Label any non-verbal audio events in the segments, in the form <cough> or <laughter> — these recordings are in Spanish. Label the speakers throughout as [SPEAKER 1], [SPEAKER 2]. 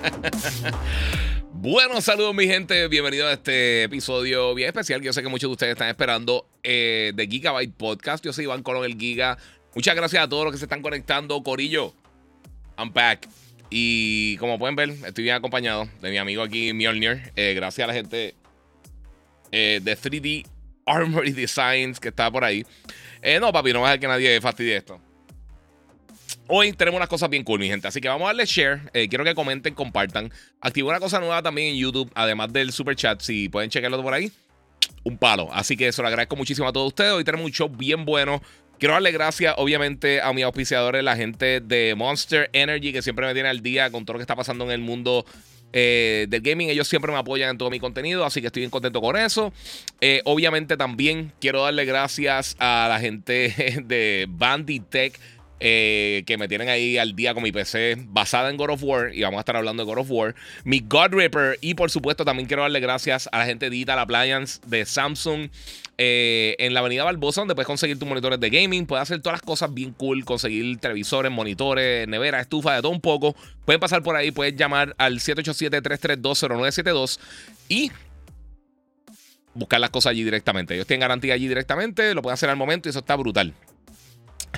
[SPEAKER 1] <laughs> Bueno, saludos mi gente, bienvenidos a este episodio bien especial. Yo sé que muchos de ustedes están esperando eh, de Gigabyte Podcast. Yo soy Iván Colón el Giga. Muchas gracias a todos los que se están conectando. Corillo, I'm back. Y como pueden ver, estoy bien acompañado de mi amigo aquí, Mjolnir. Eh, gracias a la gente eh, de 3D Armory Designs que está por ahí. no, papi, no va a dejar que nadie fastidie esto. Hoy tenemos unas cosas bien cool, mi gente. Así que vamos a darle share. Eh, quiero que comenten, compartan. Activo una cosa nueva también en YouTube, además del super chat. Si pueden checarlo por ahí, un palo. Así que eso lo agradezco muchísimo a todos ustedes. Hoy tenemos un show bien bueno. Quiero darle gracias, obviamente, a mis auspiciadores, la gente de Monster Energy, que siempre me tiene al día con todo lo que está pasando en el mundo eh, del gaming. Ellos siempre me apoyan en todo mi contenido, así que estoy bien contento con eso. Eh, obviamente también quiero darle gracias a la gente <laughs> de Banditech eh, que me tienen ahí al día con mi PC basada en God of War. Y vamos a estar hablando de God of War. Mi God Ripper. Y por supuesto, también quiero darle gracias a la gente de Digital Appliance de Samsung. Eh, en la avenida Barbosa, donde puedes conseguir tus monitores de gaming, puedes hacer todas las cosas bien cool, conseguir televisores, monitores, nevera, estufa, de todo un poco. Pueden pasar por ahí, puedes llamar al 787-332-0972 y buscar las cosas allí directamente. Ellos tienen garantía allí directamente, lo pueden hacer al momento y eso está brutal.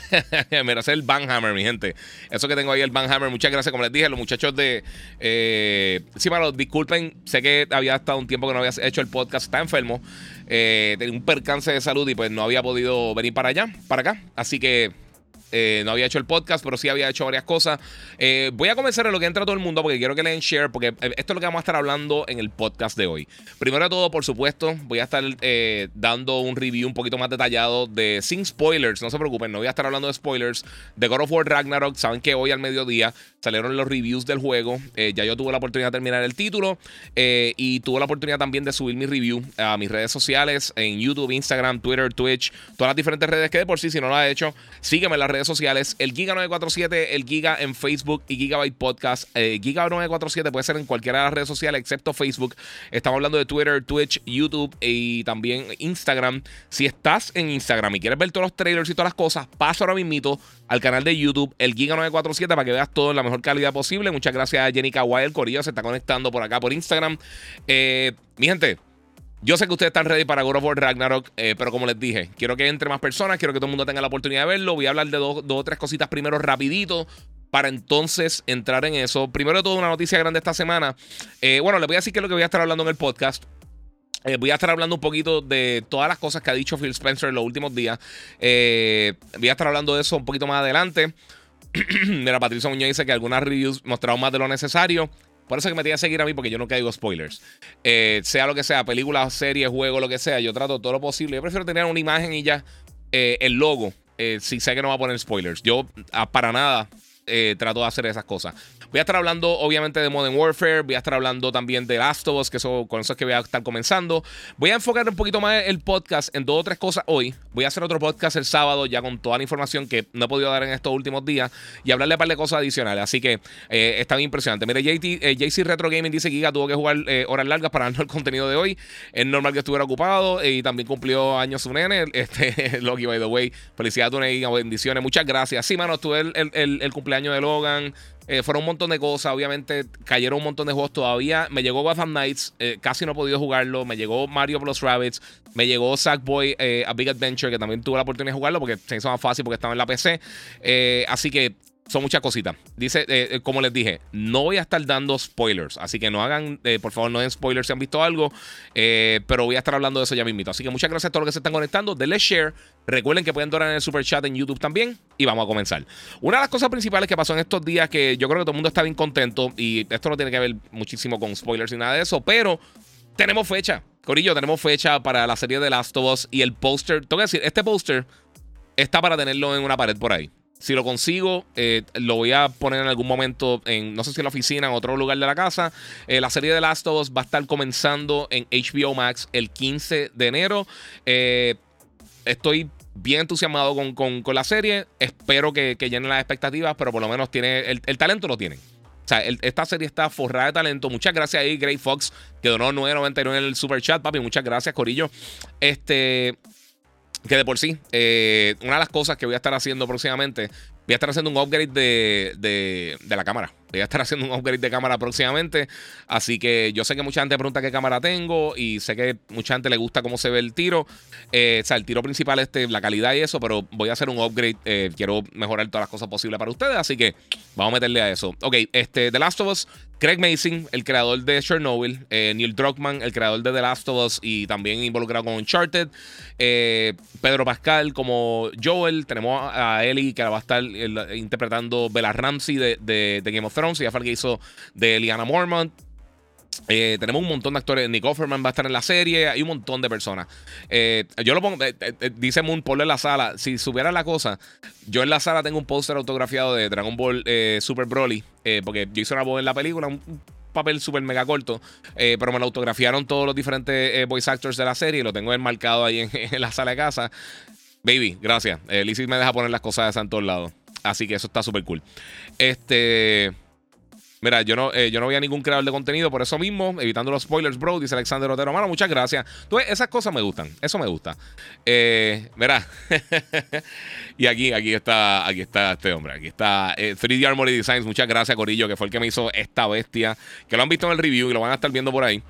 [SPEAKER 1] <laughs> Mira, ese es el Banhammer, mi gente. Eso que tengo ahí, el Banhammer. Muchas gracias, como les dije, los muchachos de. Eh, sí, malo, disculpen. Sé que había estado un tiempo que no había hecho el podcast. Está enfermo. Eh, tenía un percance de salud y pues no había podido venir para allá, para acá. Así que eh, no había hecho el podcast, pero sí había hecho varias cosas. Eh, voy a comenzar en lo que entra todo el mundo porque quiero que le den share, porque eh, esto es lo que vamos a estar hablando en el podcast de hoy. Primero de todo, por supuesto, voy a estar dando un review un poquito más detallado de sin spoilers. No se preocupen, no voy a estar hablando de spoilers de God of War Ragnarok. Saben que hoy al mediodía salieron los reviews del juego. ya yo tuve la oportunidad de terminar el título y tuve la oportunidad también de subir mi review a mis redes sociales en YouTube, Instagram, Twitter, Twitch, todas las diferentes redes que de por sí, si no lo has hecho, sígueme en las redes sociales. El Giga947, el Giga en Facebook y Gigabyte Podcast. Eh, Giga947 puede ser en cualquiera de las redes sociales excepto Facebook. Estamos hablando de Twitter, Twitch, YouTube y también Instagram. Si estás en Instagram y quieres ver todos los trailers y todas las cosas, pasa ahora mismito al canal de YouTube, el Giga947, para que veas todo en la mejor calidad posible. Muchas gracias a Jenny Kawai, el Corillo, se está conectando por acá por Instagram. Eh, mi gente. Yo sé que ustedes están ready para God of Ragnarok, eh, pero como les dije, quiero que entre más personas, quiero que todo el mundo tenga la oportunidad de verlo. Voy a hablar de dos, o tres cositas primero rapidito para entonces entrar en eso. Primero de todo, una noticia grande esta semana. Eh, bueno, les voy a decir que es lo que voy a estar hablando en el podcast. Eh, voy a estar hablando un poquito de todas las cosas que ha dicho Phil Spencer en los últimos días. voy a estar hablando de eso un poquito más adelante. <clears throat> Mira, Patricio Muñoz dice que algunas reviews mostraron más de lo necesario. Por eso que me tiene que seguir a mí, porque yo no caigo spoilers. Eh, sea lo que sea, película, serie, juego, lo que sea, yo trato todo lo posible. Yo prefiero tener una imagen y ya eh, el logo, eh, si sé que no va a poner spoilers. Yo, ah, para nada, trato de hacer esas cosas. Voy a estar hablando, obviamente, de Modern Warfare. Voy a estar hablando también de Last of Us, que eso, con eso es que voy a estar comenzando. Voy a enfocar un poquito más el podcast en dos o tres cosas hoy. Voy a hacer otro podcast el sábado, ya con toda la información que no he podido dar en estos últimos días y hablarle un par de cosas adicionales. Así que eh, está bien impresionante. Mire, JT, eh, JC Retro Gaming dice que Giga tuvo que jugar eh, horas largas para <laughs> darnos el contenido de hoy. Es normal que estuviera ocupado y también cumplió años su nene. <laughs> Este, Loki, by the way. Felicidades, Giga, bendiciones. Muchas gracias. Sí, mano, estuve el cumpleaños de Logan. Eh, fueron un montón de cosas. Obviamente cayeron un montón de juegos todavía. Me llegó Gotham Knights. Eh, casi no he podido jugarlo. Me llegó Mario Plus Rabbits. Me llegó Sackboy eh, A Big Adventure. Que también tuve la oportunidad de jugarlo porque se hizo más fácil porque estaba en la PC. así que son muchas cositas. Dice, eh, eh, como les dije, no voy a estar dando spoilers. Así que no hagan, eh, por favor, no den spoilers si han visto algo. pero voy a estar hablando de eso ya mismito. Así que muchas gracias a todos los que se están conectando. Denle share. Recuerden que pueden donar en el super chat en YouTube también. Y vamos a comenzar. Una de las cosas principales que pasó en estos días, que yo creo que todo el mundo está bien contento. Y esto no tiene que ver muchísimo con spoilers ni nada de eso. Pero tenemos fecha. Corillo, tenemos fecha para la serie de Last of Us. Y el póster, tengo que decir, este póster está para tenerlo en una pared por ahí Si lo consigo, eh, lo voy a poner en algún momento en, no sé si en la oficina, en otro lugar de la casa. Eh, la serie de Last of Us va a estar comenzando en HBO Max el 15 de enero. Eh, estoy bien entusiasmado con, la serie. Espero que, que llenen las expectativas, pero por lo menos tiene el, talento lo tienen. O sea, esta serie está forrada de talento. Muchas gracias ahí, Gray Fox, que donó 9.99 en el super chat, papi. Muchas gracias, Corillo. Este, que de por sí, eh, una de las cosas que voy a estar haciendo próximamente, voy a estar haciendo un upgrade de, de, la cámara. Voy a estar <laughs> haciendo un upgrade de cámara próximamente. Así que yo sé que mucha gente pregunta qué cámara tengo. Y sé que mucha gente le gusta cómo se ve el tiro. Eh, o sea, el tiro principal, este, la calidad y eso. Pero voy a hacer un upgrade. Eh, quiero mejorar todas las cosas posibles para ustedes. Así que vamos a meterle a eso. Ok, este, The Last of Us. Craig Mason, el creador de Chernobyl, eh, Neil Druckmann, el creador de The Last of Us y también involucrado con Uncharted, Pedro Pascal como Joel, tenemos a Ellie que va a estar interpretando Bella Ramsey de, de Game of Thrones. Y ya fue el que hizo de Liana Mormont. Eh, tenemos un montón de actores. Nick Offerman va a estar en la serie. Hay un montón de personas. Eh, yo lo pongo. Eh, dice Moon, ponlo en la sala. Si supiera la cosa, yo en la sala tengo un póster autografiado de Dragon Ball Super Broly. porque yo hice una voz en la película. Un, papel súper mega corto. pero me lo autografiaron todos los diferentes voice actors de la serie. Lo tengo enmarcado ahí <laughs> en, la sala de casa. Baby, gracias. Lizzie me deja poner las cosas de en todos lados. Así que eso está súper cool. Este. Mira, yo no, eh, yo no veía ningún creador de contenido por eso mismo, evitando los spoilers, bro, dice Alexander Otero. Mano, muchas gracias. Tú, esas cosas me gustan, eso me gusta. Eh, mira, <laughs> y aquí, aquí está, aquí está este hombre, aquí está 3D eh, Armory Designs. Muchas gracias, Corillo, que fue el que me hizo esta bestia, que lo han visto en el review y lo van a estar viendo por ahí.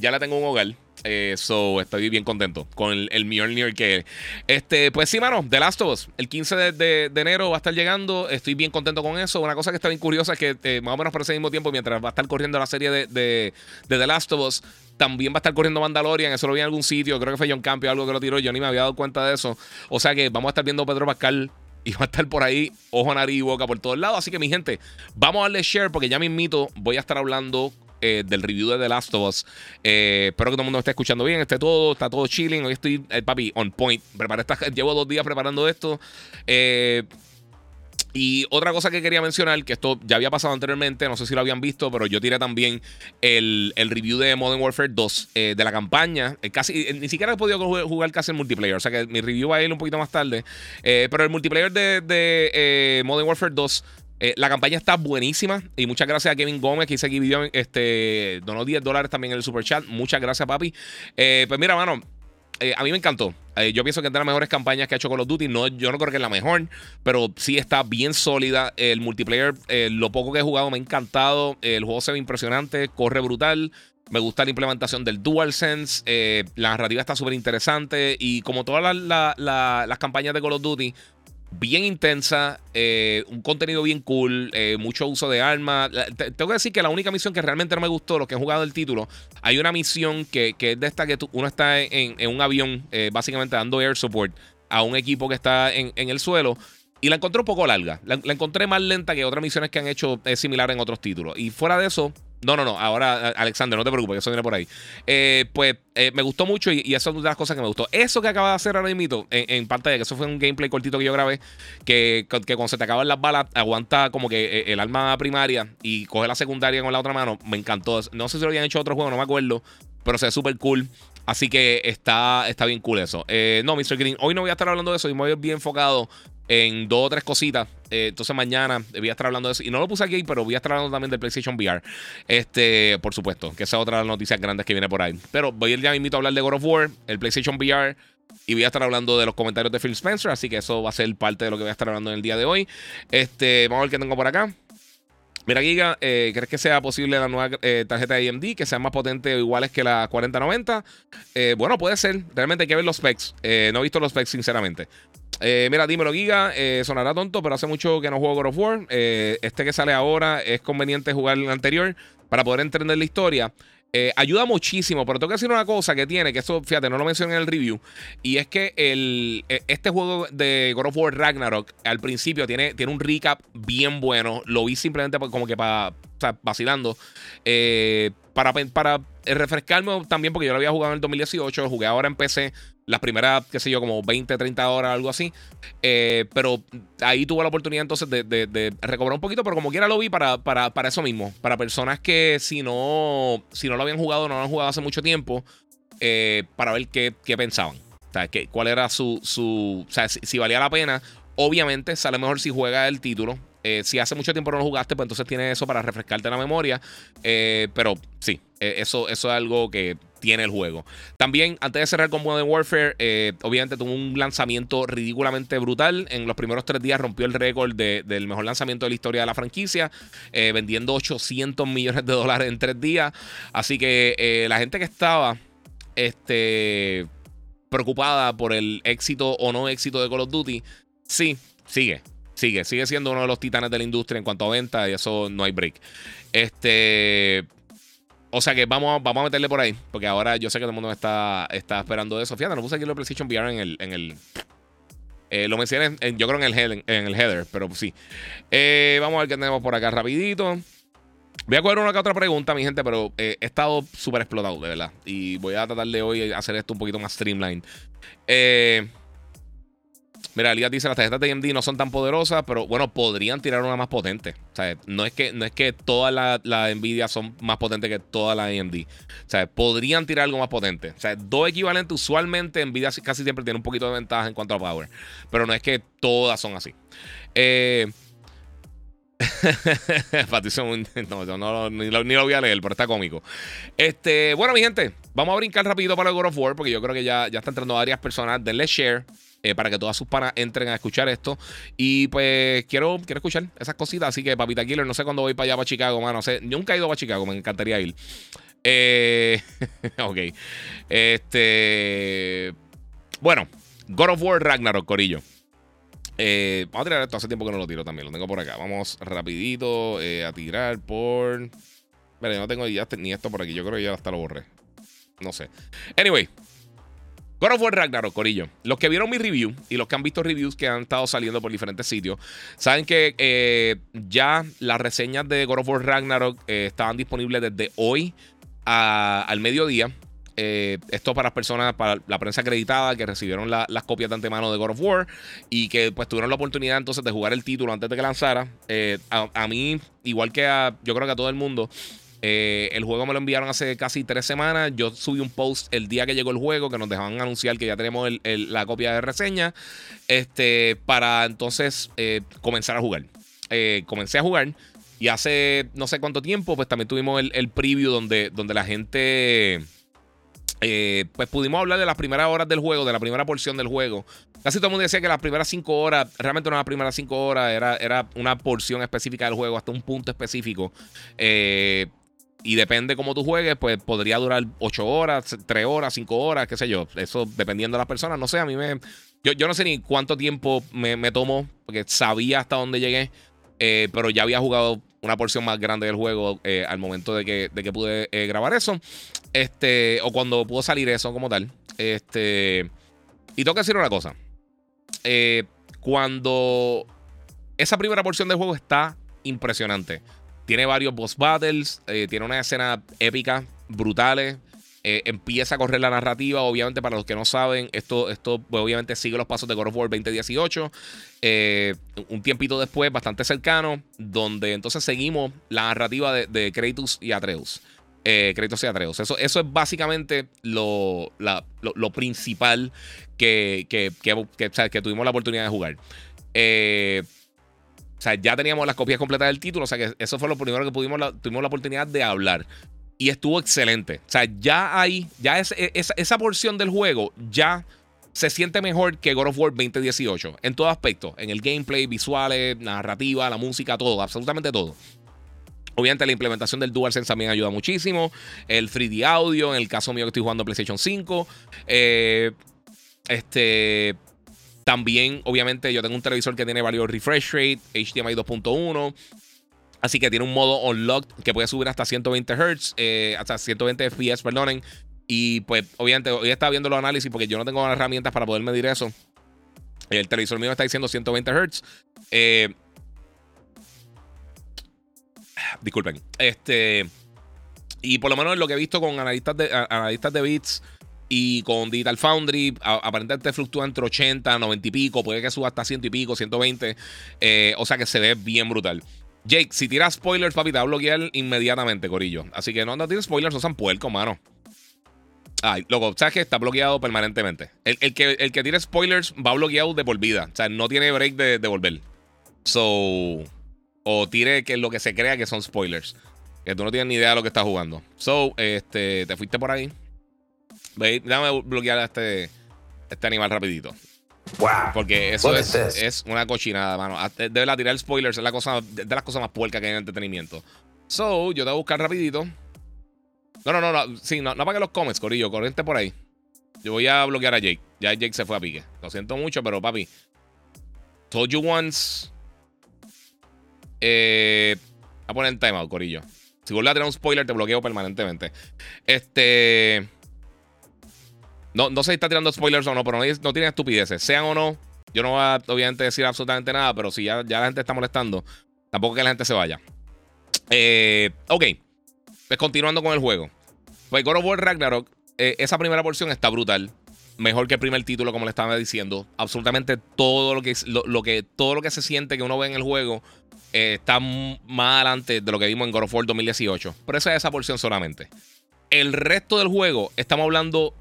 [SPEAKER 1] Ya le tengo un hogar. Eh, so, estoy bien contento con el, el Mjolnir que Este, pues sí, mano, The Last of Us. El 15 de, enero va a estar llegando. Estoy bien contento con eso. Una cosa que está bien curiosa es que eh, más o menos por ese mismo tiempo, mientras va a estar corriendo la serie de, de, The Last of Us, también va a estar corriendo Mandalorian. Eso lo vi en algún sitio. Creo que fue John Campio algo que lo tiró. Yo ni me había dado cuenta de eso. O sea que vamos a estar viendo Pedro Pascal y va a estar por ahí, ojo, nariz y boca por todos lados. Así que, mi gente, vamos a darle share porque ya me invito. Voy a estar hablando eh, del review de The Last of Us. Eh, espero que todo el mundo esté escuchando bien, esté todo, está todo chilling. Hoy estoy, el eh, papi, on point. Preparé <laughs> llevo dos días preparando esto. y otra cosa que quería mencionar, que esto ya había pasado anteriormente, no sé si lo habían visto, pero yo tiré también el, review de Modern Warfare 2 de la campaña. casi, ni siquiera he podido jugar, casi el multiplayer, o sea que mi review va a ir un poquito más tarde. pero el multiplayer de, de Modern Warfare 2 eh, la campaña está buenísima. Y muchas gracias a Kevin Gómez, que hice aquí video. Este, donó 10 dólares también en el super chat. Muchas gracias, papi. Eh, pues mira, mano. Eh, a mí me encantó. yo pienso que es de las mejores campañas que ha hecho Call of Duty. No, yo no creo que es la mejor, pero sí está bien sólida. El multiplayer, lo poco que he jugado, me ha encantado. El juego se ve impresionante, corre brutal. Me gusta la implementación del DualSense. la narrativa está súper interesante. Y como todas las campañas de Call of Duty, bien intensa, eh, un contenido bien cool, eh, mucho uso de armas. Tengo que decir que la única misión que realmente no me gustó, los que han jugado el título, hay una misión que, es de esta que uno está en, un avión, eh, básicamente dando air support a un equipo que está en, el suelo. Y la encontré un poco larga. La, la, encontré más lenta que otras misiones que han hecho similar en otros títulos. Y fuera de eso, no, no, no. Ahora, Alexander, no te preocupes, eso viene por ahí. Eh, pues eh, me gustó mucho y, y, eso es una de las cosas que me gustó. Eso que acaba de hacer ahora mismo en, en, pantalla, que eso fue un gameplay cortito que yo grabé, que, cuando se te acaban las balas, aguanta como que eh, el arma primaria y coge la secundaria con la otra mano. Me encantó. No sé si lo habían hecho otro juego, no me acuerdo, pero se ve súper cool. Así que está, está bien cool eso. no, Mr. Green, hoy no voy a estar hablando de eso y me voy bien enfocado en dos o tres cositas. Eh, entonces mañana voy a estar hablando de eso. Y no lo puse aquí, pero voy a estar hablando también del PlayStation VR. Este, por supuesto, que esa es otra de las noticias grandes que viene por ahí. Pero voy a ir ya invito a hablar de God of War, el PlayStation VR. Y voy a estar hablando de los comentarios de Phil Spencer. Así que eso va a ser parte de lo que voy a estar hablando en el día de hoy. Este, vamos a ver qué tengo por acá. Mira, Giga, eh, ¿crees que sea posible la nueva eh, tarjeta de AMD que sea más potente o iguales que la 4090? Eh, bueno, puede ser. Realmente hay que ver los specs. no he visto los specs, sinceramente. mira, dímelo, Giga. sonará tonto, pero hace mucho que no juego God of War. este que sale ahora es conveniente jugar el anterior para poder entender la historia. Eh, ayuda muchísimo, pero tengo que decir una cosa que tiene, que eso, fíjate, no lo mencioné en el review, y es que el, e, este juego de God of War Ragnarok al principio tiene, tiene un recap bien bueno, lo vi simplemente como que para, o sea, vacilando, eh, para, para refrescarme también, porque yo lo había jugado en el 2018, lo jugué ahora en PC, las primeras, qué sé yo, como 20, 30 horas, algo así. Eh, pero ahí tuve la oportunidad entonces de, recobrar un poquito, pero como quiera lo vi para, para, para, eso mismo. Para personas que si no, si no lo habían jugado, no lo han jugado hace mucho tiempo, eh, para ver qué, qué pensaban. O sea, que, cuál era su, su. O sea, si, valía la pena. Obviamente sale mejor si juega el título. Eh, si hace mucho tiempo no lo jugaste, pues entonces tienes eso para refrescarte la memoria. pero sí, eso, eso es algo que tiene el juego. También, antes de cerrar con Modern Warfare, eh, obviamente tuvo un lanzamiento ridículamente brutal. En los primeros tres días rompió el récord del mejor lanzamiento de la historia de la franquicia, eh, vendiendo 800 millones de dólares en tres días. Así que eh, la gente que estaba este, preocupada por el éxito o no éxito de Call of Duty, sí, sigue. Sigue, sigue siendo uno de los titanes de la industria en cuanto a venta y eso no hay break. Este, o sea que vamos, vamos a meterle por ahí. Porque ahora yo sé que todo el mundo está, está esperando eso. Fíjate, no puse aquí lo PlayStation VR en el. En el eh, lo mencioné, yo creo en el, header, en el header, pero sí. Eh, vamos a ver qué tenemos por acá rapidito. Voy a coger una que otra pregunta, mi gente, pero eh, he estado súper explotado, de verdad. Y voy a tratar de hoy hacer esto un poquito más streamlined. Eh. Mira, Elías dice las tarjetas de AMD no son tan poderosas, pero bueno, podrían tirar una más potente. O sea, no es que, no es que todas las la Nvidia son más potentes que todas las AMD. O sea, podrían tirar algo más potente. O sea, dos equivalentes, usualmente Nvidia casi siempre tiene un poquito de ventaja en cuanto a power. Pero no es que todas son así. Eh. <laughs> no, no, ni, lo, ni, lo, voy a leer, pero está cómico. Este, bueno, mi gente, vamos a brincar rapidito para el God of War, porque yo creo que ya, ya están entrando varias personas. Denle share, eh, para que todas sus panas entren a escuchar esto. Y pues quiero, quiero escuchar esas cositas. Así que, Papita Killer, no sé cuándo voy para allá, para Chicago, mano. No sé, nunca he ido para Chicago, me encantaría ir. Eh, <laughs> ok. Este. Bueno, God of War Ragnarok, Corillo. Eh, vamos a tirar esto. Hace tiempo que no lo tiro también. Lo tengo por acá. Vamos rapidito a tirar por... Mira, no tengo ya ni esto por aquí. Yo creo que ya hasta lo borré. No sé. Anyway, God of War Ragnarok, Corillo. Los que vieron mi review y los que han visto reviews que han estado saliendo por diferentes sitios, saben que eh, ya las reseñas de God of War Ragnarok eh, estaban disponibles desde hoy al mediodía. Eh, esto para las personas, para la prensa acreditada que recibieron las copias de antemano de God of War y que pues tuvieron la oportunidad entonces de jugar el título antes de que lanzara. A, a, mí, igual que a, yo creo que a todo el mundo, eh, el juego me lo enviaron hace casi tres semanas. Yo subí un post el día que llegó el juego, que nos dejaban anunciar que ya tenemos la copia de reseña. Este, para entonces eh, comenzar a jugar. Eh, comencé a jugar. Y hace no sé cuánto tiempo, pues también tuvimos el, preview donde, donde la gente. pues pudimos hablar de las primeras horas del juego, de la primera porción del juego. Casi todo el mundo decía que las primeras cinco horas, realmente no las primeras cinco horas, era, era una porción específica del juego, hasta un punto específico. Eh, y depende cómo tú juegues, pues podría durar 8 horas, 3 horas, 5 horas, qué sé yo. Eso dependiendo de las personas. No sé, a mí me. Yo, yo no sé ni cuánto tiempo me, me tomó, porque sabía hasta dónde llegué, eh, pero ya había jugado una porción más grande del juego eh, al momento de que, de que pude eh, grabar eso. Este, o cuando pudo salir eso como tal. Este. Y tengo que decir una cosa. cuando esa primera porción del juego está impresionante. Tiene varios boss battles, eh, tiene una escena épica, brutales. Eh, empieza a correr la narrativa. Obviamente, para los que no saben, esto, esto pues, obviamente sigue los pasos de God of War 2018. Eh, un tiempito después, bastante cercano, donde entonces seguimos la narrativa de, Kratos y Atreus. Kratos y Atreus. Eso, eso es básicamente lo, lo, principal que, que, que, tuvimos la oportunidad de jugar. Eh, sea, ya teníamos las copias completas del título. O sea, que eso fue lo primero que pudimos tuvimos la oportunidad de hablar. Y estuvo excelente. O sea, ya hay, ya es, e, esa, porción del juego ya se siente mejor que God of War 2018. En todo aspecto. En el gameplay, visuales, narrativa, la música, todo. Absolutamente todo. Obviamente la implementación del DualSense también ayuda muchísimo. El 3D audio, en el caso mío que estoy jugando PlayStation 5. Eh, este, también, obviamente, yo tengo un televisor que tiene varios refresh rate, HDMI 2.1. Así que tiene un modo unlocked que puede subir hasta 120 Hz, eh, hasta 120 FPS, perdonen. Y pues, obviamente, hoy estaba viendo los análisis porque yo no tengo herramientas para poder medir eso. El televisor mío está diciendo 120 Hz. Eh, disculpen. Este. Y por lo menos lo que he visto con analistas de, analistas de bits Y con Digital Foundry, aparentemente fluctúa entre 80, 90 y pico, puede que suba hasta 100 y pico, 120. Eh, o sea que se ve bien brutal. Jake, si tiras spoilers, papi, te va a bloquear inmediatamente, Corillo. Así que no, no tires spoilers, no sean puerco, mano. Ay, loco, sabes que está bloqueado permanentemente. El, que, el que tire spoilers va bloqueado de por vida. O sea, no tiene break de, de volver. So. O tire que lo que se crea que son spoilers. Que tú no tienes ni idea de lo que estás jugando. So, este, te fuiste por ahí. Ve, déjame bloquear a este, este animal rapidito. Porque eso es, una cochinada, mano. De verdad, tirar spoilers es la cosa, de las cosas más puercas que hay en entretenimiento. So, yo te voy a buscar rapidito. No, no, no, no. Sí, no, no para que los comes, Corillo. Corriente por ahí. Yo voy a bloquear a Jake. Ya Jake se fue a pique. Lo siento mucho, pero papi. Told you once. Eh. A poner en timeout, Corillo. Si vuelves a tener un spoiler, te bloqueo permanentemente. Este. No, no sé si está tirando spoilers o no, pero no, no tiene estupideces. Sean o no, yo no voy a obviamente decir absolutamente nada, pero si ya, ya la gente está molestando, tampoco que la gente se vaya. Eh, ok, pues continuando con el juego. Pues God of War Ragnarok, eh, esa primera porción está brutal. Mejor que el primer título, como le estaba diciendo. Absolutamente todo lo que, lo, que, todo lo que se siente que uno ve en el juego eh, está más adelante de lo que vimos en God of War 2018. Pero esa es esa porción solamente. El resto del juego, estamos hablando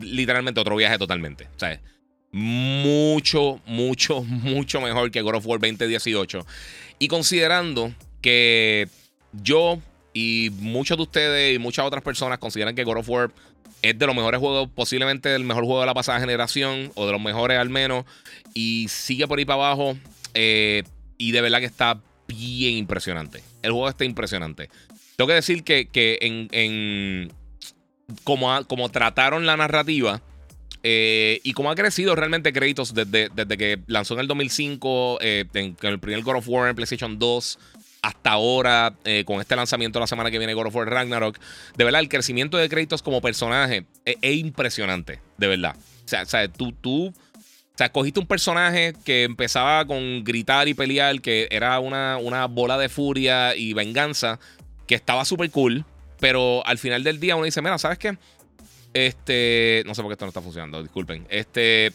[SPEAKER 1] literalmente otro viaje totalmente. O sea, mucho, mucho, <laughs> mucho mejor que God of War 2018. Y considerando que yo y muchos de ustedes y muchas otras personas consideran que God of War es de los mejores juegos, posiblemente el mejor juego de la pasada generación, o de los mejores al menos, y sigue por ahí para abajo, eh, y de verdad que está bien impresionante. El juego está impresionante. Tengo que decir que, en, como, como trataron la narrativa eh, y como ha crecido realmente créditos desde, desde que lanzó en el 2005, eh, en, el primer God of War en PlayStation 2, hasta ahora, eh, con este lanzamiento la semana que viene, God of War Ragnarok. De verdad, el crecimiento de créditos como personaje es, impresionante, de verdad. O sea, o sea tú, tú o sea, cogiste un personaje que empezaba con gritar y pelear, que era una, una bola de furia y venganza, que estaba súper cool. Pero al final del día uno dice, mira, ¿sabes qué? Este, no sé por qué esto no está funcionando, disculpen. Este,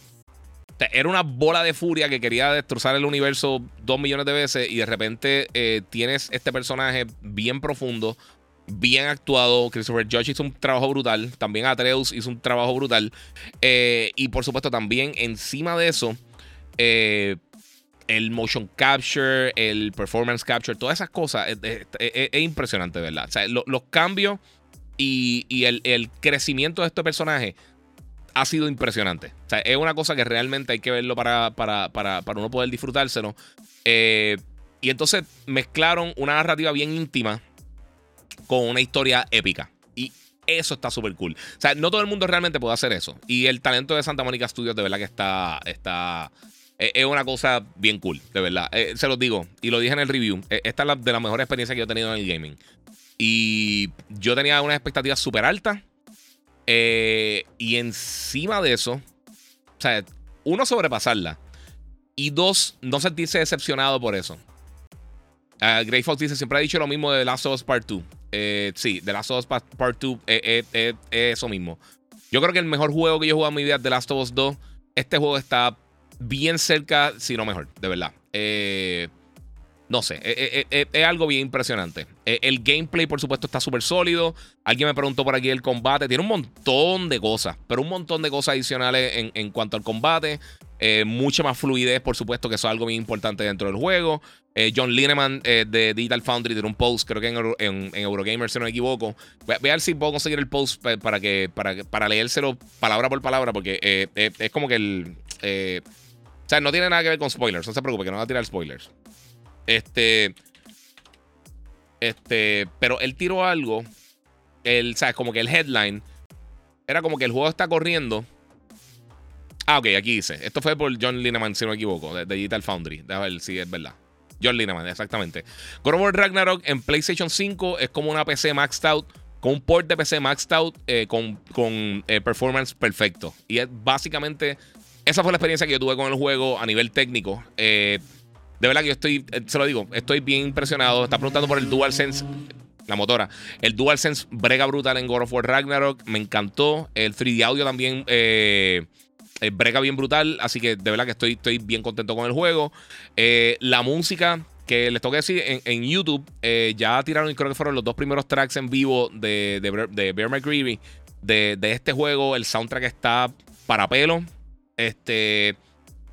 [SPEAKER 1] era una bola de furia que quería destrozar el universo dos millones de veces y de repente eh, tienes este personaje bien profundo, bien actuado. Christopher Judge hizo un trabajo brutal, también Atreus hizo un trabajo brutal. Eh, y por supuesto también encima de eso, eh, el motion capture, el performance capture, todas esas cosas, es, impresionante, ¿verdad? O sea, los cambios y, el, crecimiento de este personaje ha sido impresionante. O sea, es una cosa que realmente hay que verlo para, para, para, para uno poder disfrutárselo. Eh, y entonces mezclaron una narrativa bien íntima con una historia épica. Y eso está súper cool. O sea, no todo el mundo realmente puede hacer eso. Y el talento de Santa Mónica Studios de verdad que está, está, es una cosa bien cool, de verdad. Eh, se los digo y lo dije en el review. Eh, esta es de las mejores experiencias que yo he tenido en el gaming. Y yo tenía unas expectativas súper altas. y encima de eso, o sea, uno, sobrepasarla. Y dos, no sentirse decepcionado por eso. Uh, Grey Fox dice: Siempre ha dicho lo mismo de The Last of Us Part 2. sí, The Last of Us Part 2 es eso mismo. Yo creo que el mejor juego que yo he jugado en mi vida es The Last of Us 2. Este juego está bien cerca, si no mejor, de verdad. Eh, no sé, eh, eh, es, algo bien impresionante. el gameplay, por supuesto, está súper sólido. Alguien me preguntó por aquí el combate. Tiene un montón de cosas, pero un montón de cosas adicionales en, cuanto al combate. mucha más fluidez, por supuesto, que eso es algo bien importante dentro del juego. John Lineman de Digital Foundry tiene un post, creo que en, Eurogamer, si no me equivoco. Voy a, ver si puedo conseguir el post para, que, para, para leérselo palabra por palabra, porque es como que el sea, no tiene nada que ver con spoilers. No se preocupe, que no va a tirar spoilers. Este. Este. Pero él tiró algo. El, ¿Sabes? Como que el headline. Era como que el juego está corriendo. Ah, ok, aquí dice. Esto fue por John Lineman, si no me equivoco, de, Digital Foundry. Déjame ver si es verdad. John Lineman, exactamente. God of War Ragnarok en PlayStation 5 es como una PC maxed out. Con un port de PC maxed out. Eh, con, con eh, performance perfecto. Y es básicamente esa fue la experiencia que yo tuve con el juego a nivel técnico. Eh, de verdad que yo estoy, eh, se lo digo, estoy bien impresionado. Está preguntando por el DualSense. la motora. El DualSense brega brutal en God of War Ragnarok. Me encantó. El 3D audio también eh, brega bien brutal. Así que de verdad que estoy, estoy bien contento con el juego. La música que les tengo que decir en, YouTube, ya tiraron, creo que fueron los dos primeros tracks en vivo de, Bear McCreevy de, de, este juego. El soundtrack está para pelo. Este,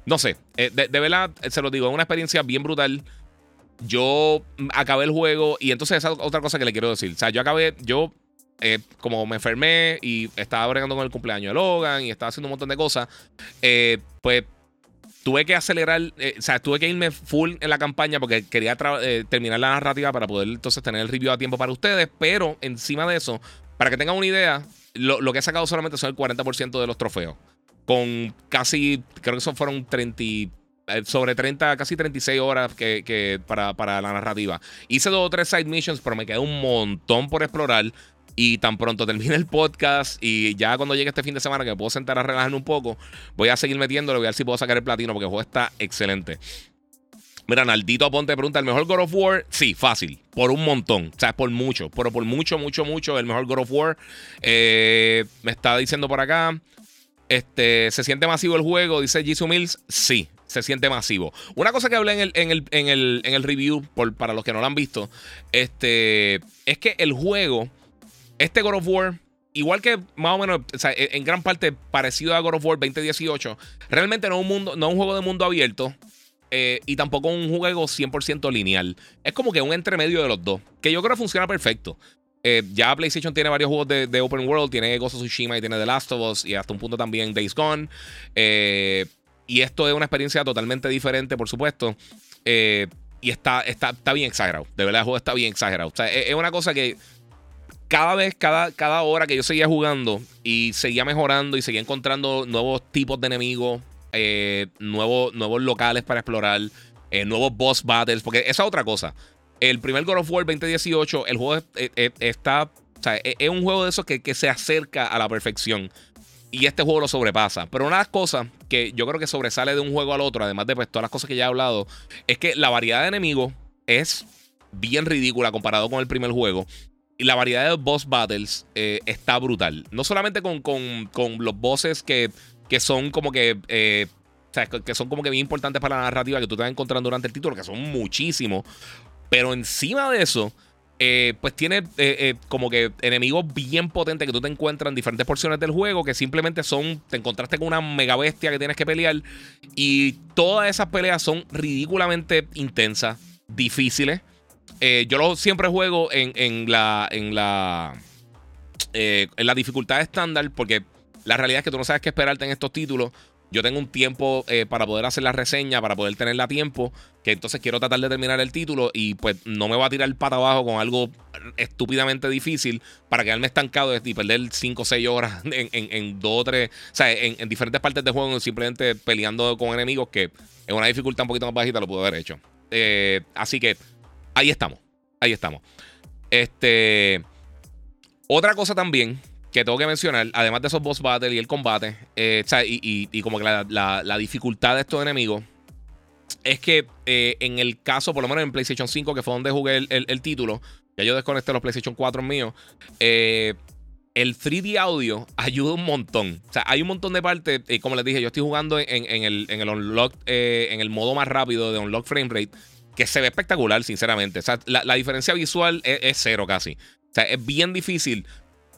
[SPEAKER 1] no sé, de, de verdad, se lo digo, es una experiencia bien brutal yo acabé el juego y entonces esa es otra cosa que le quiero decir. O sea, yo acabé, yo eh, como me enfermé y estaba bregando con el cumpleaños de Logan y estaba haciendo un montón de cosas, eh, pues tuve que acelerar, eh, o sea, tuve que irme full en la campaña porque quería terminar la narrativa para poder entonces tener el review a tiempo para ustedes, pero encima de eso, para que tengan una idea, lo, lo que he sacado solamente son el 40% de los trofeos. Con casi, creo que eso fueron 30 eh, sobre 30, casi 36 horas que, para, para, la narrativa. Hice dos o tres side missions, pero me queda un montón por explorar. Y tan pronto termine el podcast y ya cuando llegue este fin de semana que me puedo sentar a relajarme un poco, voy a seguir metiéndolo, voy a ver si puedo sacar el platino porque el juego está excelente. Mira, Naldito Aponte pregunta, ¿el mejor God of War? Sí, fácil, por un montón, o sea, por mucho, pero por mucho, mucho, mucho, el mejor God of War. Eh, me está diciendo por acá, este, ¿se siente masivo el juego? Dice Jisoo Mills, sí, se siente masivo. Una cosa que hablé en el, en el, en el, en el review, por, para los que no lo han visto, este, es que el juego, este God of War, igual que más o menos, e, en gran parte parecido a God of War 2018, realmente no es un, mundo, no un juego de mundo abierto. Eh, y tampoco un juego 100% lineal. Es como que un entremedio de los dos. Que yo creo que funciona perfecto. Eh, ya PlayStation tiene varios juegos de, Open World. Tiene Ghost of Tsushima y tiene The Last of Us. Y hasta un punto también Days Gone. Eh, y esto es una experiencia totalmente diferente, por supuesto. Eh, y está, está, está bien exagerado. De verdad, el juego está bien exagerado. O sea, es, una cosa que cada vez, cada, cada hora que yo seguía jugando y seguía mejorando y seguía encontrando nuevos tipos de enemigos, eh, nuevos, nuevos locales para explorar, eh, nuevos boss battles, porque esa es otra cosa. El primer God of War 2018, el juego está. O sea, es, un juego de esos que, que se acerca a la perfección. Y este juego lo sobrepasa. Pero una de las cosas que yo creo que sobresale de un juego al otro, además de pues, todas las cosas que ya he hablado, es que la variedad de enemigos es bien ridícula comparado con el primer juego. Y la variedad de boss battles eh, está brutal. No solamente con, los bosses que, que son como que. Eh, o sea, que son como que bien importantes para la narrativa que tú te vas encontrando durante el título, que son muchísimos. Pero encima de eso eh, pues tiene eh, eh, como que enemigos bien potentes que tú te encuentras en diferentes porciones del juego que simplemente son, te encontraste con una mega bestia que tienes que pelear y todas esas peleas son ridículamente intensas, difíciles. yo lo siempre juego en, en la, en la, en la dificultad estándar porque la realidad es que tú no sabes qué esperarte en estos títulos. Yo tengo un tiempo eh, para poder hacer la reseña, para poder tenerla a tiempo, que entonces quiero tratar de terminar el título y pues no me va a tirar el pata abajo con algo estúpidamente difícil para quedarme estancado y perder 5 o 6 horas <laughs> en, 2 o 3, o sea, en, diferentes partes del juego, simplemente peleando con enemigos que en una dificultad un poquito más bajita lo puedo haber hecho. Eh, así que ahí estamos, ahí estamos. Este, otra cosa también que tengo que mencionar, además de esos boss battles y el combate, eh, y, como que la, dificultad de estos enemigos, es que eh, en el caso, por lo menos en PlayStation 5, que fue donde jugué el, título, ya yo desconecté los PlayStation 4 míos, eh, el 3D audio <laughs> ayuda un montón. O sea, hay un montón de partes, y como les dije, yo estoy jugando en, el, en el unlock, en el modo más rápido de unlock frame rate, que se ve espectacular, sinceramente. O sea, la, diferencia visual es, cero casi. O sea, es bien difícil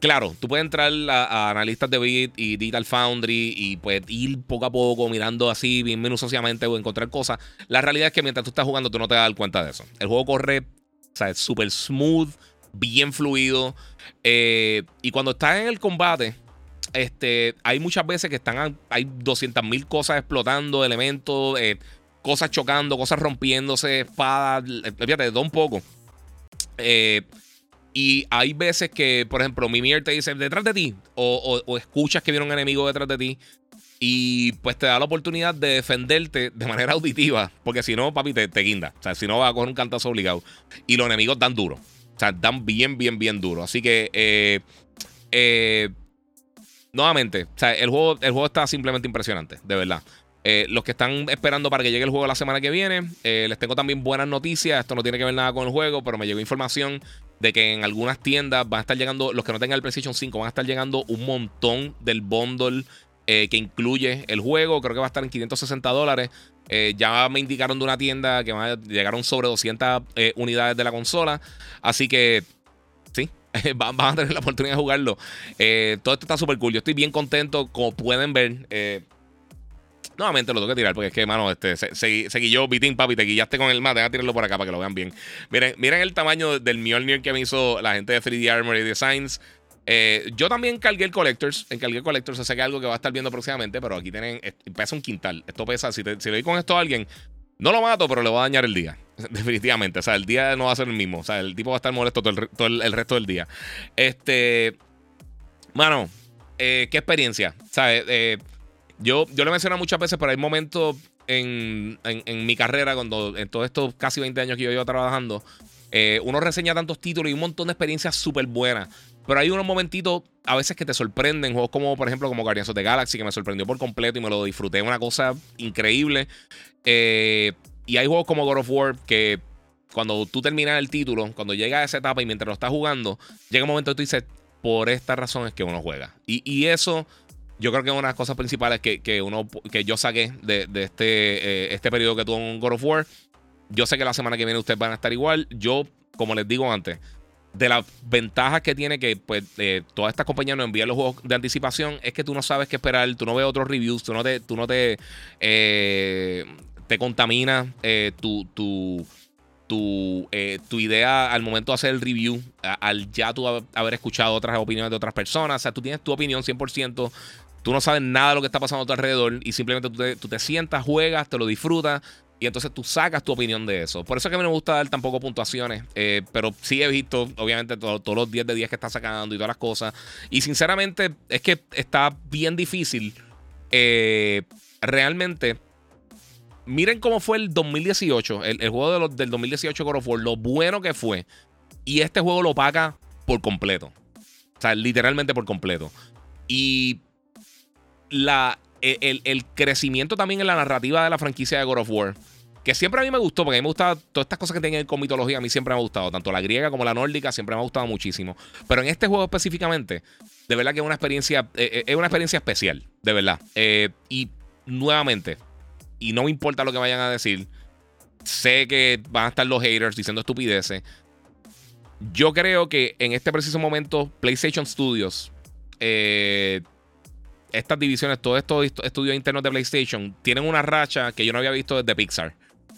[SPEAKER 1] Claro, tú puedes entrar a, analistas de Bit y Digital Foundry y pues ir poco a poco mirando así bien minuciosamente o encontrar cosas. La realidad es que mientras tú estás jugando tú no te dar cuenta de eso. El juego corre, o sea, es súper smooth, bien fluido. Eh, y cuando estás en el combate, este, hay muchas veces que están, hay 200.000 cosas explotando, elementos, eh, cosas chocando, cosas rompiéndose, espadas, eh, fíjate, de todo un poco. Eh, y hay veces que, por ejemplo, Mimir te dice detrás de ti, o, escuchas que viene un enemigo detrás de ti, y pues te da la oportunidad de defenderte de manera auditiva, porque si no, papi, te, te guinda. O sea, si no, va a coger un cantazo obligado. Y los enemigos dan duro. O sea, dan bien, bien, bien duro. Así que, eh, eh, nuevamente, o sea, el juego, el juego está simplemente impresionante, de verdad. Eh, los que están esperando para que llegue el juego la semana que viene, les tengo también buenas noticias. Esto no tiene que ver nada con el juego, pero me llegó información de que en algunas tiendas van a estar llegando, los que no tengan el PlayStation 5, van a estar llegando un montón del bundle eh, que incluye el juego. Creo que va a estar en 560 dólares. Eh, ya me indicaron de una tienda que llegaron sobre 200 eh, unidades de la consola. Así que, sí, <laughs> van, a tener la oportunidad de jugarlo. todo esto está súper cool. Yo estoy bien contento. Como pueden ver, Nuevamente lo tengo que tirar porque es que, mano, este, seguí yo, Bitín, papi, te guillaste con el más. Deja tirarlo por acá para que lo vean bien. Miren, miren el tamaño del Mjolnir que me hizo la gente de 3D Armory Designs. Eh, yo también cargué el Collectors. Encargué el Collectors. O sea que algo que va a estar viendo próximamente. Pero aquí tienen. Pesa un quintal. Esto pesa. Si, si le doy con esto a alguien, no lo mato, pero le voy a dañar el día. <laughs> Definitivamente. O sea, el día no va a ser el mismo. O sea, el tipo va a estar molesto todo el, resto del día. Este. Mano, eh, qué experiencia. ¿Sabes? Eh, yo, yo lo he muchas veces, pero hay momentos en, en, mi carrera, cuando en todos estos casi 20 años que yo llevo trabajando, eh, uno reseña tantos títulos y un montón de experiencias súper buenas. Pero hay unos momentitos a veces que te sorprenden. Juegos como, por ejemplo, como Guardians of the Galaxy, que me sorprendió por completo y me lo disfruté. Una cosa increíble. Eh, y hay juegos como God of War que cuando tú terminas el título, cuando llega a esa etapa y mientras lo estás jugando, llega un momento que tú dices, por esta razón es que uno juega. Y, y eso yo creo que una de las cosas principales que, uno, que yo saqué de, este, eh, este periodo que tuvo en God of War. Yo sé que la semana que viene ustedes van a estar igual. Yo, como les digo antes, de las ventajas que tiene que pues, eh, todas estas compañías nos envían los juegos de anticipación es que tú no sabes qué esperar, tú no ves otros reviews, tú no te, tú no te, eh, te contamina tu, tu, tu, tu, idea al momento de hacer el review, al ya tú haber escuchado otras opiniones de otras personas. O sea, tú tienes tu opinión 100%. Tú no sabes nada de lo que está pasando a tu alrededor y simplemente tú te, sientas, juegas, te lo disfrutas y entonces tú sacas tu opinión de eso. Por eso es que a mí no me gusta dar tampoco puntuaciones, eh, pero sí he visto, obviamente, todos los 10 de 10 que está sacando y todas las cosas. Y sinceramente, es que está bien difícil. Eh, realmente, miren cómo fue el 2018, el, juego del 2018 God of War, lo bueno que fue. Y este juego lo paga por completo. O sea, literalmente por completo. Y la, el, crecimiento también en la narrativa de la franquicia de God of War. Que siempre a mí me gustó, porque a mí me gustaba todas estas cosas que tienen con mitología, a mí siempre me ha gustado. Tanto la griega como la nórdica siempre me ha gustado muchísimo. Pero en este juego específicamente, de verdad que es una experiencia, eh, eh, es una experiencia especial, de verdad. Eh, y nuevamente, y no me importa lo que vayan a decir, sé que van a estar los haters diciendo estupideces. Yo creo que en este preciso momento, PlayStation Studios eh, estas divisiones, todos estos estudios internos de PlayStation, tienen una racha que yo no había visto desde Pixar.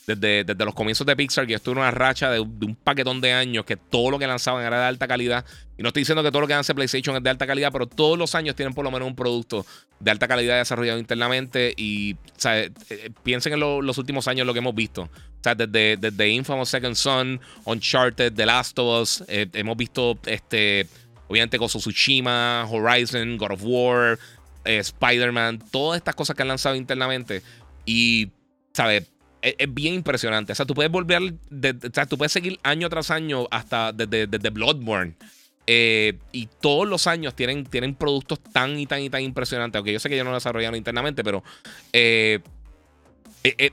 [SPEAKER 1] Desde, desde los comienzos de Pixar, que esto era una racha de, un paquetón de años que todo lo que lanzaban era de alta calidad. Y no estoy diciendo que todo lo que hace PlayStation es de alta calidad, pero todos los años tienen por lo menos un producto de alta calidad desarrollado internamente. Y eh, eh, piensen en los últimos años lo que hemos visto. O sea, desde, desde Infamous Second Son, Uncharted, The Last of Us, eh, hemos visto este. Obviamente con Tsushima, Horizon, God of War, eh, Spider-Man, todas estas cosas que han lanzado internamente. Y, ¿sabes? Es, bien impresionante. O sea, tú puedes volver, o sea, tú puedes seguir año tras año hasta desde, Bloodborne. Eh, y todos los años tienen, tienen productos tan y tan y tan impresionantes. Aunque yo sé que ellos no lo desarrollaron internamente, pero eh,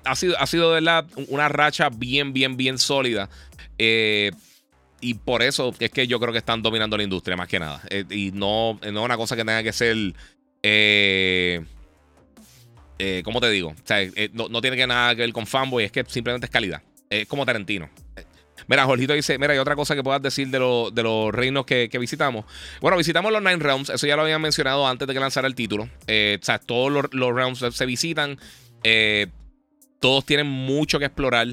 [SPEAKER 1] ha, sido, ha sido de verdad una racha bien, bien, bien sólida. y por eso es que yo creo que están dominando la industria más que nada. y no, no es una cosa que tenga que ser eh, eh, ¿Cómo te digo? Sea, eh, no, tiene que nada que ver con fanboy, es que simplemente es calidad. Es como Tarantino. Mira, Jorgito dice: Mira, hay otra cosa que puedas decir de, de los reinos que, visitamos. Bueno, visitamos los Nine Realms. Eso ya lo habían mencionado antes de que lanzara el título. o sea, todos los, los realms se visitan. todos tienen mucho que explorar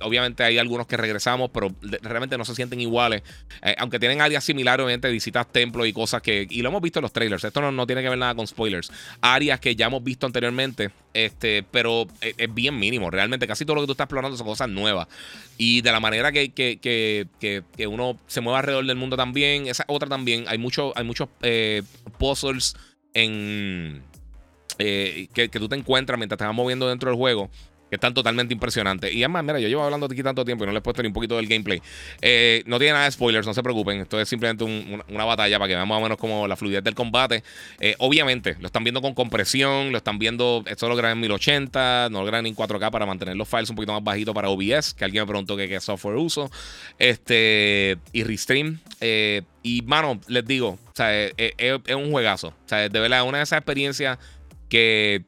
[SPEAKER 1] obviamente hay algunos que regresamos, pero realmente no se sienten iguales. Eh, aunque tienen áreas similares, obviamente visitas templos y cosas que. Y lo hemos visto en los trailers. Esto no, tiene que ver nada con spoilers. Áreas que ya hemos visto anteriormente. Este, pero es, bien mínimo. Realmente, casi todo lo que tú estás explorando son cosas nuevas. Y de la manera que, que, uno se mueve alrededor del mundo también. Esa otra también. Hay, mucho, hay muchos eh, puzzles en. Eh, que, que, tú te encuentras mientras te vas moviendo dentro del juego están totalmente impresionantes. Y además, mira, yo llevo hablando aquí tanto tiempo y no les he puesto ni un poquito del gameplay. Eh, no tiene nada de spoilers, no se preocupen. Esto es simplemente una, batalla para que vean más o menos como la fluidez del combate. Eh, obviamente, lo están viendo con compresión, lo están viendo, esto lo graban en 1080, no lo graban en 4K para mantener los files un poquito más bajitos para OBS, que alguien me preguntó qué, software uso. Este, y Restream. Eh, y, mano, les digo, es un juegazo. O sea, de verdad, una de esas experiencias que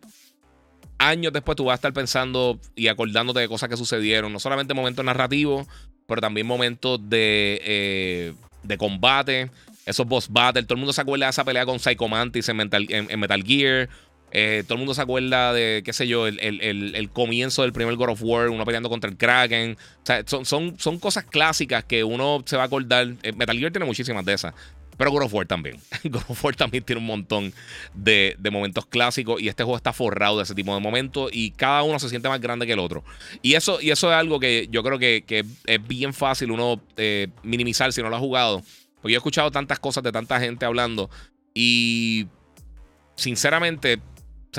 [SPEAKER 1] años después tú vas a estar pensando y acordándote de cosas que sucedieron, no solamente momentos narrativos, pero también momentos de, eh, de combate, esos boss battles. Todo el mundo se acuerda de esa pelea con Psycho Mantis en Metal, en, Metal Gear. Eh, todo el mundo se acuerda de, qué sé yo, el, comienzo del primer God of War, uno peleando contra el Kraken. O sea, son, son, son cosas clásicas que uno se va a acordar. Eh, Metal Gear tiene muchísimas de esas. Pero God of War también. <laughs> God of War también tiene un montón de, momentos clásicos y este juego está forrado de ese tipo de momentos y cada uno se siente más grande que el otro. Y eso, y eso es algo que yo creo que, es bien fácil uno eh, minimizar si no lo ha jugado. Porque yo he escuchado tantas cosas de tanta gente hablando y sinceramente, o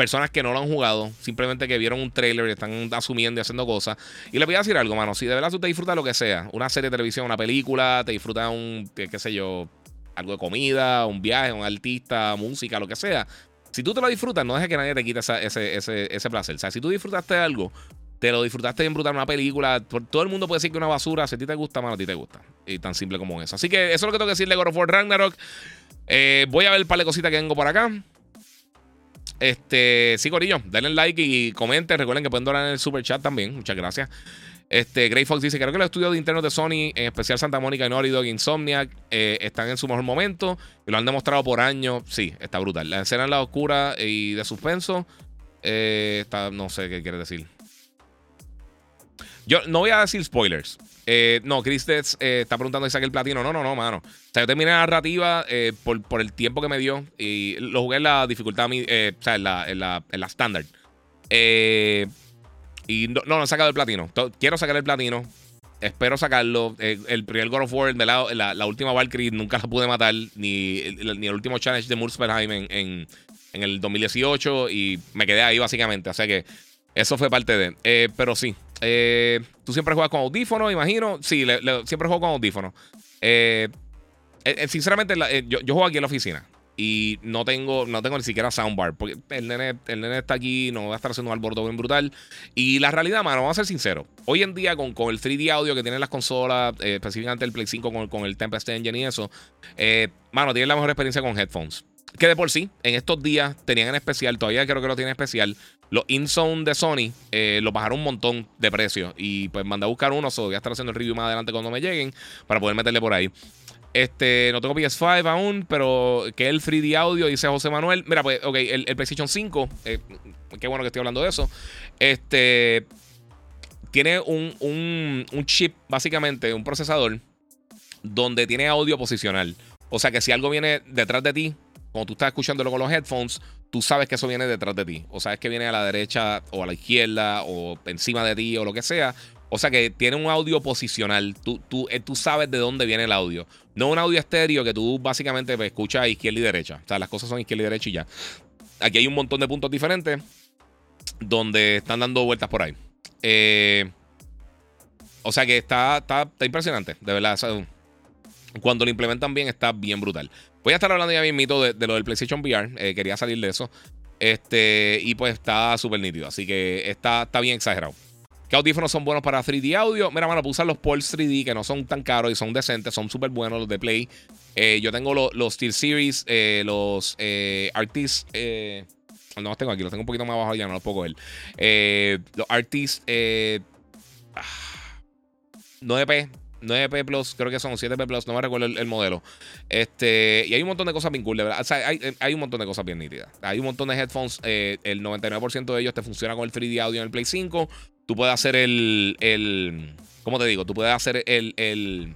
[SPEAKER 1] personas que no lo han jugado, simplemente que vieron un trailer y están asumiendo y haciendo cosas. Y les voy a decir algo, mano. Si de verdad tú te disfrutas lo que sea, una serie de televisión, una película, te disfrutas un, qué, sé yo, algo de comida, un viaje, un artista, música, lo que sea. Si tú te lo disfrutas, no dejes que nadie te quite ese, ese, ese, placer. O sea, si tú disfrutaste algo, te lo disfrutaste bien brutal una película. Todo el mundo puede decir que una basura. Si a ti te gusta, mano, a ti te gusta. Y tan simple como eso. Así que eso es lo que tengo que decirle de God of Ragnarok. Eh, voy a ver un par de cositas que tengo por acá. Este, sí, Corillo, denle like y comenten. Recuerden que pueden donar en el super chat también. Muchas gracias. Este, Gray Fox dice: Creo que los estudios de internos de Sony, en especial Santa Mónica y Naughty Dog Insomniac, eh, están en su mejor momento lo han demostrado por años. Sí, está brutal. La escena en la oscura y de suspenso. Eh, está, no sé qué quiere decir. Yo no voy a decir spoilers. Eh, no, Chris eh, está preguntando si saqué el platino. No, no, no, mano. O sea, yo terminé la narrativa eh, por, el tiempo que me dio y lo jugué en la dificultad, o sea, en la, en la, en la standard. y no, no, he sacado el platino. Quiero sacar el platino. Espero sacarlo. el primer God of War, la, la, última Valkyrie nunca la pude matar. Ni, ni el último challenge de Muspelheim en, en, en el 2018. Y me quedé ahí básicamente. O sea que eso fue parte de. pero sí, eh, tú siempre juegas con audífonos, imagino. Sí, siempre juego con audífonos. Eh, eh, sinceramente, yo, juego aquí en la oficina. Y no tengo, no tengo ni siquiera soundbar. Porque el nene, el nene está aquí, no va a estar haciendo un albordo bien brutal. Y la realidad, mano, vamos a ser sinceros. Hoy en día, con, con el 3D audio que tienen las consolas, específicamente el Play 5 con, con el Tempest Engine y eso, mano, tienen la mejor experiencia con headphones. Que de por sí, en estos días tenían en especial, todavía creo que lo tienen especial, los InZone de Sony eh, los bajaron un montón de precio. Y pues mandé a buscar uno, so voy a estar haciendo el review más adelante cuando me lleguen para poder meterle por ahí. Este, no tengo PS5 aún, pero que el 3D audio, dice José Manuel. Mira, pues, ok, el, PlayStation 5, eh, qué bueno que estoy hablando de eso. Este, tiene un, un, un chip, básicamente, un procesador, donde tiene audio posicional. O sea que si algo viene detrás de ti, cuando tú estás escuchándolo con los headphones, tú sabes que eso viene detrás de ti. O sabes que viene a la derecha o a la izquierda o encima de ti o lo que sea. O sea que tiene un audio posicional. Tú, tú, eh, tú sabes de dónde viene el audio. No un audio estéreo que tú básicamente pues, escuchas izquierda y derecha. O sea, las cosas son izquierda y derecha y ya. Aquí hay un montón de puntos diferentes donde están dando vueltas por ahí. Eh, o sea que está, está, impresionante, de verdad. cuando lo implementan bien, está bien brutal. Voy a estar hablando ya mismito de, de lo del PlayStation VR. Eh, quería salir de eso. Este, y pues está súper nítido. Así que está, está bien exagerado. ¿Qué audífonos son buenos para 3D audio? Mira, mano, usar los Pulse 3D que no son tan caros y son decentes, son súper buenos los de Play. Eh, yo tengo los Steel Series, eh, los Artis. no los tengo aquí, los tengo un poquito más abajo ya, no los puedo coger. los Artis 9P, 9P Plus, creo que son 7P Plus, no me recuerdo el, modelo. Este, y hay un montón de cosas bien cool, de verdad. O sea, hay, un montón de cosas bien nítidas. Hay un montón de headphones, eh, el 99% de ellos te funciona con el 3D audio en el Play 5. Tú puedes hacer el, el ¿cómo te digo? Tú puedes hacer el, el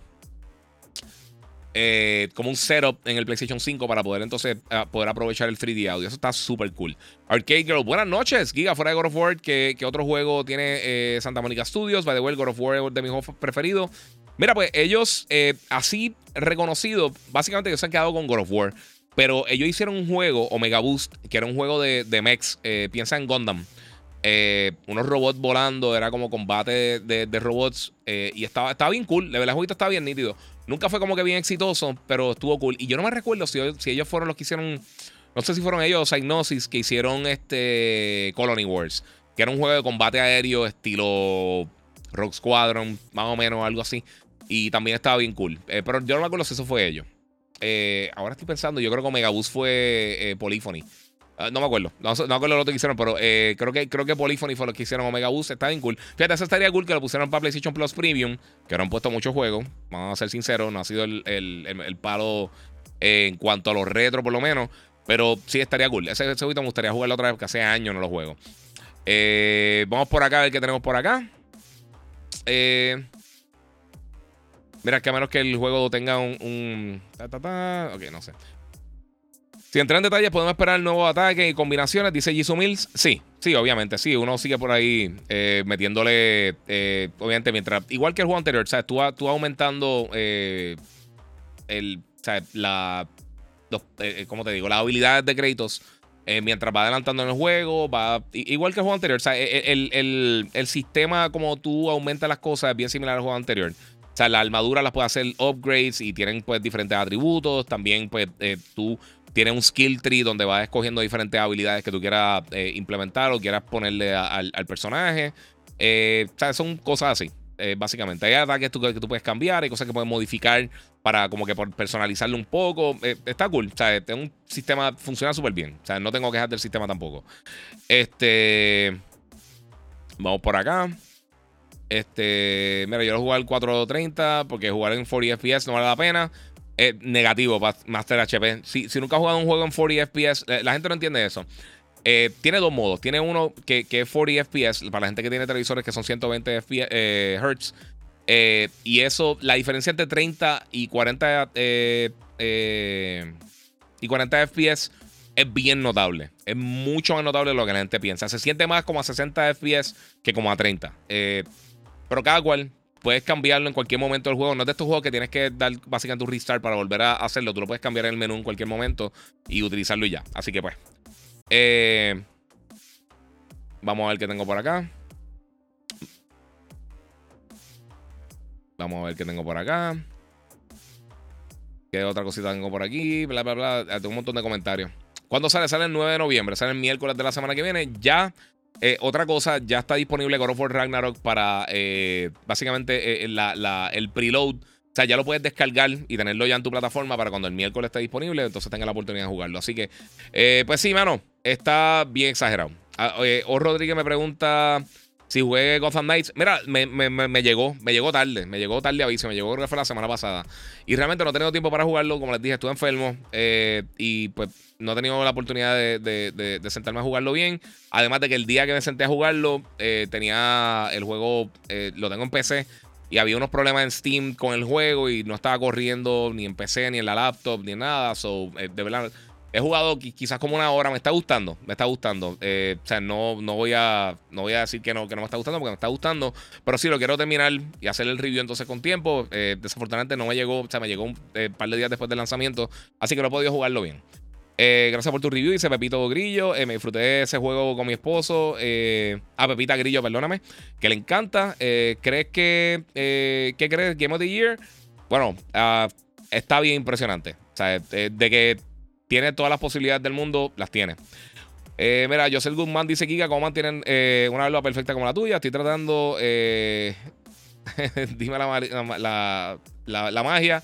[SPEAKER 1] eh, como un setup en el PlayStation 5 para poder entonces poder aprovechar el 3D audio. Eso está súper cool. Arcade Girl, buenas noches. Giga, fuera de God of War, ¿qué, otro juego tiene eh, Santa Mónica Studios? By the way, God of War es de mis juegos preferidos. Mira, pues ellos, eh, así reconocidos, básicamente ellos se han quedado con God of War. Pero ellos hicieron un juego, Omega Boost, que era un juego de, de mechs. piensa en Gundam. unos robots volando, era como combate de, robots. y estaba, estaba bien cool. De verdad, el estaba bien nítido. Nunca fue como que bien exitoso, pero estuvo cool. Y yo no me recuerdo si, si ellos fueron los que hicieron. No sé si fueron ellos o Psygnosis que hicieron este Colony Wars. Que era un juego de combate aéreo estilo Rock Squadron, más o menos, algo así. Y también estaba bien cool. Eh, pero yo no me acuerdo si eso fue ellos. Eh, ahora estoy pensando, yo creo que Omega Boost fue eh, Polyphony. Ah, no me acuerdo. No, me acuerdo lo que hicieron, pero creo, que, creo que Polyphony fue lo que hicieron Omega Boost. Está bien cool. Fíjate, eso estaría cool que lo pusieron para PlayStation Plus Premium, que ahora han puesto muchos juegos. Vamos a ser sinceros, no ha sido el, el, palo en cuanto a los retro, por lo menos. Pero sí estaría cool. Ese, ese me gustaría jugarlo otra vez, que hace años no lo juego. vamos por acá a ver qué tenemos por acá. Eh, mira, que a menos que el juego tenga un. Ok, no sé. Si entra en detalles, podemos esperar nuevos ataques y combinaciones, dice Jisoo Mills. Sí, sí, obviamente, sí. Uno sigue por ahí eh, metiéndole, eh, obviamente, mientras. Igual que el juego anterior, ¿sabes? Tú, tú aumentando el. ¿sabes? La. ¿Cómo te digo? Las habilidades de créditos eh, mientras va adelantando en el juego, va. Igual que el juego anterior. O sea, e, e, el, sistema, como tú aumentas las cosas, es bien similar al juego anterior. O sea, la armadura las puede hacer upgrades y tienen pues diferentes atributos. También, pues, eh, tú tienes un skill tree donde vas escogiendo diferentes habilidades que tú quieras eh, implementar o quieras ponerle al, personaje. o sea, son cosas así. básicamente, hay ataques que tú puedes cambiar, hay cosas que puedes modificar para como que personalizarlo un poco. Eh, está cool. O sea, es un sistema, funciona súper bien. O sea, no tengo quejas del sistema tampoco. Este. Vamos por acá. Este. Mira, yo lo jugué al 430 porque jugar en 40 FPS no vale la pena. Es negativo para Master HP. Si, si, nunca has jugado un juego en 40 FPS, la gente no entiende eso. Eh, tiene dos modos. Tiene uno que, es 40 FPS para la gente que tiene televisores que son 120 FPS, eh, Hz. Eh, y eso, la diferencia entre 30 y 40 eh, eh, y 40 FPS es bien notable. Es mucho más notable de lo que la gente piensa. Se siente más como a 60 FPS que como a 30. Pero cada cual puedes cambiarlo en cualquier momento del juego. No es de estos juegos que tienes que dar básicamente un restart para volver a hacerlo. Tú lo puedes cambiar en el menú en cualquier momento y utilizarlo y ya. Así que pues. vamos a ver qué tengo por acá. Vamos a ver qué tengo por acá. ¿Qué otra cosita tengo por aquí? Bla, bla, bla. Ah, tengo un montón de comentarios. ¿Cuándo sale? Sale el 9 de noviembre. Sale el miércoles de la semana que viene. Ya. Eh, otra cosa, ya está disponible God of War Ragnarok para eh, básicamente eh, el preload. O sea, ya lo puedes descargar y tenerlo ya en tu plataforma para cuando el miércoles esté disponible, entonces tenga la oportunidad de jugarlo. Así que, pues sí, mano, está bien exagerado. Ah, o Rodríguez me pregunta si jugué Gotham Knights, mira, me, llegó, me llegó tarde, me llegó tarde aviso, me llegó creo fue la semana pasada. Y realmente no he tenido tiempo para jugarlo, como les dije, estuve enfermo y pues no he tenido la oportunidad de, sentarme a jugarlo bien. Además de que el día que me senté a jugarlo, eh, tenía el juego, eh, lo tengo en PC y había unos problemas en Steam con el juego y no estaba corriendo ni en PC, ni en la laptop, ni nada. So, de verdad He jugado quizás como una hora, me está gustando, me está gustando. Eh, o sea, no, no, voy a, no voy a decir que no, que no me está gustando porque me está gustando, pero sí lo quiero terminar y hacer el review entonces con tiempo. Eh, desafortunadamente no me llegó, o sea, me llegó un eh, par de días después del lanzamiento, así que no he podido jugarlo bien. Gracias por tu review, dice Pepito Grillo. me disfruté ese juego con mi esposo. a Pepita Grillo, perdóname. Que le encanta. ¿Crees que. ¿Qué crees? Game of the Year. Bueno, ah, está bien impresionante. O sea, de que tiene todas las posibilidades del mundo, las tiene. Eh, mira, José Guzmán dice: Kika, ¿cómo mantienen eh, una alba perfecta como la tuya? Estoy tratando. Eh, <laughs> dime la, magia.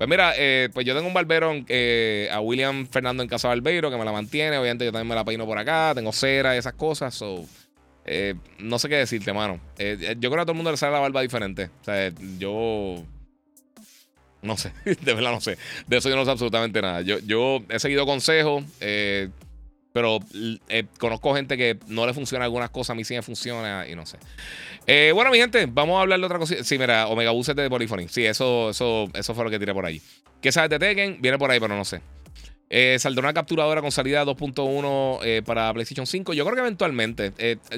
[SPEAKER 1] Pues mira, eh, pues yo tengo un barbero a William Fernando en Casa Barbeiro que me la mantiene. Obviamente yo también me la peino por acá. Tengo cera y esas cosas. So, no sé qué decirte, mano. yo creo que a todo el mundo le sale la barba diferente. O sea, yo no sé, <laughs> de verdad no sé. De eso yo no sé absolutamente nada. Yo, yo he seguido consejos, eh, pero eh, conozco gente que no le funciona algunas cosas, a mí sí me funciona y no sé. Eh, bueno, mi gente, vamos a hablar de otra cosa. Sí, mira, Omega Boost de Polyphony. Sí, eso, eso, eso fue lo que tiré por ahí. ¿Qué sabes de Tekken? Viene por ahí, pero no sé. saldrá una capturadora con salida 2.1 para PlayStation 5. Yo creo que eventualmente.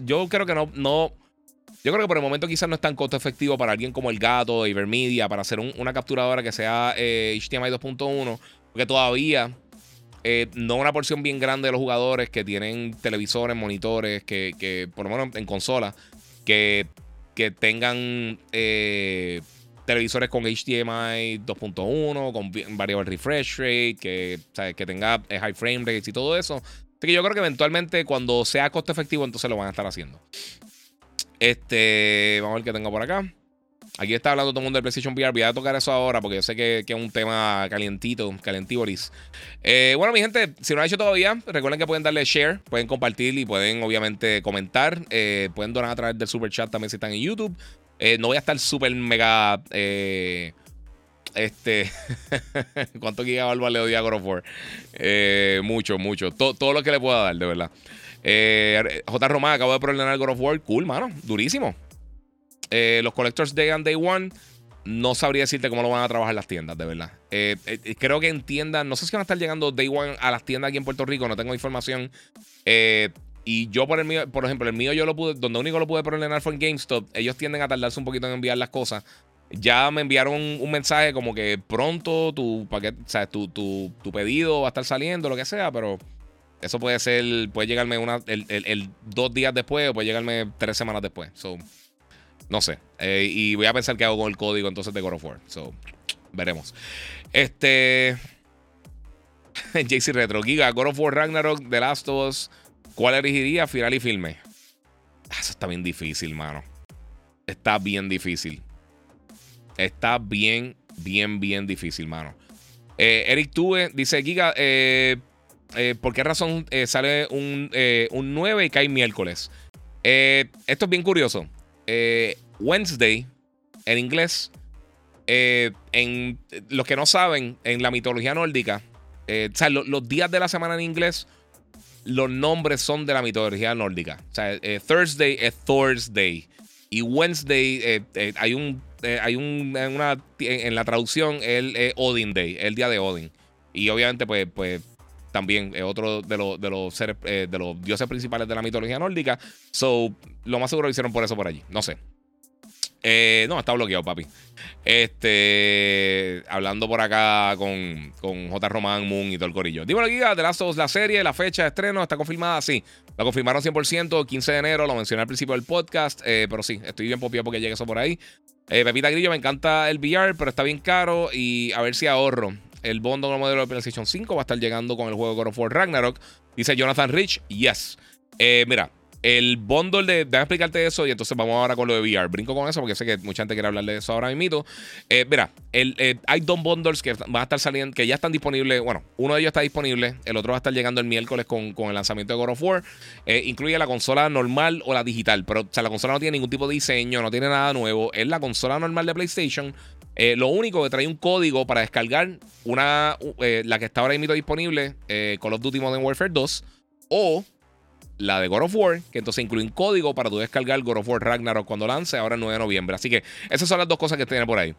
[SPEAKER 1] yo creo que no, no yo creo que por el momento quizás no es tan costo efectivo para alguien como el gato, Ibermedia, para hacer una capturadora que sea HDMI eh, 2.1, porque todavía eh, no una porción bien grande de los jugadores que tienen televisores, monitores, que, por lo menos en consola, que, que tengan eh, televisores con HDMI 2.1, con variable refresh rate, que, que tenga high frame rates y todo eso. Así que yo creo que eventualmente cuando sea costo efectivo, entonces lo van a estar haciendo. Este, vamos a ver qué tengo por acá. Aquí está hablando todo el mundo del PlayStation VR. Voy a tocar eso ahora porque yo sé que, es un tema calientito, calientiboris. Eh, bueno, mi gente, si no lo han hecho todavía, recuerden que pueden darle share, pueden compartir y pueden obviamente comentar. Eh, pueden donar a través del super chat también si están en YouTube. Eh, no voy a estar súper mega. Eh, este. <laughs> ¿Cuánto gigabytes le doy a God of War? mucho, mucho. todo lo que le pueda dar, de verdad. J. Román acabo de problemar God of War. Cool, mano. Durísimo. Eh, los Collectors Day and Day One, no sabría decirte cómo lo van a trabajar las tiendas, de verdad. Eh, eh, creo que en tiendas, no sé si van a estar llegando Day One a las tiendas aquí en Puerto Rico, no tengo información. y yo por el mío, por ejemplo, el mío yo lo pude, donde único lo pude problemar fue en GameStop. Ellos tienden a tardarse un poquito en enviar las cosas. Ya me enviaron un, mensaje como que pronto tu paquete, o sea, tu, tu, pedido va a estar saliendo, lo que sea, pero eso puede ser, puede llegarme una, el, dos días después o puede llegarme tres semanas después. So, no sé. Eh, y voy a pensar qué hago con el código entonces de God of War. So, veremos. Este. <laughs> JC Retro, Giga, God of War Ragnarok, The Last of Us. ¿Cuál elegiría? Final y filme. Ah, eso está bien difícil, mano. Está bien difícil. Está bien, bien, bien difícil, mano. Eh, Eric Tuve dice: Giga, eh, ¿por qué razón sale un, un 9 y cae miércoles? esto es bien curioso. Eh, Wednesday, en inglés, eh, en los que no saben, en la mitología nórdica, eh, o sea, los días de la semana en inglés, los nombres son de la mitología nórdica. O sea, Thursday es Thursday. Y Wednesday, hay un, hay un, en, la traducción, el Odin Day, el día de Odin. Y obviamente, pues, pues también es otro de, los, de, los seres, de los dioses principales de la mitología nórdica. So, lo más seguro lo hicieron por eso por allí. No sé. Eh, no, está bloqueado, papi. Este. Hablando por acá con, con J. Román, Moon y todo el corillo. Dímelo, Giga, de Last la serie, la fecha de estreno, ¿está confirmada? Sí. La confirmaron 100%, 15 de enero, lo mencioné al principio del podcast. Eh, pero sí, estoy bien popiado porque llegue eso por ahí. Pepita Grillo, me encanta el VR, pero está bien caro y a ver si ahorro el bundle modelo de PlayStation 5 va a estar llegando con el juego God of War Ragnarok. Dice Jonathan Rich, yes. Eh, mira, el bundle de. Déjame explicarte eso y entonces vamos ahora con lo de VR. Brinco con eso porque sé que mucha gente quiere hablar de eso ahora mismo. Eh, mira, el, eh, hay dos bundles que van a estar saliendo, que ya están disponibles. Bueno, uno de ellos está disponible, el otro va a estar llegando el miércoles con, con el lanzamiento de God of War. Eh, incluye la consola normal o la digital, pero o sea, la consola no tiene ningún tipo de diseño, no tiene nada nuevo. Es la consola normal de PlayStation. lo único que trae un código para descargar una la que está ahora mismo disponible, Call of Duty Modern Warfare 2, o la de God of War, que entonces incluye un código para tú descargar God of War Ragnarok cuando lance, ahora el 9 de noviembre. Así que esas son las dos cosas que tiene por ahí.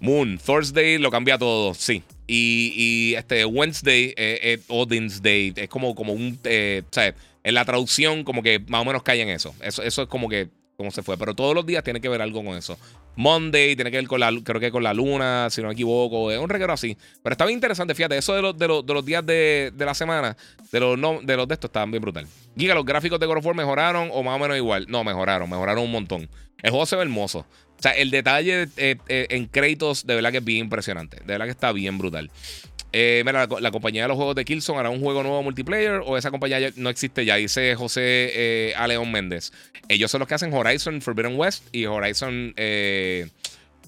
[SPEAKER 1] Moon, Thursday lo cambia todo, sí. Y, este Wednesday, eh, eh, Odin's Day, es como, como un, eh, sea, en la traducción como que más o menos cae en eso. Eso, eso es como que, como se fue. Pero todos los días tiene que ver algo con eso. Monday tiene que ver con la, creo que con la luna, si no me equivoco, es un reguero así. Pero está bien interesante, fíjate, eso de, los, de, los, días de, la semana, de los, de los de estos, estaban bien brutal. Giga, los gráficos de God of War mejoraron o más o menos igual. No, mejoraron, mejoraron un montón. El juego se ve hermoso. O sea, el detalle eh, eh, en créditos de verdad que es bien impresionante. De verdad que está bien brutal. Eh, mira, la, compañía de los juegos de Killzone hará un juego nuevo multiplayer o esa compañía no existe ya, dice José eh, Aleón Méndez. Ellos son los que hacen Horizon Forbidden West y Horizon eh,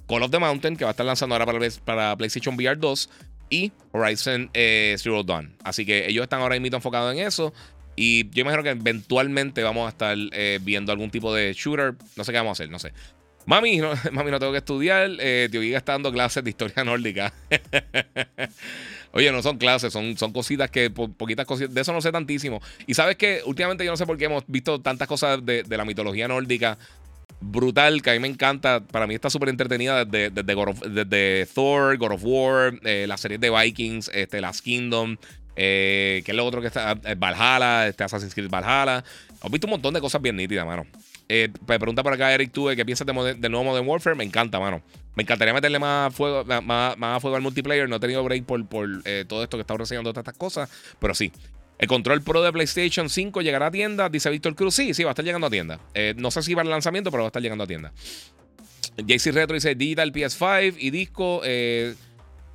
[SPEAKER 1] Call of the Mountain, que va a estar lanzando ahora para, PlayStation VR 2 y Horizon Zero Dawn. Así que ellos están ahora mismo enfocados en eso. Y yo imagino que eventualmente vamos a estar viendo algún tipo de shooter. No sé qué vamos a hacer, no sé. Mami, no, <laughs> mami, no tengo que estudiar. Eh, Tío Giga está dando clases de historia nórdica. <laughs> Oye, no son clases, son, son cositas que, poquitas cositas. De eso no sé tantísimo. Y sabes que últimamente yo no sé por qué hemos visto tantas cosas de, la mitología nórdica brutal, que a mí me encanta. Para mí está súper entretenida desde, desde, Thor, God of War, eh, la serie de Vikings, este, Last Kingdom, eh, que es lo otro que está, eh, Valhalla, este Assassin's Creed Valhalla. Hemos visto un montón de cosas bien nítidas, mano. Eh, me pregunta por acá Eric Tuve qué piensas de del nuevo Modern Warfare. Me encanta, mano. Me encantaría meterle más fuego, más, fuego al multiplayer. No he tenido break por, por eh, todo esto que está reseñando todas estas cosas. Pero sí. El control pro de PlayStation 5 llegará a tienda, dice Víctor Cruz. Sí, sí, va a estar llegando a tienda. Eh, no sé si va al lanzamiento, pero va a estar llegando a tienda. JC Retro dice Digital PS5 y disco.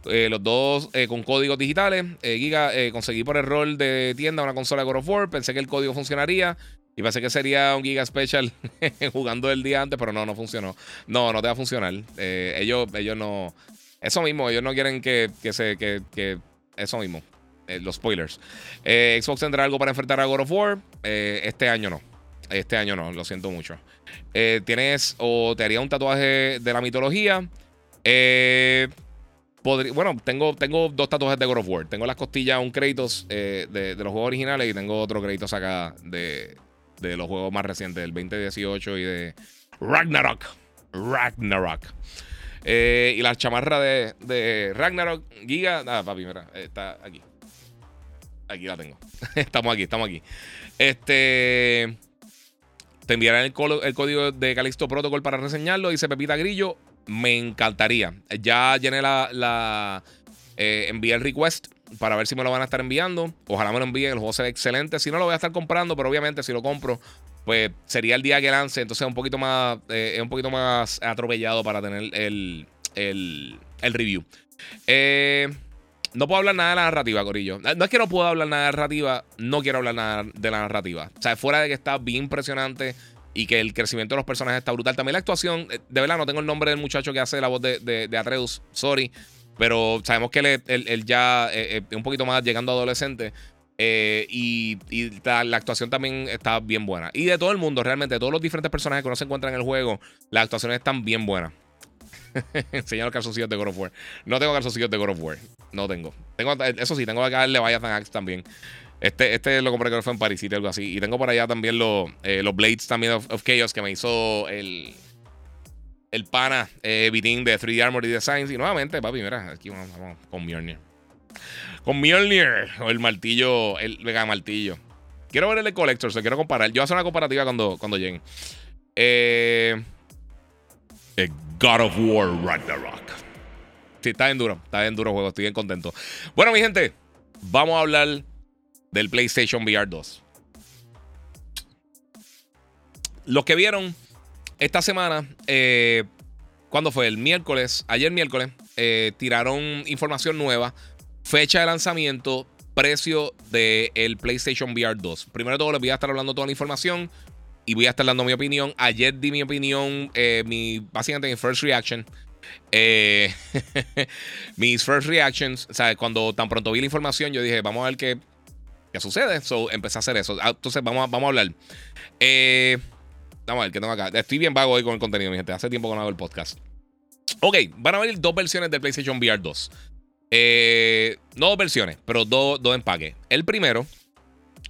[SPEAKER 1] los dos con códigos digitales. Giga, conseguí por error de tienda una consola de God of War. Pensé que el código funcionaría. Y pensé que sería un Giga Special <laughs> jugando el día antes, pero no, no funcionó. No, no te va a funcionar. Eh, ellos, ellos no. Eso mismo, ellos no quieren que, que se. Que, eso mismo. Eh, los spoilers. Eh, Xbox tendrá algo para enfrentar a God of War. este año no. Este año no, lo siento mucho. Tienes. O te haría un tatuaje de la mitología. bueno, tengo, tengo dos tatuajes de God of War. Tengo las costillas, un Kratos de, de, los juegos originales y tengo otro Kratos acá de, de los juegos más recientes, del 2018 y de Ragnarok. Ragnarok. Eh, y la chamarra de, de, Ragnarok Giga. Nada, papi, mira, está aquí. Aquí la tengo. <laughs> estamos aquí, estamos aquí. Este. Te enviarán el, el, código de Calixto Protocol para reseñarlo. Dice Pepita Grillo. Me encantaría. Ya llené la. la eh, envié el request para ver si me lo van a estar enviando. Ojalá me lo envíen, el juego se ve excelente. Si no, lo voy a estar comprando, pero obviamente si lo compro, pues sería el día que lance. Entonces es un poquito más, eh, es un poquito más atropellado para tener el, el, el review. Eh, no puedo hablar nada de la narrativa, Corillo. No es que no puedo hablar nada de la narrativa, no quiero hablar nada de la narrativa. O sea, fuera de que está bien impresionante y que el crecimiento de los personajes está brutal. También la actuación, eh, de verdad, no tengo el nombre del muchacho que hace la voz de, de Atreus, sorry. Pero sabemos que él, ya eh, eh, es un poquito más llegando a adolescente. Eh, y, la, actuación también está bien buena. Y de todo el mundo, realmente, de todos los diferentes personajes que no se encuentran en el juego, las actuaciones están bien buenas. <laughs> Enseñar los calzoncillos de God of War. No tengo calzoncillos de God of War. No tengo. tengo eso sí, tengo acá el Leviathan Axe también. Este, este lo compré creo que fue en Paris y algo así. Y tengo por allá también los, los Blades también of Chaos que me hizo el, el pana eh, Vitín de 3D Armory Designs. Y nuevamente, papi, mira, aquí vamos, con Mjolnir. Con Mjolnir, o el martillo, el mega martillo. Quiero ver el Collector, se quiero comparar. Yo voy a hacer una comparativa cuando, cuando lleguen. Eh, God of War Ragnarok. Sí, está bien duro, está bien duro el juego, estoy bien contento. Bueno, mi gente, vamos a hablar del PlayStation VR 2. Los que vieron esta semana, eh, ¿cuándo fue? El miércoles, ayer miércoles, eh, tiraron información nueva, fecha de lanzamiento, precio del PlayStation VR 2. Primero de todo, les voy a estar hablando toda la información y voy a estar dando mi opinión. Ayer di mi opinión, eh, mi, básicamente mi first reaction. <laughs> mis first reactions, o sea, cuando tan pronto vi la información, yo dije, vamos a ver qué, qué sucede. So, empecé a hacer eso. Ah, entonces, vamos vamos a hablar. Eh. Vamos a ver qué tengo acá. Estoy bien vago hoy con el contenido, mi gente. Hace tiempo que no hago el podcast. Ok, van a venir dos versiones del PlayStation VR 2. Eh, no dos versiones, pero dos, empaques. El primero,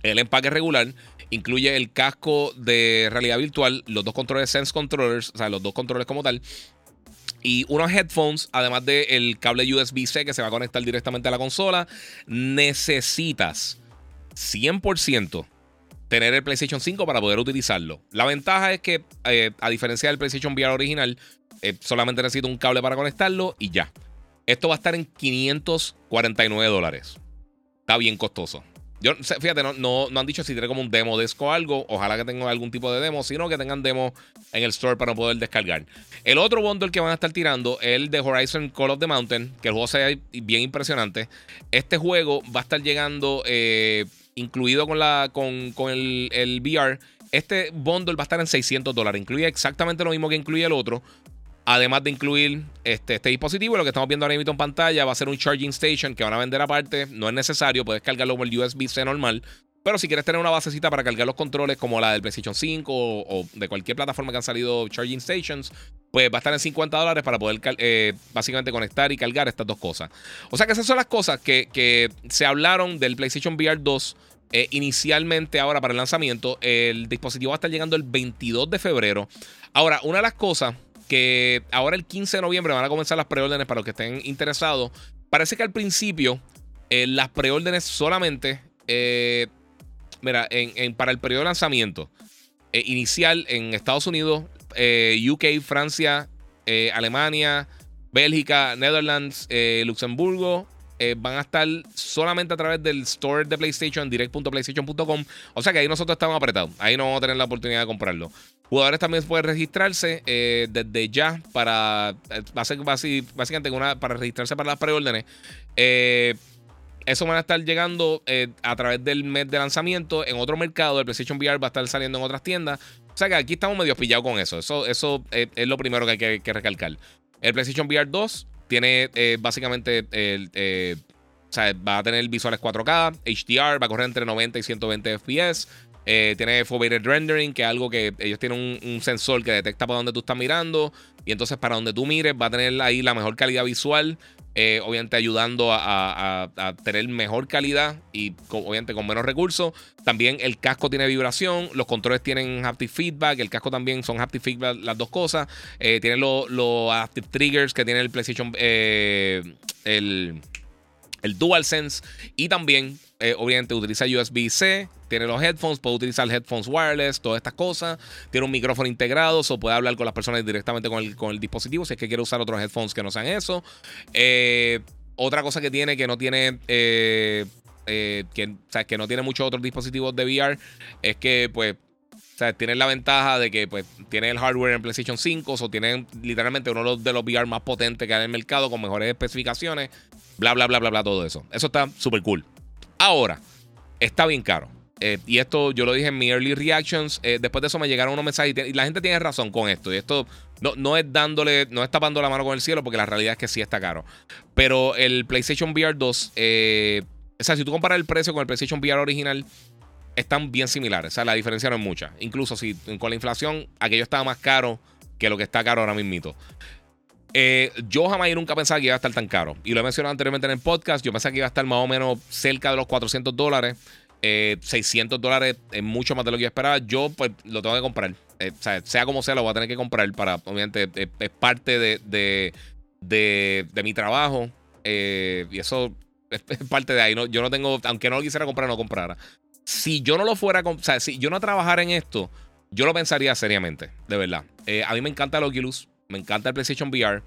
[SPEAKER 1] el empaque regular, incluye el casco de realidad virtual, los dos controles Sense Controllers, o sea, los dos controles como tal, y unos headphones, además del cable USB-C que se va a conectar directamente a la consola. Necesitas 100% tener el PlayStation 5 para poder utilizarlo. La ventaja es que, eh, a diferencia del PlayStation VR original, eh, solamente necesito un cable para conectarlo y ya. Esto va a estar en 549 dólares. Está bien costoso. Yo, fíjate, no, no, han dicho si tiene como un demo disco o algo. Ojalá que tengan algún tipo de demo, sino que tengan demo en el store para poder descargar. El otro bundle que van a estar tirando es el de Horizon Call of the Mountain, que el juego sea bien impresionante. Este juego va a estar llegando eh, incluido con, la, con, con el, el, VR. Este bundle va a estar en 600 dólares. Incluye exactamente lo mismo que incluye el otro. Además de incluir este, este dispositivo, lo que estamos viendo ahora mismo en pantalla va a ser un charging station que van a vender aparte. No es necesario, puedes cargarlo como el USB-C normal. Pero si quieres tener una basecita para cargar los controles como la del PlayStation 5 o, de cualquier plataforma que han salido charging stations, pues va a estar en 50 dólares para poder eh, básicamente conectar y cargar estas dos cosas. O sea que esas son las cosas que, que se hablaron del PlayStation VR 2 eh, inicialmente ahora para el lanzamiento. El dispositivo va a estar llegando el 22 de febrero. Ahora, una de las cosas que ahora el 15 de noviembre van a comenzar las preórdenes para los que estén interesados. Parece que al principio eh, las preórdenes solamente, eh, mira, en, para el periodo de lanzamiento, inicial en Estados Unidos, UK, Francia, Alemania, Bélgica, Netherlands, Luxemburgo, van a estar solamente a través del store de PlayStation, direct.playstation.com. O sea que ahí nosotros estamos apretados. Ahí no vamos a tener la oportunidad de comprarlo. Jugadores también pueden registrarse eh, desde ya para. Eh, básicamente una, para registrarse para las preórdenes. Eh, eso van a estar llegando a través del mes de lanzamiento. En otro mercado, el PlayStation VR va a estar saliendo en otras tiendas. O sea que aquí estamos medio pillados con eso. Eso, eso es lo primero que hay que, recalcar. El PlayStation VR 2 tiene básicamente el. o sea, va a tener visuales 4K, HDR, va a correr entre 90 y 120 FPS. Eh, tiene Foveated Rendering, que es algo que ellos tienen un, sensor que detecta para donde tú estás mirando. Y entonces para donde tú mires va a tener ahí la mejor calidad visual. Eh, obviamente ayudando a, tener mejor calidad y obviamente con menos recursos. También el casco tiene vibración, los controles tienen haptic feedback, el casco también son haptic feedback, las dos cosas. Eh, tiene los adaptive triggers que tiene el PlayStation, el, el DualSense y también obviamente utiliza USB-C tiene los headphones, puede utilizar headphones wireless, todas estas cosas. Tiene un micrófono integrado, o puede hablar con las personas directamente con el, con el dispositivo si es que quiere usar otros headphones que no sean eso. Eh, otra cosa que tiene que no tiene. Eh, eh, que, que no tiene muchos otros dispositivos de VR es que, pues, o tiene la ventaja de que pues, tiene el hardware en PlayStation 5, o tienen literalmente uno de los VR más potentes que hay en el mercado con mejores especificaciones, bla, bla, bla, bla, bla, todo eso. Eso está súper cool. Ahora, está bien caro. Eh, y esto yo lo dije en mi early reactions. Eh, después de eso me llegaron unos mensajes y, la gente tiene razón con esto. Y esto no, no, es dándole, no es tapando la mano con el cielo porque la realidad es que sí está caro. Pero el PlayStation VR 2, eh, o sea, si tú comparas el precio con el PlayStation VR original, están bien similares. O sea, la diferencia no es mucha. Incluso si con la inflación aquello estaba más caro que lo que está caro ahora mismo. yo jamás y nunca pensaba que iba a estar tan caro. Y lo he mencionado anteriormente en el podcast. Yo pensaba que iba a estar más o menos cerca de los 400 dólares. 600 eh, dólares es mucho más de lo que yo esperaba. Yo, pues, lo tengo que comprar. Eh, sea, como sea, lo voy a tener que comprar para, obviamente, es, parte de, de, mi trabajo. Eh, y eso es, parte de ahí. ¿no? Yo no tengo, aunque no lo quisiera comprar, no comprara. Si yo no lo fuera, o sea, si yo no trabajara en esto, yo lo pensaría seriamente, de verdad. a mí me encanta el Oculus, me encanta el PlayStation VR,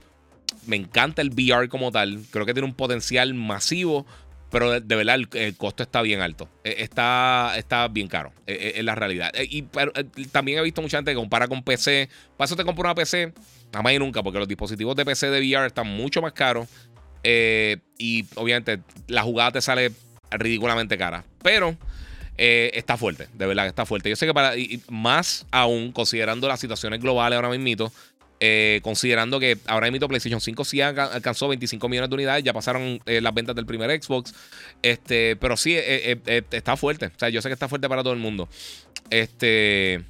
[SPEAKER 1] me encanta el VR como tal. Creo que tiene un potencial masivo. Pero de, verdad el, costo está bien alto. E, está, está bien caro. E, e, es, la realidad. y también he visto mucha gente que compara con PC. Para eso te compro una PC. Jamás y nunca, porque los dispositivos de PC de VR están mucho más caros. Y obviamente la jugada te sale ridículamente cara. Pero está fuerte, de verdad está fuerte. Yo sé que para. más aún, considerando las situaciones globales ahora mismo eh, considerando que ahora mismo PlayStation 5 sí alcanzó 25 millones de unidades, ya pasaron eh, las ventas del primer Xbox. Este, pero sí, eh, está fuerte. O sea, yo sé que está fuerte para todo el mundo. Este.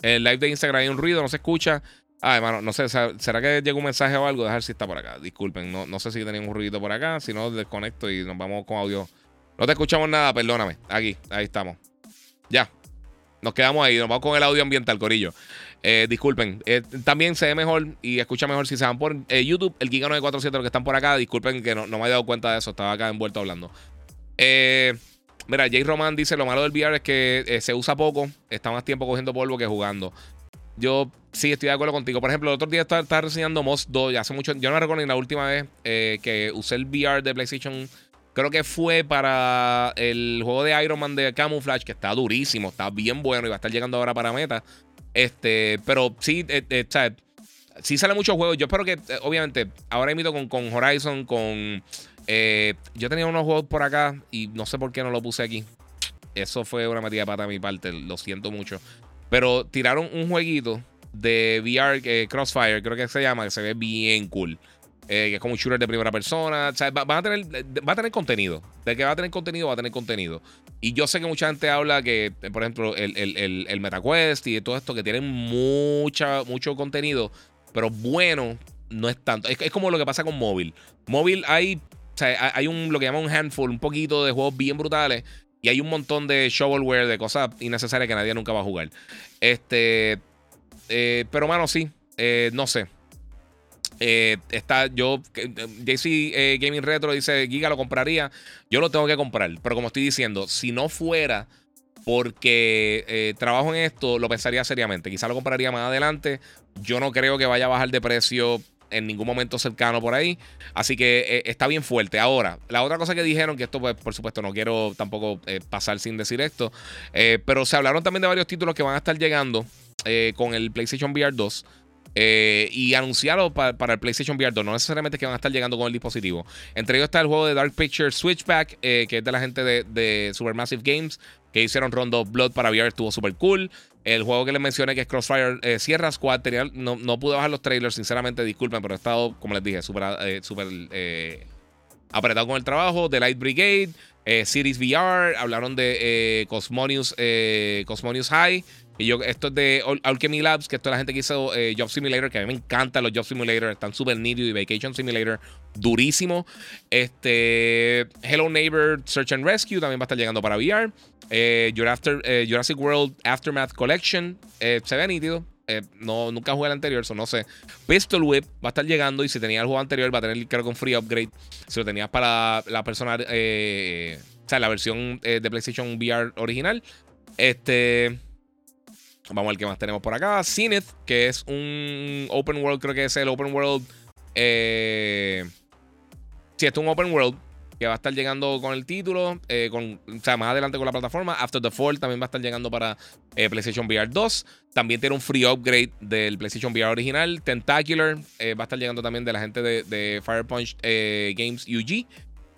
[SPEAKER 1] El live de Instagram hay un ruido, no se escucha. Ah, hermano, no sé, ¿será que llegó un mensaje o algo? Dejar si está por acá. Disculpen, no, no sé si tenían un ruidito por acá. Si no, desconecto y nos vamos con audio. No te escuchamos nada, perdóname. Aquí, ahí estamos. Ya. Nos quedamos ahí, nos vamos con el audio ambiental, Corillo. Eh, disculpen, eh, también se ve mejor y escucha mejor si se van por eh, YouTube, el Giga 947, los que están por acá. Disculpen que no, me he dado cuenta de eso, estaba acá envuelto hablando. mira, Jay Roman dice: Lo malo del VR es que se usa poco, está más tiempo cogiendo polvo que jugando. Yo sí estoy de acuerdo contigo. Por ejemplo, el otro día estaba, estaba reseñando Moss 2. Ya hace mucho. Yo no recuerdo ni la última vez que usé el VR de PlayStation. Creo que fue para el juego de Iron Man de Camouflage, que está durísimo, está bien bueno y va a estar llegando ahora para meta. Este, pero sí, eh, eh, sí sale muchos juegos. Yo espero que, eh, obviamente, ahora invito con, con Horizon, con. yo tenía unos juegos por acá y no sé por qué no lo puse aquí. Eso fue una metida de pata de mi parte, lo siento mucho. Pero tiraron un jueguito de VR, Crossfire, creo que se llama, que se ve bien cool. Eh, que es como un shooter de primera persona. O sea, va, a tener, va a tener contenido. De que va a tener contenido, va a tener contenido. Y yo sé que mucha gente habla que, por ejemplo, el, el, el, MetaQuest y todo esto, que tienen mucha, mucho contenido, pero bueno, no es tanto. Es, como lo que pasa con móvil. Móvil hay, o sea, hay un, lo que llaman un handful, un poquito de juegos bien brutales. Y hay un montón de shovelware, de cosas innecesarias que nadie nunca va a jugar. Este. Eh, pero, mano, sí. Eh, no sé. Eh, está yo, JC eh, Gaming Retro dice, Giga lo compraría. Yo lo tengo que comprar. Pero como estoy diciendo, si no fuera porque trabajo en esto, lo pensaría seriamente. Quizá lo compraría más adelante. Yo no creo que vaya a bajar de precio en ningún momento cercano por ahí. Así que eh, está bien fuerte. Ahora, la otra cosa que dijeron, que esto pues por supuesto no quiero tampoco eh, pasar sin decir esto, eh, pero se hablaron también de varios títulos que van a estar llegando con el PlayStation VR 2. Y anunciaron para, el PlayStation VR 2, no necesariamente que van a estar llegando con el dispositivo. Entre ellos está el juego de Dark Picture Switchback, que es de la gente de, Supermassive Games, que hicieron Rondo Blood para VR, estuvo súper cool. El juego que les mencioné, que es Crossfire eh, Sierra Squad, no, pude bajar los trailers, sinceramente, disculpen, pero he estado, como les dije, súper eh, eh, apretado con el trabajo. The Light Brigade, Series VR, hablaron de Cosmonius, Cosmonius High. Y yo, esto es de Alchemy Labs, que esto es la gente que hizo Job Simulator, que a mí me encantan los Job Simulator, están súper nítidos y Vacation Simulator, durísimo. Este, Hello Neighbor Search and Rescue también va a estar llegando para VR. Eh, eh, Jurassic World Aftermath Collection eh, se ve nítido. no, nunca jugué el anterior, eso no sé. Pistol Whip va a estar llegando y si tenía el juego anterior va a tener, creo un free upgrade. Si lo tenías para la persona, o sea, la versión de PlayStation VR original. Este. Vamos a ver qué más tenemos por acá. Zenith, que es un open world, creo que es el open world. Eh, sí, es un open world que va a estar llegando con el título, eh, con, o sea, más adelante con la plataforma. After the Fall también va a estar llegando para eh, PlayStation VR 2. También tiene un free upgrade del PlayStation VR original. Tentacular eh, va a estar llegando también de la gente de, de Firepunch Games UG.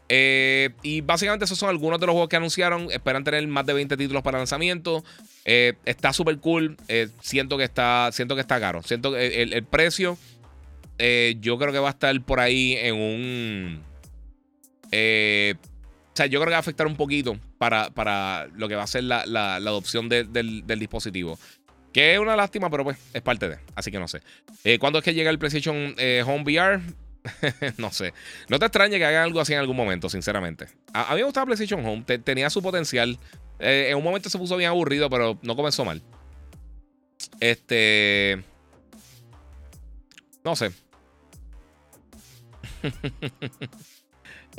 [SPEAKER 1] Y básicamente esos son algunos de los juegos que anunciaron. Esperan tener más de 20 títulos para lanzamiento. está súper cool. siento, que está, siento que está caro. Siento que el precio yo creo que va a estar por ahí en un eh, o sea, yo creo que va a afectar un poquito para, para lo que va a ser la, adopción del, dispositivo. Que es una lástima, pero pues es parte de. Así que no sé. Eh, ¿Cuándo es que llega el PlayStation eh, Home VR? <laughs> no sé. No te extrañe que hagan algo así en algún momento, sinceramente. A, mí me gustaba PlayStation Home. tenía su potencial. en un momento se puso bien aburrido, pero no comenzó mal. Este. No sé. <laughs>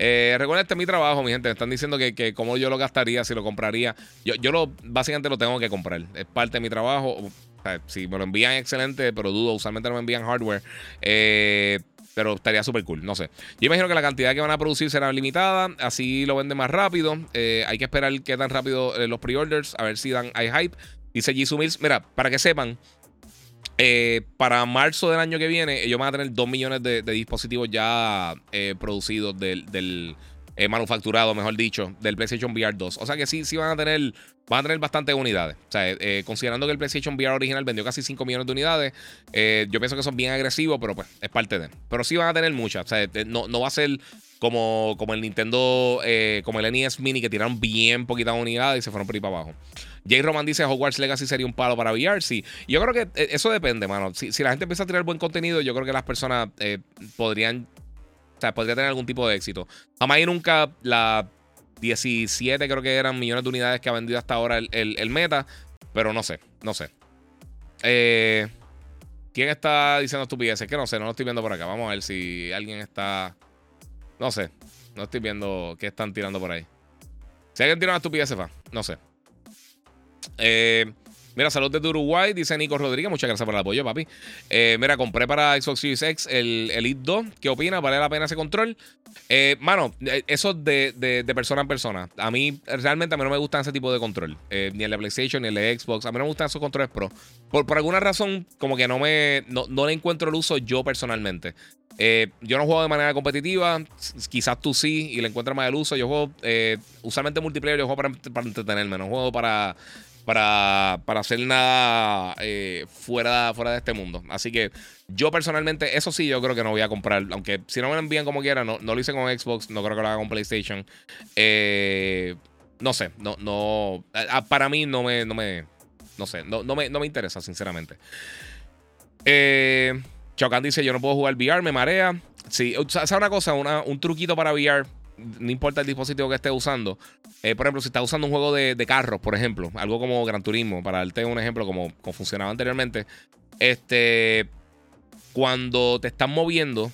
[SPEAKER 1] Eh, recuerden, este es mi trabajo, mi gente. Me están diciendo que, que cómo yo lo gastaría, si lo compraría. Yo, yo lo, básicamente lo tengo que comprar. Es parte de mi trabajo. si me lo envían, excelente, pero dudo. Usualmente no me envían hardware. Eh, pero estaría súper cool, no sé. Yo imagino que la cantidad que van a producir será limitada, así lo venden más rápido. Eh, hay que esperar que tan rápido eh, los pre-orders, a ver si dan hay hype. Dice Jisoo Mills, mira, para que sepan, eh, para marzo del año que viene, ellos van a tener 2 millones de, dispositivos ya producidos del, eh, manufacturado, mejor dicho, del PlayStation VR 2. O sea que sí, sí van a tener, van a tener bastantes unidades. O sea, considerando que el PlayStation VR original vendió casi 5 millones de unidades, yo pienso que son bien agresivos, pero pues es parte de. Pero sí van a tener muchas. O sea, no, no va a ser como, como el Nintendo, como el NES Mini, que tiraron bien poquitas unidades y se fueron por ahí para abajo. Jay Roman dice Hogwarts Legacy sería un palo para VR. Sí, yo creo que eh, eso depende, mano. Si, la gente empieza a tirar buen contenido, yo creo que las personas eh, podrían. O sea, podría tener algún tipo de éxito. Jamás y nunca la 17, creo que eran millones de unidades que ha vendido hasta ahora el, meta. Pero no sé, no sé. Eh, ¿Quién está diciendo estupideces? Que no sé, no lo estoy viendo por acá. Vamos a ver si alguien está. No sé. No estoy viendo qué están tirando por ahí. Si alguien tira una estupidez, fa. No sé. Eh, mira, salud desde Uruguay, dice Nico Rodríguez. Muchas gracias por el apoyo, papi. Eh, mira, compré para Xbox Series X el Elite 2. ¿Qué opinas? ¿Vale la pena ese control? Eh, mano, eso de, de, persona en persona. A mí, realmente, a mí no me gusta ese tipo de control. ni el de PlayStation, ni el de Xbox. A mí no me gustan esos controles Pro. Por, por alguna razón, como que no me no, no le encuentro el uso yo personalmente. yo no juego de manera competitiva. Quizás tú sí y le encuentras más el uso. Yo juego usualmente multiplayer. Yo juego para, para entretenerme. No juego para para, para hacer nada eh, fuera, fuera de este mundo. Así que yo personalmente, eso sí, yo creo que no voy a comprar. Aunque si no me lo envían como quiera, no, no lo hice con Xbox, no creo que lo haga con PlayStation. Eh, no sé, no, no. Para mí no me. No, me, no sé, no, no, me, no me interesa, sinceramente. Eh, Chocan dice: Yo no puedo jugar VR, me marea. Sí, ¿sabes una cosa? un truquito para VR no importa el dispositivo que esté usando. Eh, por ejemplo, si está usando un juego de, carros, por ejemplo, algo como Gran Turismo, para darte un ejemplo como, como funcionaba anteriormente, este, cuando te estás moviendo,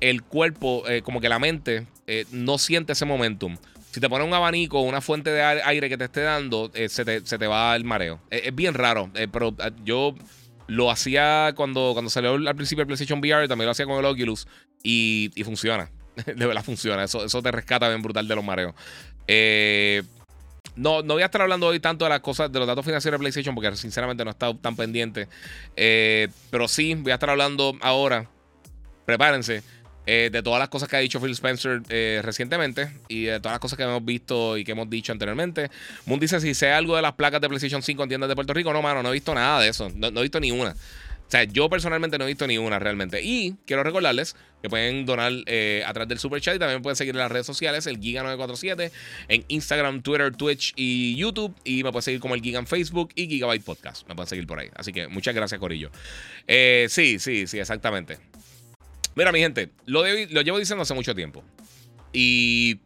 [SPEAKER 1] el cuerpo, eh, como que la mente, eh, no siente ese momentum. si te pones un abanico o una fuente de aire que te esté dando, eh, se, te, va el mareo. Es, bien raro, pero eh, yo lo hacía cuando, cuando salió al principio el PlayStation VR, también lo hacía con el Oculus y, funciona. <laughs> de verdad funciona. Eso, eso te rescata bien brutal de los mareos. no, no voy a estar hablando hoy tanto de las cosas, de los datos financieros de PlayStation, porque sinceramente no he estado tan pendiente. pero sí, voy a estar hablando ahora. Prepárense eh, de todas las cosas que ha dicho Phil Spencer eh, recientemente y de todas las cosas que hemos visto y que hemos dicho anteriormente. Moon dice si sé algo de las placas de PlayStation 5 en tiendas de Puerto Rico. No, mano, no he visto nada de eso. No, he visto ni una. O sea, yo personalmente no he visto ni una realmente. Y quiero recordarles que pueden donar eh, a través del super chat y también pueden seguir en las redes sociales, el Giga947, en Instagram, Twitter, Twitch y YouTube. Y me pueden seguir como el Giga en Facebook y Gigabyte Podcast. Me pueden seguir por ahí. Así que muchas gracias, Corillo. sí, sí, sí, exactamente. Mira, mi gente, lo llevo diciendo hace mucho tiempo. Y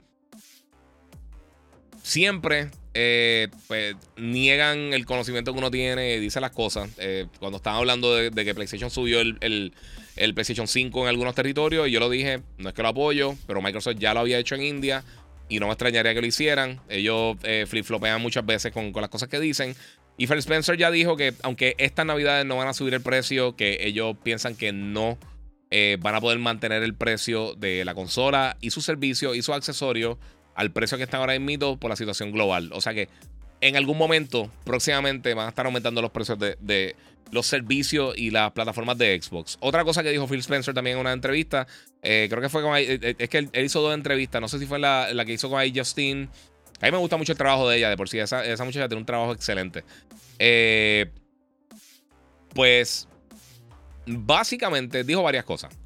[SPEAKER 1] siempre eh, pues, niegan el conocimiento que uno tiene dice las cosas. Eh, cuando estaban hablando de, que PlayStation subió el, PlayStation 5 en algunos territorios, y yo lo dije, no es que lo apoyo, pero Microsoft ya lo había hecho en India y no me extrañaría que lo hicieran. Ellos eh, flip-flopean muchas veces con, con, las cosas que dicen. Y Phil Spencer ya dijo que aunque estas navidades no van a subir el precio, que ellos piensan que no van a poder mantener el precio de la consola y su servicio y su accesorio al precio que están ahora mismo por la situación global. O sea que en algún momento, próximamente, van a estar aumentando los precios de, los servicios y las plataformas de Xbox. Otra cosa que dijo Phil Spencer también en una entrevista, eh, creo que fue con. Eh, es que él, hizo dos entrevistas, no sé si fue la, que hizo con Justin. A mí me gusta mucho el trabajo de ella, de por sí. Esa, esa muchacha tiene un trabajo excelente. pues básicamente dijo varias cosas.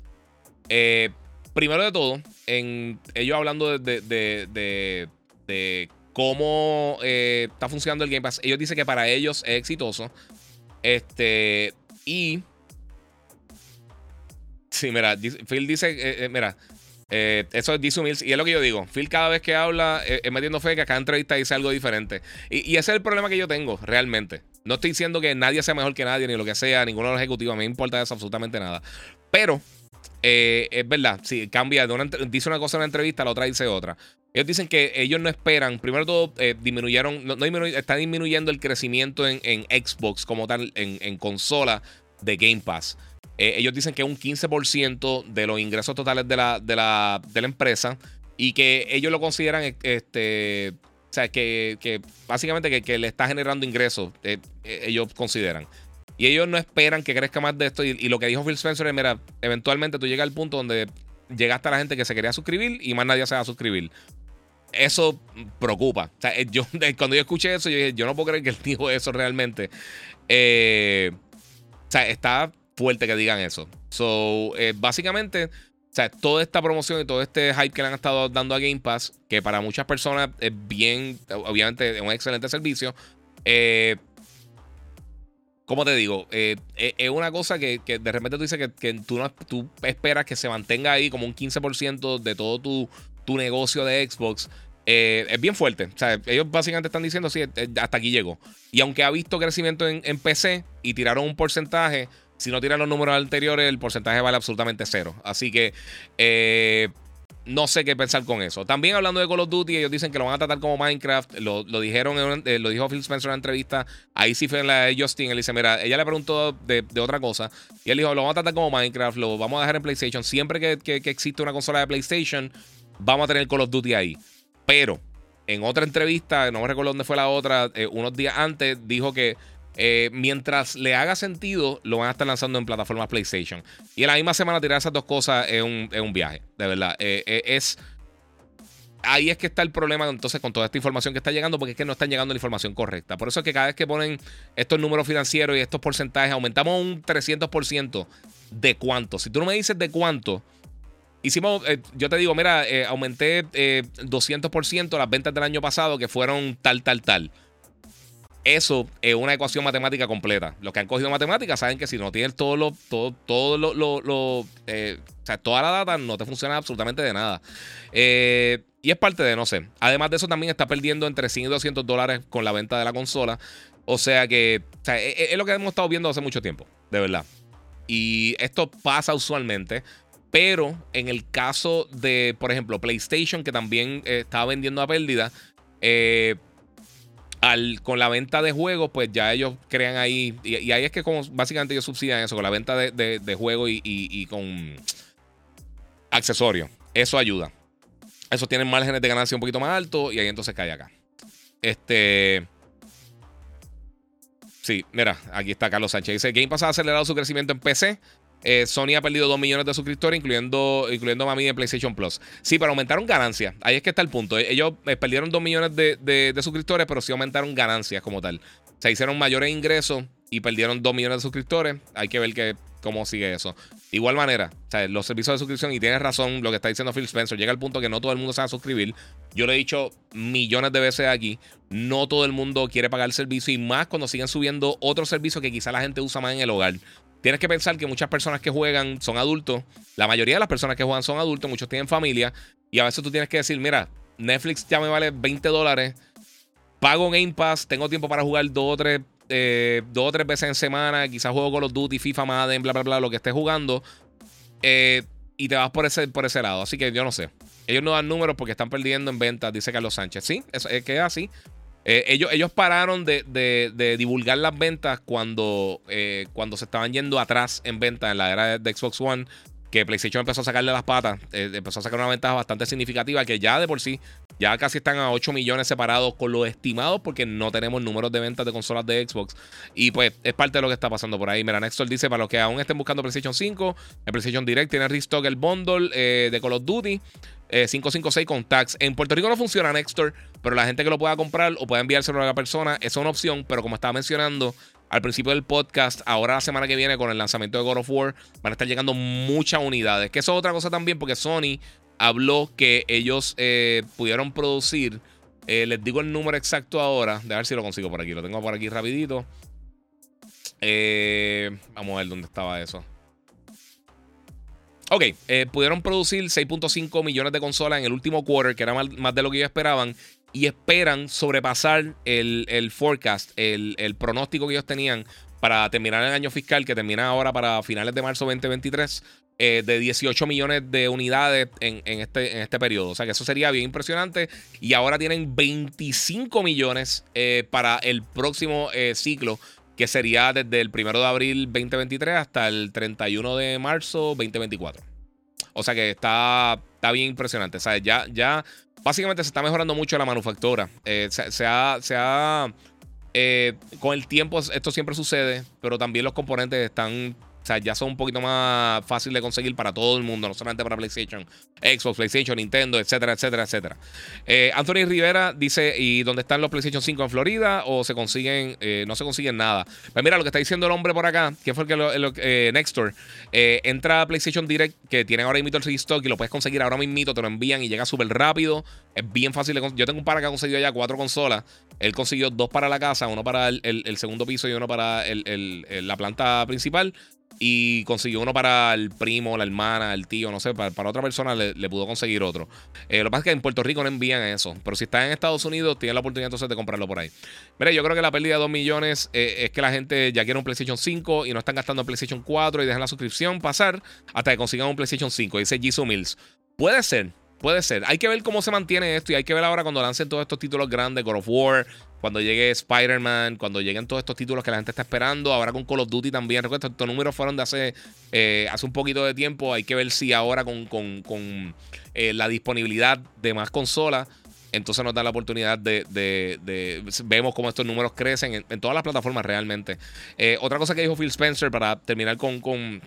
[SPEAKER 1] Eh, primero de todo, en ellos hablando de, cómo eh, está funcionando el Game Pass, ellos dicen que para ellos es exitoso. Este, y. Sí, mira, Phil dice, eh, mira, eso es dice Mills, y es lo que yo digo. Phil cada vez que habla es metiendo fe que cada entrevista dice algo diferente. Y, y, ese es el problema que yo tengo, realmente. No estoy diciendo que nadie sea mejor que nadie, ni lo que sea, ninguno de los ejecutivos. A mí me importa eso absolutamente nada. Pero eh, es verdad, si cambia, dice una cosa en una entrevista, la otra dice otra. Ellos dicen que ellos no esperan, primero todo, eh, disminuyeron, no, está disminuyendo el crecimiento en, Xbox como tal, en, consola de Game Pass. Eh, ellos dicen que un 15% de los ingresos totales de la, de la, de la empresa y que ellos lo consideran este, o sea, que, básicamente que, le está generando ingresos, ellos consideran. Y ellos no esperan que crezca más de esto. Y, lo que dijo Phil Spencer es, mira, eventualmente tú llegas al punto donde llegaste a la gente que se quería suscribir y más nadie se va a suscribir. Eso preocupa. O sea, eh, yo, <laughs> cuando yo escuché eso, yo no puedo creer que él dijo eso realmente. o sea, está fuerte que digan eso. So, básicamente toda esta promoción y todo este hype que le han estado dando a Game Pass, que para muchas personas es bien, obviamente, es un excelente servicio. Eh, ¿Cómo te digo? Eh, eh, es una cosa que, de repente tú dices que, tú, esperas que se mantenga ahí como un 15% de todo tu, tu negocio de Xbox. es bien fuerte. O sea, ellos básicamente están diciendo, sí, hasta aquí llegó. Y aunque ha visto crecimiento en, PC y tiraron un porcentaje, si no tiran los números anteriores, el porcentaje vale absolutamente cero. Así que eh, no sé qué pensar con eso. También hablando de Call of Duty, ellos dicen que lo van a tratar como Minecraft. Lo, dijeron, eh, lo dijo Phil Spencer en una entrevista. Ahí sí fue en la de Justin. Él dice: Mira, ella le preguntó de, otra cosa. Y él dijo: Lo vamos a tratar como Minecraft, lo vamos a dejar en PlayStation. Siempre que, existe una consola de PlayStation, vamos a tener Call of Duty ahí. Pero en otra entrevista, no me recuerdo dónde fue la otra, eh, unos días antes, dijo que eh, mientras le haga sentido, lo van a estar lanzando en plataformas PlayStation. Y en la misma semana tirar esas dos cosas es un, viaje, de verdad. Eh, eh, es. Ahí es que está el problema entonces con toda esta información que está llegando, porque es que no están llegando la información correcta. Por eso es que cada vez que ponen estos números financieros y estos porcentajes, aumentamos un 300%. ¿De cuánto? Si tú no me dices de cuánto, hicimos, yo te digo, mira, aumenté 200% las ventas del año pasado, que fueron tal, tal, tal eso es una ecuación matemática completa. Los que han cogido matemáticas saben que si no tienes todo lo, todo, todo lo, eh, o sea, toda la data no te funciona absolutamente de nada. Eh, y es parte de, no sé. Además de eso, también está perdiendo entre 100 y 200 dólares con la venta de la consola. O sea que, sea, es, es, lo que hemos estado viendo hace mucho tiempo, de verdad. Y esto pasa usualmente Pero en el caso de, por ejemplo, PlayStation, que también eh, estaba vendiendo a pérdida, eh, al, con la venta de juegos, pues ya ellos crean ahí. Y, ahí es que como básicamente ellos subsidian eso, con la venta de, de, juegos y, con accesorios. Eso ayuda. Eso tienen márgenes de ganancia un poquito más altos y ahí entonces cae acá. Este. Sí, mira, aquí está Carlos Sánchez. Dice: Game Pass ha acelerado su crecimiento en PC. Eh, Sony ha perdido 2 millones de suscriptores, incluyendo, incluyendo Mami en PlayStation Plus. Sí, pero aumentaron ganancias. Ahí es que está el punto. Ellos eh, perdieron 2 millones de, suscriptores, pero sí aumentaron ganancias como tal. Se hicieron mayores ingresos y perdieron 2 millones de suscriptores. Hay que ver cómo sigue eso. De igual manera, los servicios de suscripción, y tienes razón lo que está diciendo Phil Spencer, llega al punto que no todo el mundo a suscribir. Yo lo he dicho millones de veces aquí, no todo el mundo quiere pagar el servicio y más cuando siguen subiendo otros servicios que quizá la gente usa más en el hogar. Tienes que pensar que muchas personas que juegan son adultos, la mayoría de las personas que juegan son adultos, muchos tienen familia y a veces tú tienes que decir, mira, Netflix ya me vale 20 dólares, pago Game Pass, tengo tiempo para jugar dos o tres eh, dos o tres veces en semana, quizás juego Call of Duty, FIFA, Madden, bla, bla, bla, lo que estés jugando, eh, y te vas por ese, por ese lado. Así que yo no sé. Ellos no dan números porque están perdiendo en ventas, dice Carlos Sánchez. Sí, es, que es así. Eh, ellos, ellos pararon de, divulgar las ventas cuando, cuando se estaban yendo atrás en ventas en la era de, Xbox One que PlayStation empezó a sacarle las patas, empezó a sacar una ventaja bastante significativa que ya de por sí ya casi están a 8 millones separados con los estimados porque no tenemos números de ventas de consolas de Xbox. Y pues es parte de lo que está pasando por ahí. Mira, Nextdoor dice, para los que aún estén buscando PlayStation 5, el PlayStation Direct tiene restock el bundle eh, de Call of Duty. 556 eh, con tax. En Puerto Rico no funciona Nextdoor, pero la gente que lo pueda comprar o pueda enviárselo a la persona, es una opción. Pero como estaba mencionando al principio del podcast, ahora la semana que viene con el lanzamiento de God of War, van a estar llegando muchas unidades. Que eso es otra cosa también, porque Sony habló que ellos eh, pudieron producir. Eh, les digo el número exacto ahora. De ver si lo consigo por aquí. Lo tengo por aquí rapidito. Eh, vamos a ver dónde estaba eso. Ok, pudieron producir 6.5 millones de consolas en el último quarter, que era más, de lo que ellos esperaban. Y esperan sobrepasar el, forecast, el, el, pronóstico que ellos tenían para terminar el año fiscal, que termina ahora para finales de marzo 2023, eh, de 18 millones de unidades en, este, en este periodo. O sea que eso sería bien impresionante. Y ahora tienen 25 millones eh, para el próximo eh, ciclo, que sería desde el 1 de abril 2023 hasta el 31 de marzo 2024. O sea que está, está bien impresionante. O sea, ya, ya básicamente se está mejorando mucho la manufactura. se, ha... Se ha con el tiempo esto siempre sucede, pero también los componentes están o sea, ya son un poquito más fáciles de conseguir para todo el mundo, no solamente para PlayStation, Xbox, PlayStation, Nintendo, etcétera, etcétera, etcétera. Eh, Anthony Rivera dice: ¿y dónde están los PlayStation 5 en Florida? ¿O se consiguen, eh, no se consiguen nada? Pues mira, lo que está diciendo el hombre por acá, que fue el que lo, eh, Nextdoor, entra a PlayStation Direct, que tienen ahora mismo el restock y lo puedes conseguir ahora mismo, te lo envían y llega súper rápido. Es bien fácil de Yo tengo un par que ha conseguido ya cuatro consolas. Él consiguió dos para la casa, uno para el, segundo piso y uno para la planta principal y consiguió uno para el primo, la hermana, el tío, no sé, para, otra persona le, pudo conseguir otro. Eh, lo que pasa es que en Puerto Rico no envían eso, pero si está en Estados Unidos, tiene la oportunidad entonces de comprarlo por ahí. Mira, yo creo que la pérdida de 2 millones eh, es que la gente ya quiere un PlayStation 5 y no están gastando PlayStation 4 y dejan la suscripción pasar hasta que consigan un PlayStation 5, dice Jisoo Mills. Puede ser, Puede ser. Hay que ver cómo se mantiene esto y hay que ver ahora cuando lancen todos estos títulos grandes, God of War, cuando llegue Spider-Man, cuando lleguen todos estos títulos que la gente está esperando, ahora con Call of Duty también. Recuerda, estos números fueron de hace, eh, hace un poquito de tiempo. Hay que ver si ahora con, con, eh, la disponibilidad de más consolas entonces nos da la oportunidad de, vemos cómo estos números crecen en, todas las plataformas realmente. Eh, otra cosa que dijo Phil Spencer para terminar con,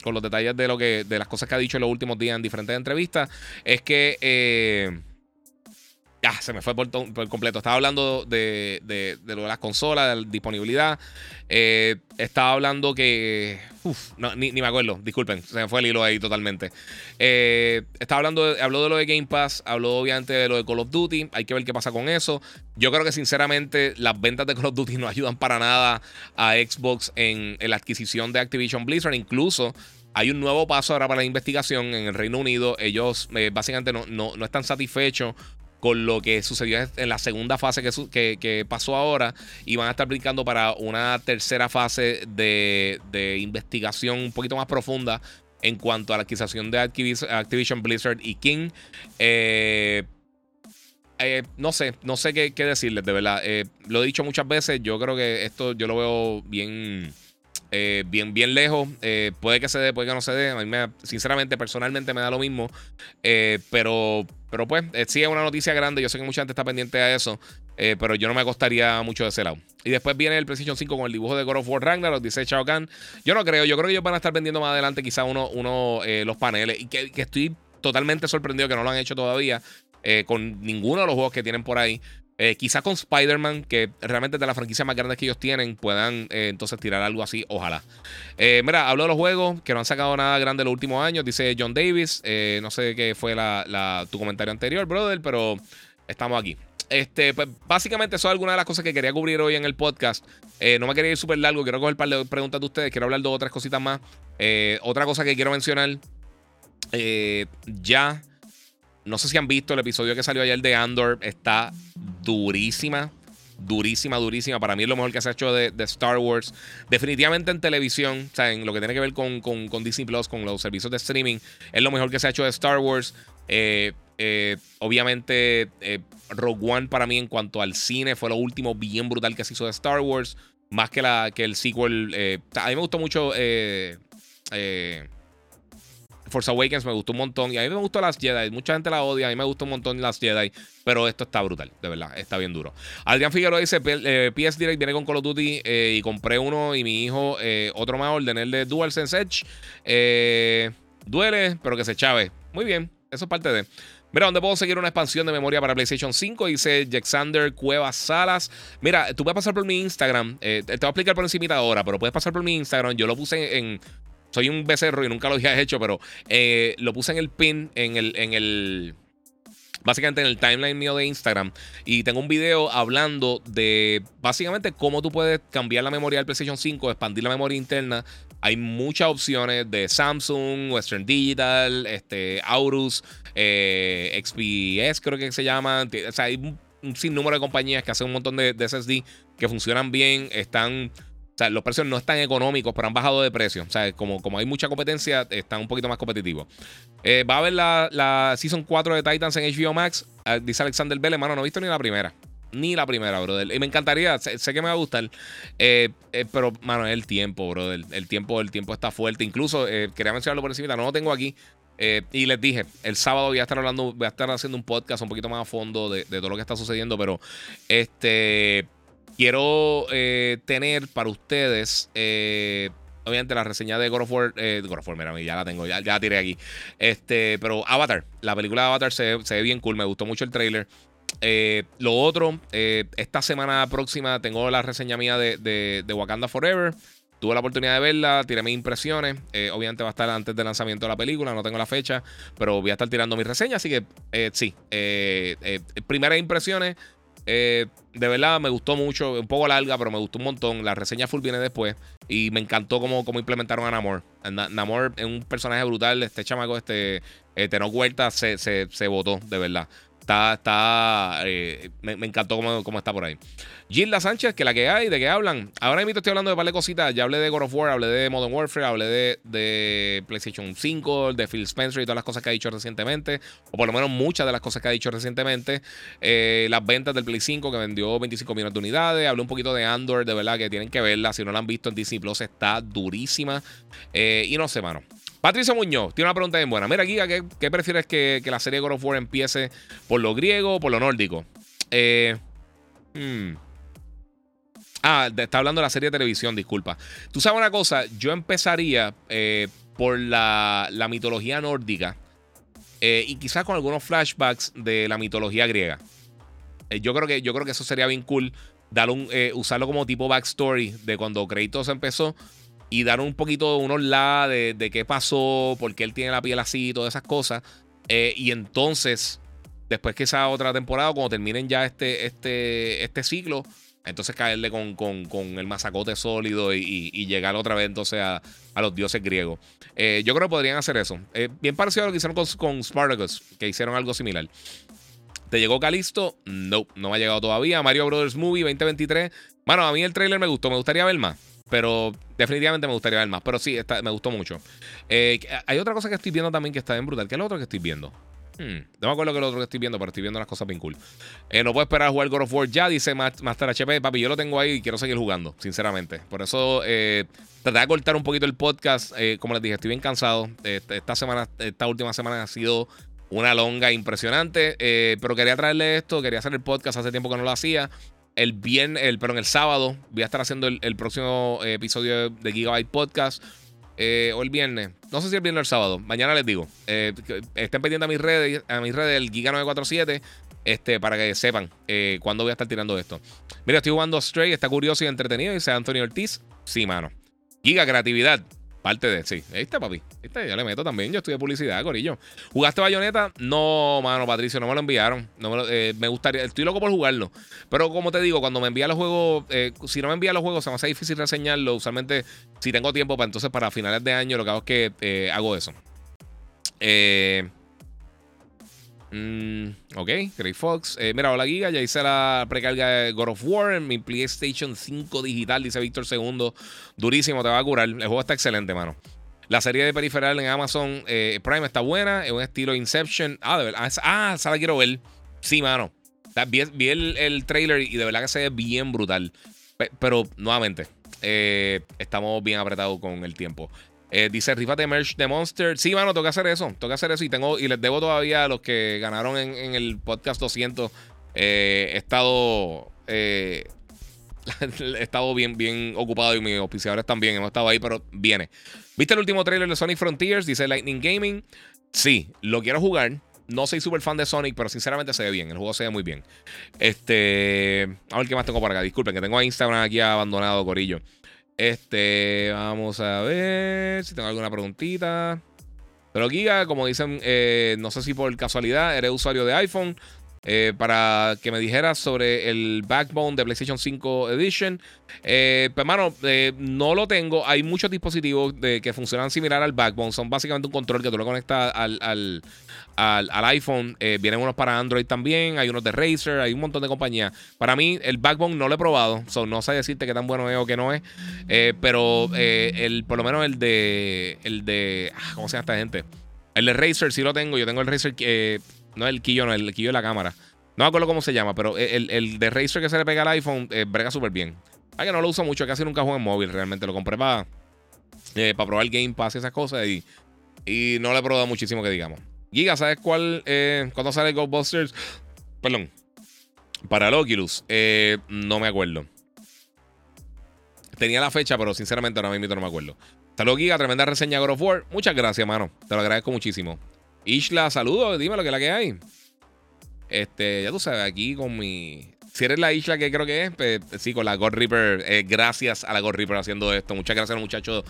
[SPEAKER 1] los detalles de lo que de las cosas que ha dicho en los últimos días en diferentes entrevistas es que eh, Ah, se me fue por, completo. Estaba hablando de, lo de las consolas, de la disponibilidad. Eh, estaba hablando que. Uf, no, ni, me acuerdo, disculpen, se me fue el hilo ahí totalmente. Eh, estaba hablando, de, habló de lo de Game Pass, habló obviamente de lo de Call of Duty. Hay que ver qué pasa con eso. Yo creo que sinceramente las ventas de Call of Duty <laughs> no ayudan para nada a Xbox en, la adquisición de Activision Blizzard. Incluso hay un nuevo paso ahora para la investigación en el Reino Unido. Ellos eh, básicamente no, no, no, están satisfechos con lo que sucedió en la segunda fase que, que, pasó ahora y van a estar brincando para una tercera fase de, investigación un poquito más profunda en cuanto a la adquisición de Activision Blizzard y King. Eh, eh, no sé, no sé qué, decirles, de verdad. Eh, lo he dicho muchas veces, yo creo que esto yo lo veo bien, bien, bien lejos. puede que se dé, puede que no se dé. A mí, me, sinceramente, personalmente me da lo mismo. pero, pero pues, sí es una noticia grande. Yo sé que mucha gente está pendiente a eso. pero yo no me acostaría mucho de ese lado. Y después viene el PlayStation 5 con el dibujo de God of War Ragnarok, dice Shao Kahn. Yo no creo, yo creo que ellos van a estar vendiendo más adelante quizá uno, uno los paneles. Y que, que estoy totalmente sorprendido que no lo han hecho todavía. Eh, con ninguno de los juegos que tienen por ahí. Eh, quizá con Spider-Man, que realmente de la franquicia más grande que ellos tienen, puedan eh, entonces tirar algo así, ojalá. mira, hablo de los juegos que no han sacado nada grande los últimos años, dice John Davis. no sé qué fue la, tu comentario anterior, brother, pero estamos aquí. Este, pues, básicamente, eso es alguna de las cosas que quería cubrir hoy en el podcast. no me quería ir súper largo, quiero coger un par de preguntas de ustedes, quiero hablar de otras cositas más. otra cosa que quiero mencionar, ya no sé si han visto el episodio que salió ayer de Andor. Está durísima. Durísima, durísima. Para mí es lo mejor que se ha hecho de, Star Wars. Definitivamente en televisión, o sea, en lo que tiene que ver con, con, Disney Plus, con los servicios de streaming, es lo mejor que se ha hecho de Star Wars. Eh, eh, obviamente, eh, Rogue One para mí en cuanto al cine fue lo último bien brutal que se hizo de Star Wars. Más que, la, que el sequel. a mí me gustó mucho. Force Awakens me gustó un montón. Y a mí me gustó Last Jedi. Mucha gente la odia. A mí me gustó un montón Last Jedi. Pero esto está brutal, de verdad. Está bien duro. Adrián Figueroa dice: PS eh, Direct viene con Call of Duty. Eh, y compré uno. Y mi hijo, eh, otro más, ordené el de DualSense Edge. duele, pero que se chave. Muy bien. Eso es parte de. Mira, ¿dónde puedo seguir una expansión de memoria para PlayStation 5? Dice Jaxander Cuevas Salas. Mira, tú puedes pasar por mi Instagram. te voy a explicar por encima ahora, pero puedes pasar por mi Instagram. Yo lo puse en, soy un becerro y nunca lo había hecho, pero eh, lo puse en el pin, en el, en el. Básicamente en el timeline mío de Instagram. Y tengo un video hablando de básicamente cómo tú puedes cambiar la memoria del PlayStation 5, expandir la memoria interna. Hay muchas opciones de Samsung, Western Digital, este, Aorus, eh, XPS, creo que se llama. O sea, hay un, sinnúmero de compañías que hacen un montón de, de SSD que funcionan bien, están o sea, los precios no están económicos, pero han bajado de precio. O sea, como, como hay mucha competencia, están un poquito más competitivos. Eh, va a haber la, Season 4 de Titans en HBO Max. Ah, dice Alexander Vélez, mano, no he visto ni la primera. Ni la primera, brother. Y me encantaría, sé, que me va a gustar. Eh, eh, pero, mano, es el tiempo, brother. El tiempo, el tiempo está fuerte. Incluso, quería mencionarlo por encima, no lo tengo aquí. y les dije, el sábado voy a estar hablando, voy a estar haciendo un podcast un poquito más a fondo de, de todo lo que está sucediendo. Pero, este Quiero eh, tener para ustedes, eh, obviamente, la reseña de God of War. Eh, God of War, mira, ya la tengo, ya, la tiré aquí. Este, pero Avatar, la película de Avatar se, ve bien cool, me gustó mucho el trailer. lo otro, esta semana próxima tengo la reseña mía de, de, Wakanda Forever. Tuve la oportunidad de verla, tiré mis impresiones. obviamente va a estar antes del lanzamiento de la película, no tengo la fecha, pero voy a estar tirando mi reseña. Así que sí, primeras impresiones. Eh, de verdad me gustó mucho, un poco larga, pero me gustó un montón. La reseña full viene después y me encantó cómo, cómo implementaron a Namor. Namor es un personaje brutal. Este chamaco, este eh, Tenor Huerta, se, se, se votó, de verdad. Está, está, eh, me, encantó cómo, cómo, está por ahí. Gilda Sánchez, que la que hay, ¿de qué hablan? Ahora mismo estoy hablando de par de cositas. Ya hablé de God of War, hablé de Modern Warfare, hablé de, de, PlayStation 5, de Phil Spencer y todas las cosas que ha dicho recientemente. O por lo menos muchas de las cosas que ha dicho recientemente. Eh, las ventas del Play 5 que vendió 25 millones de unidades. Hablé un poquito de Andor, de verdad, que tienen que verla. Si no la han visto en Disney Plus, está durísima. Eh, y no sé, mano. Patricio Muñoz tiene una pregunta bien buena. Mira, Giga, ¿qué, prefieres que, la serie God of War empiece por lo griego o por lo nórdico? Eh, hmm. Ah, está hablando de la serie de televisión, disculpa. Tú sabes una cosa, yo empezaría eh, por la, mitología nórdica eh, y quizás con algunos flashbacks de la mitología griega. yo, creo que, yo creo que eso sería bien cool. un, usarlo como tipo backstory de cuando Kratos empezó y dar un poquito unos la de, de, qué pasó, por qué él tiene la piel así, todas esas cosas. Eh, y entonces, después que esa otra temporada, cuando terminen ya este, este, este ciclo, entonces caerle con, el masacote sólido y, llegar otra vez entonces a, los dioses griegos. Eh, yo creo que podrían hacer eso. Eh, bien parecido a lo que hicieron con, con, Spartacus, que hicieron algo similar. ¿Te llegó Calisto? No, no me ha llegado todavía. Mario Brothers Movie 2023. Bueno, a mí el trailer me gustó, me gustaría ver más. Pero definitivamente me gustaría ver más. Pero sí, me gustó mucho. hay otra cosa que estoy viendo también que está bien brutal. ¿Qué es lo otro que estoy viendo? Hmm, no me acuerdo que lo otro que estoy viendo, pero estoy viendo unas cosas bien cool. no puedo esperar a jugar God of War ya, dice Master HP. Papi, yo lo tengo ahí y quiero seguir jugando, sinceramente. Por eso eh, traté de cortar un poquito el podcast. como les dije, estoy bien cansado. esta semana, esta última semana ha sido una longa impresionante. Eh, pero quería traerle esto, quería hacer el podcast hace tiempo que no lo hacía. El bien, el, el sábado voy a estar haciendo el, próximo eh, episodio de Gigabyte Podcast. Eh, o el viernes. No sé si el viernes o el sábado. Mañana les digo. estén pendientes a mis redes, a mis redes del Giga947. Este, para que sepan cuándo voy a estar tirando esto. Mira, estoy jugando Stray, está curioso y entretenido. Dice Anthony Ortiz. Sí, mano. Giga creatividad. Parte de, sí. Está, papi. Está, ya le meto también. Yo de publicidad, Corillo. ¿Jugaste bayoneta? No, mano, Patricio, no me lo enviaron. No me, eh, me, gustaría, estoy loco por jugarlo. Pero como te digo, cuando me envían los juegos, eh, si no me envían los juegos, se me hace difícil reseñarlo. Usualmente, si tengo tiempo, para entonces para finales de año, lo que hago es que eh, hago eso. Eh. Mm, ok, Grey Fox. Eh, mira, hola Giga, ya hice la precarga de God of War en mi PlayStation 5 digital, dice Víctor Segundo. Durísimo, te va a curar. El juego está excelente, mano. La serie de periferal en Amazon eh, Prime está buena, es un estilo Inception. Ah, de verdad. Ah, esa la quiero ver. Sí, mano. Vi, el, trailer y de verdad que se ve bien brutal. Pero, nuevamente, eh, estamos bien apretados con el tiempo. Eh, dice, rifate merch de Monster. Sí, mano, que hacer eso. Que hacer eso. Y tengo, y les debo todavía a los que ganaron en, el podcast 200. Eh, he estado. Eh, <laughs> estado bien, bien ocupado y mis auspiciadores también. Hemos estado ahí, pero viene. ¿Viste el último trailer de Sonic Frontiers? Dice Lightning Gaming. Sí, lo quiero jugar. No soy súper fan de Sonic, pero sinceramente se ve bien. El juego se ve muy bien. Este. A ver qué más tengo por acá. Disculpen, que tengo a Instagram aquí abandonado, Corillo. Este, vamos a ver si tengo alguna preguntita. Pero Giga, como dicen, eh, no sé si por casualidad eres usuario de iPhone. Eh, para que me dijeras sobre el backbone de PlayStation 5 Edition. Eh, pues, hermano, no lo tengo. Hay muchos dispositivos que funcionan similar al backbone. Son básicamente un control que tú lo conectas al, al, iPhone. Eh, vienen unos para Android también. Hay unos de Razer. Hay un montón de compañías. Para mí, el Backbone no lo he probado. no sé decirte qué tan bueno es o qué no es. Eh, pero eh, el, por lo menos el de. El de. Ah, ¿Cómo se llama esta gente? El de Razer sí lo tengo. Yo tengo el Razer. No el quillo, no, el quillo de la cámara. No me acuerdo cómo se llama, pero el, el de Razer que se le pega al iPhone brega súper bien. Ay, que no lo uso mucho, casi nunca juego en móvil realmente. Lo compré para, para probar el Game Pass y esas cosas y, y no lo he probado muchísimo que digamos. Giga, ¿sabes cuál? Eh, ¿Cuándo sale Ghostbusters? Perdón. Para el Oculus. Eh, no me acuerdo. Tenía la fecha, pero sinceramente ahora mismo no me acuerdo. Saludos, Giga. Tremenda reseña God of War. Muchas gracias, mano. Te lo agradezco muchísimo. Ishla, saludos. Dime lo que es la que hay. Este, ya tú sabes, aquí con mi si eres la isla que creo que es, pues, sí, con la God Reaper. Eh, gracias a la God Reaper haciendo esto. Muchas gracias a los muchachos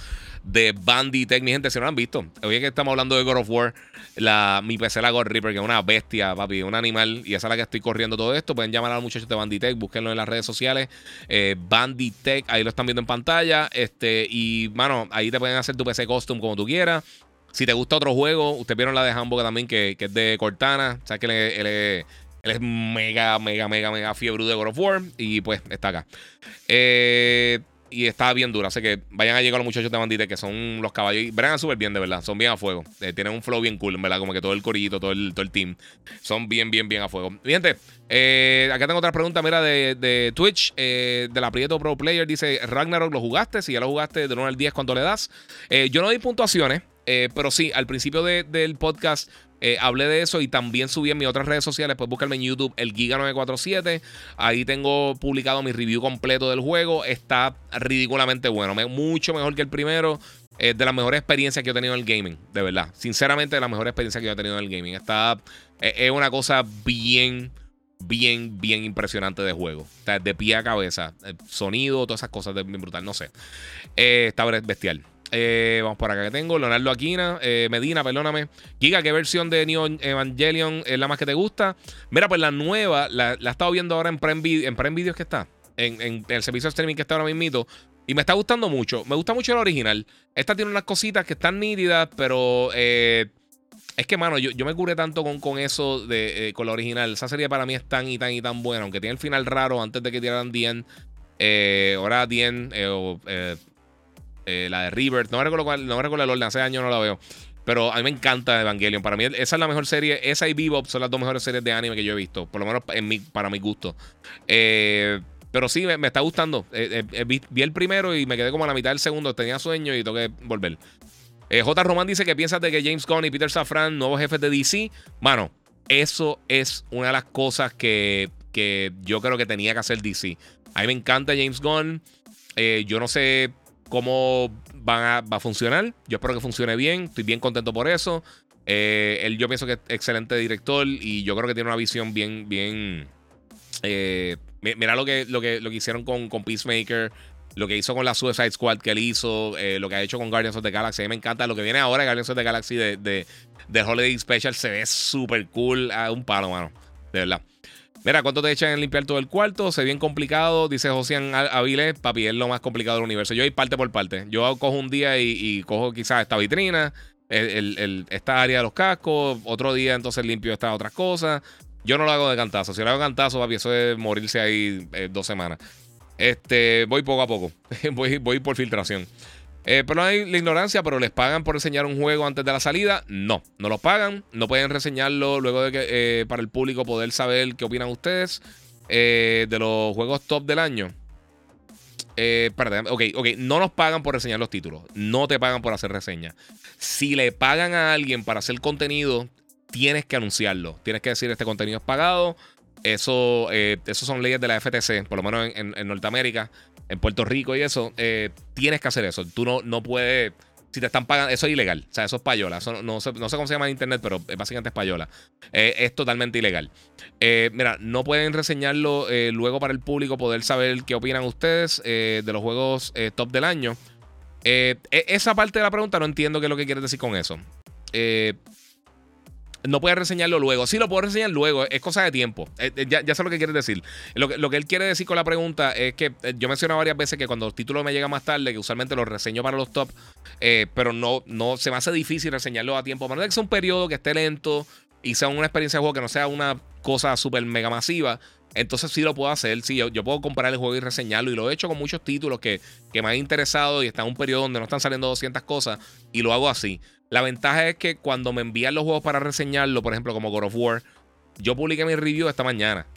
[SPEAKER 1] de Banditech. Mi gente, si no lo han visto, hoy que estamos hablando de God of War, la, mi PC, la God Reaper, que es una bestia, papi, un animal, y esa es la que estoy corriendo todo esto. Pueden llamar a los muchachos de Banditech, búsquenlo en las redes sociales. Eh, Banditech, ahí lo están viendo en pantalla. Este, y, mano, ahí te pueden hacer tu PC custom como tú quieras. Si te gusta otro juego, ustedes vieron la de Hamburg también, que, es de Cortana. O sea, que él es mega, mega, mega, mega fiebre de God of War. Y pues está acá. Eh, y está bien dura. Así que vayan a llegar los muchachos de Bandite, que son los caballos. Y verán súper bien, de verdad. Son bien a fuego. Eh, tienen un flow bien cool, ¿verdad? Como que todo el corillito, todo el, todo el team. Son bien, bien, bien a fuego. gente, eh, acá tengo otra pregunta, mira, de, Twitch, de la Prieto Pro Player. Dice, Ragnarok, ¿lo jugaste? Si ya lo jugaste de 1 al 10, ¿cuánto le das? yo no doy puntuaciones, pero sí, al principio del podcast eh, hablé de eso y también subí en mis otras redes sociales. Pues búscame en YouTube el Giga947. Ahí tengo publicado mi review completo del juego. Está ridículamente bueno. Mucho mejor que el primero. Es de las mejores experiencias que he tenido en el gaming. De verdad. Sinceramente, de las mejores experiencias que he tenido en el gaming. Está. Es una cosa bien bien, bien impresionante de juego. O de pie a cabeza. sonido, todas esas cosas de bien brutal. No sé. Eh, está bestial. Eh, vamos por acá que tengo. Leonardo Aquina, eh, Medina, perdóname. Giga, ¿qué versión de Neon Evangelion es la más que te gusta? Mira, pues la nueva, la, he estado viendo ahora en Prime, en Videos que está. En, el servicio de streaming que está ahora mismo. Y me está gustando mucho. Me gusta mucho el original. Esta tiene unas cositas que están nítidas, pero eh, es que, mano, yo, yo me curé tanto con, con eso de, con la original. Esa serie para mí es tan y tan y tan buena. Aunque tiene el final raro antes de que tiraran Dien. ahora Dien, eh, la de River. No me recuerdo, no me recuerdo el orden, hace años no la veo. Pero a mí me encanta Evangelion. Para mí, esa es la mejor serie. Esa y Bebop son las dos mejores series de anime que yo he visto. Por lo menos en mi, para mi gusto. Eh, pero sí, me, está gustando. Eh, eh, vi, el primero y me quedé como a la mitad del segundo. Tenía sueño y tengo que volver. J. Román dice que piensas de que James Gunn y Peter Safran, nuevos jefes de DC. Mano, eso es una de las cosas que, que yo creo que tenía que hacer DC. A mí me encanta James Gunn. yo no sé cómo va a funcionar. Yo espero que funcione bien. Estoy bien contento por eso. Eh, él yo pienso que es excelente director y yo creo que tiene una visión bien, bien... Eh, mira lo que, lo, que, lo que hicieron con, con Peacemaker, lo que hizo con la Suicide Squad que él hizo, eh, lo que ha hecho con Guardians of the Galaxy. A mí me encanta lo que viene ahora, Guardians of the Galaxy de, de, Holiday Special. Se ve súper cool. A un palo, mano. De verdad. Mira, ¿cuánto te echan en limpiar todo el cuarto? Se bien complicado, dice Josian Avilés. Papi, es lo más complicado del universo. Yo voy parte por parte. Yo cojo un día y, cojo quizás esta vitrina, esta área de los cascos. Otro día entonces limpio estas otras cosas. Yo no lo hago de cantazo. Si lo hago de cantazo, papi, eso es morirse ahí eh, dos semanas. Este, voy poco a poco. <laughs> voy, voy por filtración. Eh, pero hay la ignorancia, pero les pagan por reseñar un juego antes de la salida. No, no lo pagan. No pueden reseñarlo luego de que eh, para el público poder saber qué opinan ustedes eh, de los juegos top del año. perdón, ok, ok, no nos pagan por reseñar los títulos. No te pagan por hacer reseñas. Si le pagan a alguien para hacer contenido, tienes que anunciarlo. Tienes que decir este contenido es pagado. Eso, eso son leyes de la FTC, por lo menos en Norteamérica en Puerto Rico y eso, eh, tienes que hacer eso. Tú no, no puedes. Si te están pagando, eso es ilegal. O sea, eso es payola. no, sé, cómo se llama en internet, pero básicamente es payola. Eh, es totalmente ilegal. Eh, mira, no pueden reseñarlo luego para el público, poder saber qué opinan ustedes de los juegos top del año. E, esa parte de la pregunta no entiendo qué es lo que quieres decir con eso. No puede reseñarlo luego. Sí, lo puedo reseñar luego, es cosa de tiempo. Eh, eh, ya, sé lo que quiere decir. Lo que, lo él quiere decir con la pregunta es que eh, yo menciono varias veces que cuando los títulos me llegan más tarde, que usualmente los reseño para los top, pero no, no se me hace difícil reseñarlo a tiempo. A menos que sea un periodo que esté lento y sea una experiencia de juego que no sea una cosa súper mega masiva. Entonces sí lo puedo hacer, sí, yo, puedo comprar el juego y reseñarlo y lo he hecho con muchos títulos que, que me han interesado y está en un periodo donde no están saliendo 200 cosas y lo hago así. La ventaja es que cuando me envían los juegos para reseñarlo, por ejemplo, como God of War, yo publiqué mi review esta mañana.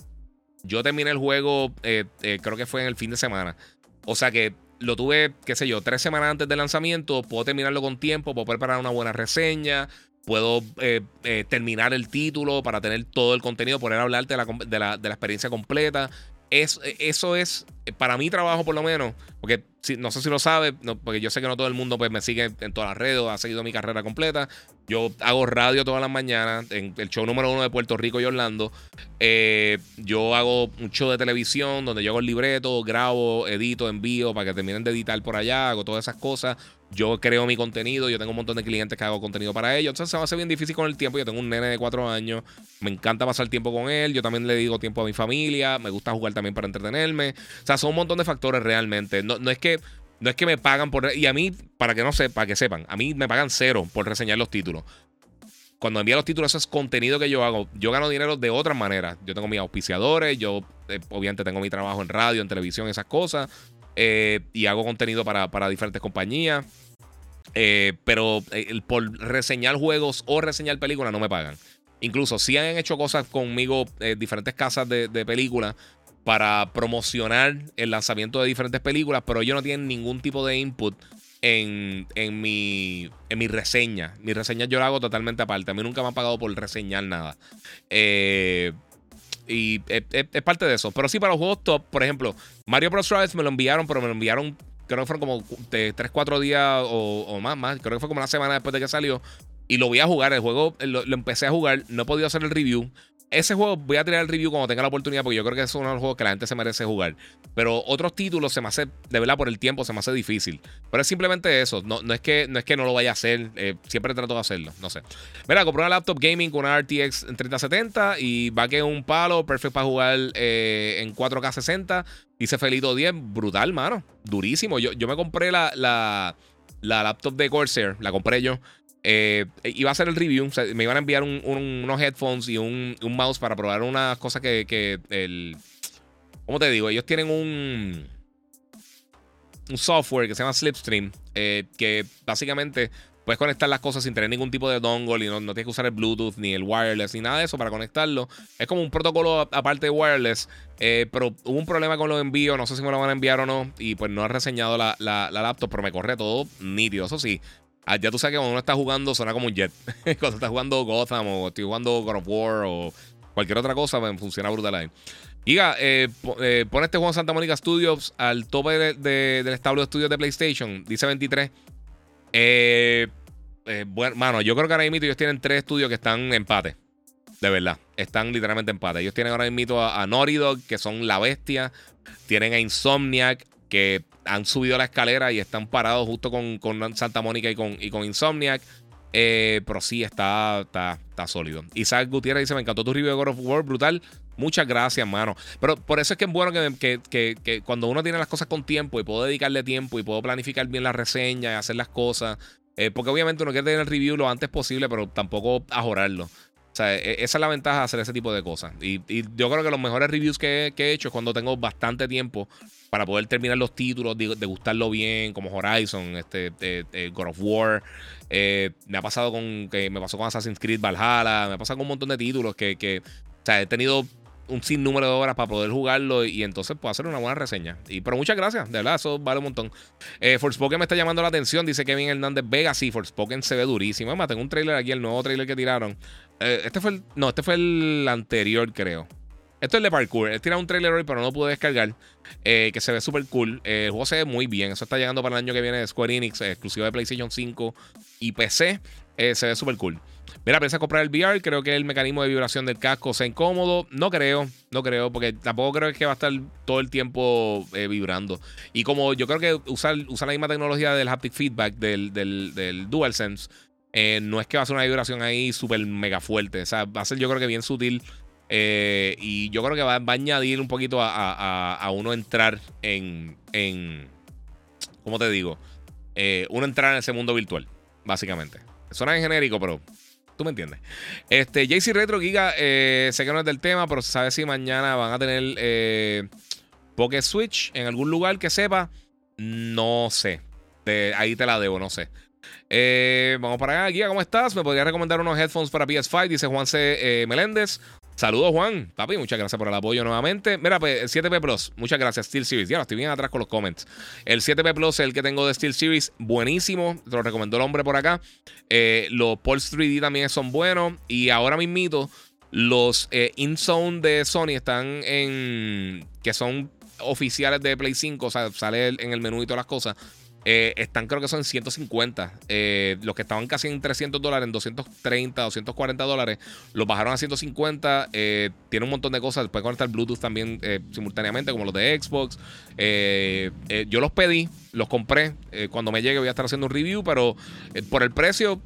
[SPEAKER 1] Yo terminé el juego, eh, eh, creo que fue en el fin de semana. O sea que lo tuve, qué sé yo, tres semanas antes del lanzamiento. Puedo terminarlo con tiempo, puedo preparar una buena reseña. Puedo eh, terminar el título para tener todo el contenido, poder hablarte de la, de la experiencia completa. Es, eso es, para mi trabajo por lo menos, porque no sé si lo sabe, porque yo sé que no todo el mundo pues, me sigue en todas las redes, ha seguido mi carrera completa. Yo hago radio todas las mañanas en el show número uno de Puerto Rico y Orlando. Eh, yo hago un show de televisión donde yo hago el libreto, grabo, edito, envío para que terminen de editar por allá, hago todas esas cosas. Yo creo mi contenido, yo tengo un montón de clientes que hago contenido para ellos. Entonces se me hace bien difícil con el tiempo. Yo tengo un nene de cuatro años, me encanta pasar tiempo con él. Yo también le digo tiempo a mi familia, me gusta jugar también para entretenerme. O sea, son un montón de factores realmente. No, no es que no es que me pagan por. Y a mí, para que no sepa, para que sepan, a mí me pagan cero por reseñar los títulos. Cuando envío los títulos, eso es contenido que yo hago. Yo gano dinero de otras maneras. Yo tengo mis auspiciadores, yo eh, obviamente tengo mi trabajo en radio, en televisión, esas cosas. Eh, y hago contenido para, diferentes compañías. Eh, pero por reseñar juegos o reseñar películas no me pagan. Incluso si han hecho cosas conmigo, diferentes casas de, de películas para promocionar el lanzamiento de diferentes películas, pero ellos no tienen ningún tipo de input en, en, mi, en mi reseña. Mi reseña yo la hago totalmente aparte. A mí nunca me han pagado por reseñar nada. Eh, y es, parte de eso. Pero sí, para los juegos top, por ejemplo, Mario Bros. Rise me lo enviaron, pero me lo enviaron, creo que fueron como 3, 4 días o, más, más. Creo que fue como una semana después de que salió. Y lo voy a jugar. El juego lo, lo empecé a jugar. No he podido hacer el review ese juego voy a tirar el review cuando tenga la oportunidad, porque yo creo que es uno de los juegos que la gente se merece jugar. Pero otros títulos se me hace, de verdad, por el tiempo se me hace difícil. Pero es simplemente eso. No, no, es, que, no es que no lo vaya a hacer. Eh, siempre trato de hacerlo. No sé. Mira, compré una laptop gaming con una RTX en 3070 y va que un palo, perfecto para jugar eh, en 4K 60. Dice Felito 10, brutal, mano. Durísimo. Yo, yo me compré la, la, la laptop de Corsair, la compré yo. Eh, iba a hacer el review. me iban a enviar unos headphones y un, mouse para probar unas cosas que, el. ¿Cómo te digo? Ellos tienen un. un software que se llama Slipstream, que básicamente puedes conectar las cosas sin tener ningún tipo de dongle y no, tienes que usar el Bluetooth ni el wireless ni nada de eso para conectarlo. Es como un protocolo aparte de wireless, pero hubo un problema con los envíos, no sé si me lo van a enviar o no, y pues no he reseñado la, la laptop, pero me corre todo nítido, eso sí. Ah, ya tú sabes que cuando uno está jugando suena como un jet. <laughs> cuando está jugando Gotham o estoy jugando God of War o cualquier otra cosa, pues, funciona brutal ahí. Iga, eh, eh, pone este juego en Santa Mónica Studios al tope del establo de estudios de PlayStation. Dice 23. Eh, bueno, mano, yo creo que ahora mismo ellos tienen tres estudios que están empate. De verdad. Están literalmente en empate. Ellos tienen ahora mismo a, a que son la bestia. Tienen a Insomniac, que han subido la escalera y están parados justo con, Santa Mónica y con, y con Insomniac. Eh, pero sí, está, está, está, sólido. Isaac Gutiérrez dice: Me encantó tu review de God of War, brutal. Muchas gracias, mano. Pero por eso es que es bueno que, cuando uno tiene las cosas con tiempo y puedo dedicarle tiempo y puedo planificar bien la reseña y hacer las cosas. Eh, porque obviamente uno quiere tener el review lo antes posible, pero tampoco ajorarlo. O sea, e, esa es la ventaja de hacer ese tipo de cosas. Y, yo creo que los mejores reviews que, he hecho es cuando tengo bastante tiempo para poder terminar los títulos, de, gustarlo bien, como Horizon, este, God of War. Eh, me ha pasado con que me pasó con Assassin's Creed Valhalla, me ha pasado con un montón de títulos que, que o sea, he tenido un sinnúmero de horas para poder jugarlo y, entonces puedo hacer una buena reseña. Y, pero muchas gracias, de verdad, eso vale un montón. Eh, Forspoken me está llamando la atención, dice Kevin Hernández Vega. Sí, Forspoken se ve durísimo. Además, tengo un trailer aquí, el nuevo trailer que tiraron. Eh, este fue el. No, este fue el anterior, creo. Esto es el de parkour. He tirado un trailer hoy, pero no pude descargar. Eh, que se ve súper cool. Eh, el juego se ve muy bien. Eso está llegando para el año que viene de Square Enix, exclusivo de PlayStation 5 y PC. se ve súper cool. Mira, pensé comprar el VR. Creo que el mecanismo de vibración del casco sea incómodo. No creo, no creo, porque tampoco creo que va a estar todo el tiempo vibrando. Y como yo creo que usar, usar la misma tecnología del haptic feedback del, del, del DualSense eh, no es que va a ser una vibración ahí súper mega fuerte. O sea, va a ser yo creo que bien sutil. Eh, y yo creo que va, a añadir un poquito a, uno entrar en, en. ¿Cómo te digo? Eh, uno entrar en ese mundo virtual, básicamente. Suena en genérico, pero tú me entiendes. Este, JC Retro Giga, sé que no es del tema, pero se sabe si mañana van a tener Pocket Switch en algún lugar que sepa. No sé. ahí te la debo, no sé. Eh, vamos para acá. Guía, ¿cómo estás? ¿Me podría recomendar unos headphones para PS5? Dice Juan C. Eh, Meléndez. Saludos, Juan. Papi, muchas gracias por el apoyo nuevamente. Mira, pues, el 7P Plus, muchas gracias, Steel Series. Ya, estoy bien atrás con los comments. El 7P Plus el que tengo de Steel Series, buenísimo. Te lo recomendó el hombre por acá. Eh, los Pulse 3D también son buenos. Y ahora mismito, los InZone de Sony están en. que son oficiales de Play 5. O sea, sale en el menú y todas las cosas. Eh, están creo que son 150. Eh, los que estaban casi en 300 dólares, en 230, 240 dólares, los bajaron a 150. Eh, tiene un montón de cosas. Puede conectar Bluetooth también simultáneamente, como los de Xbox. yo los pedí, los compré. cuando me llegue voy a estar haciendo un review, pero por el precio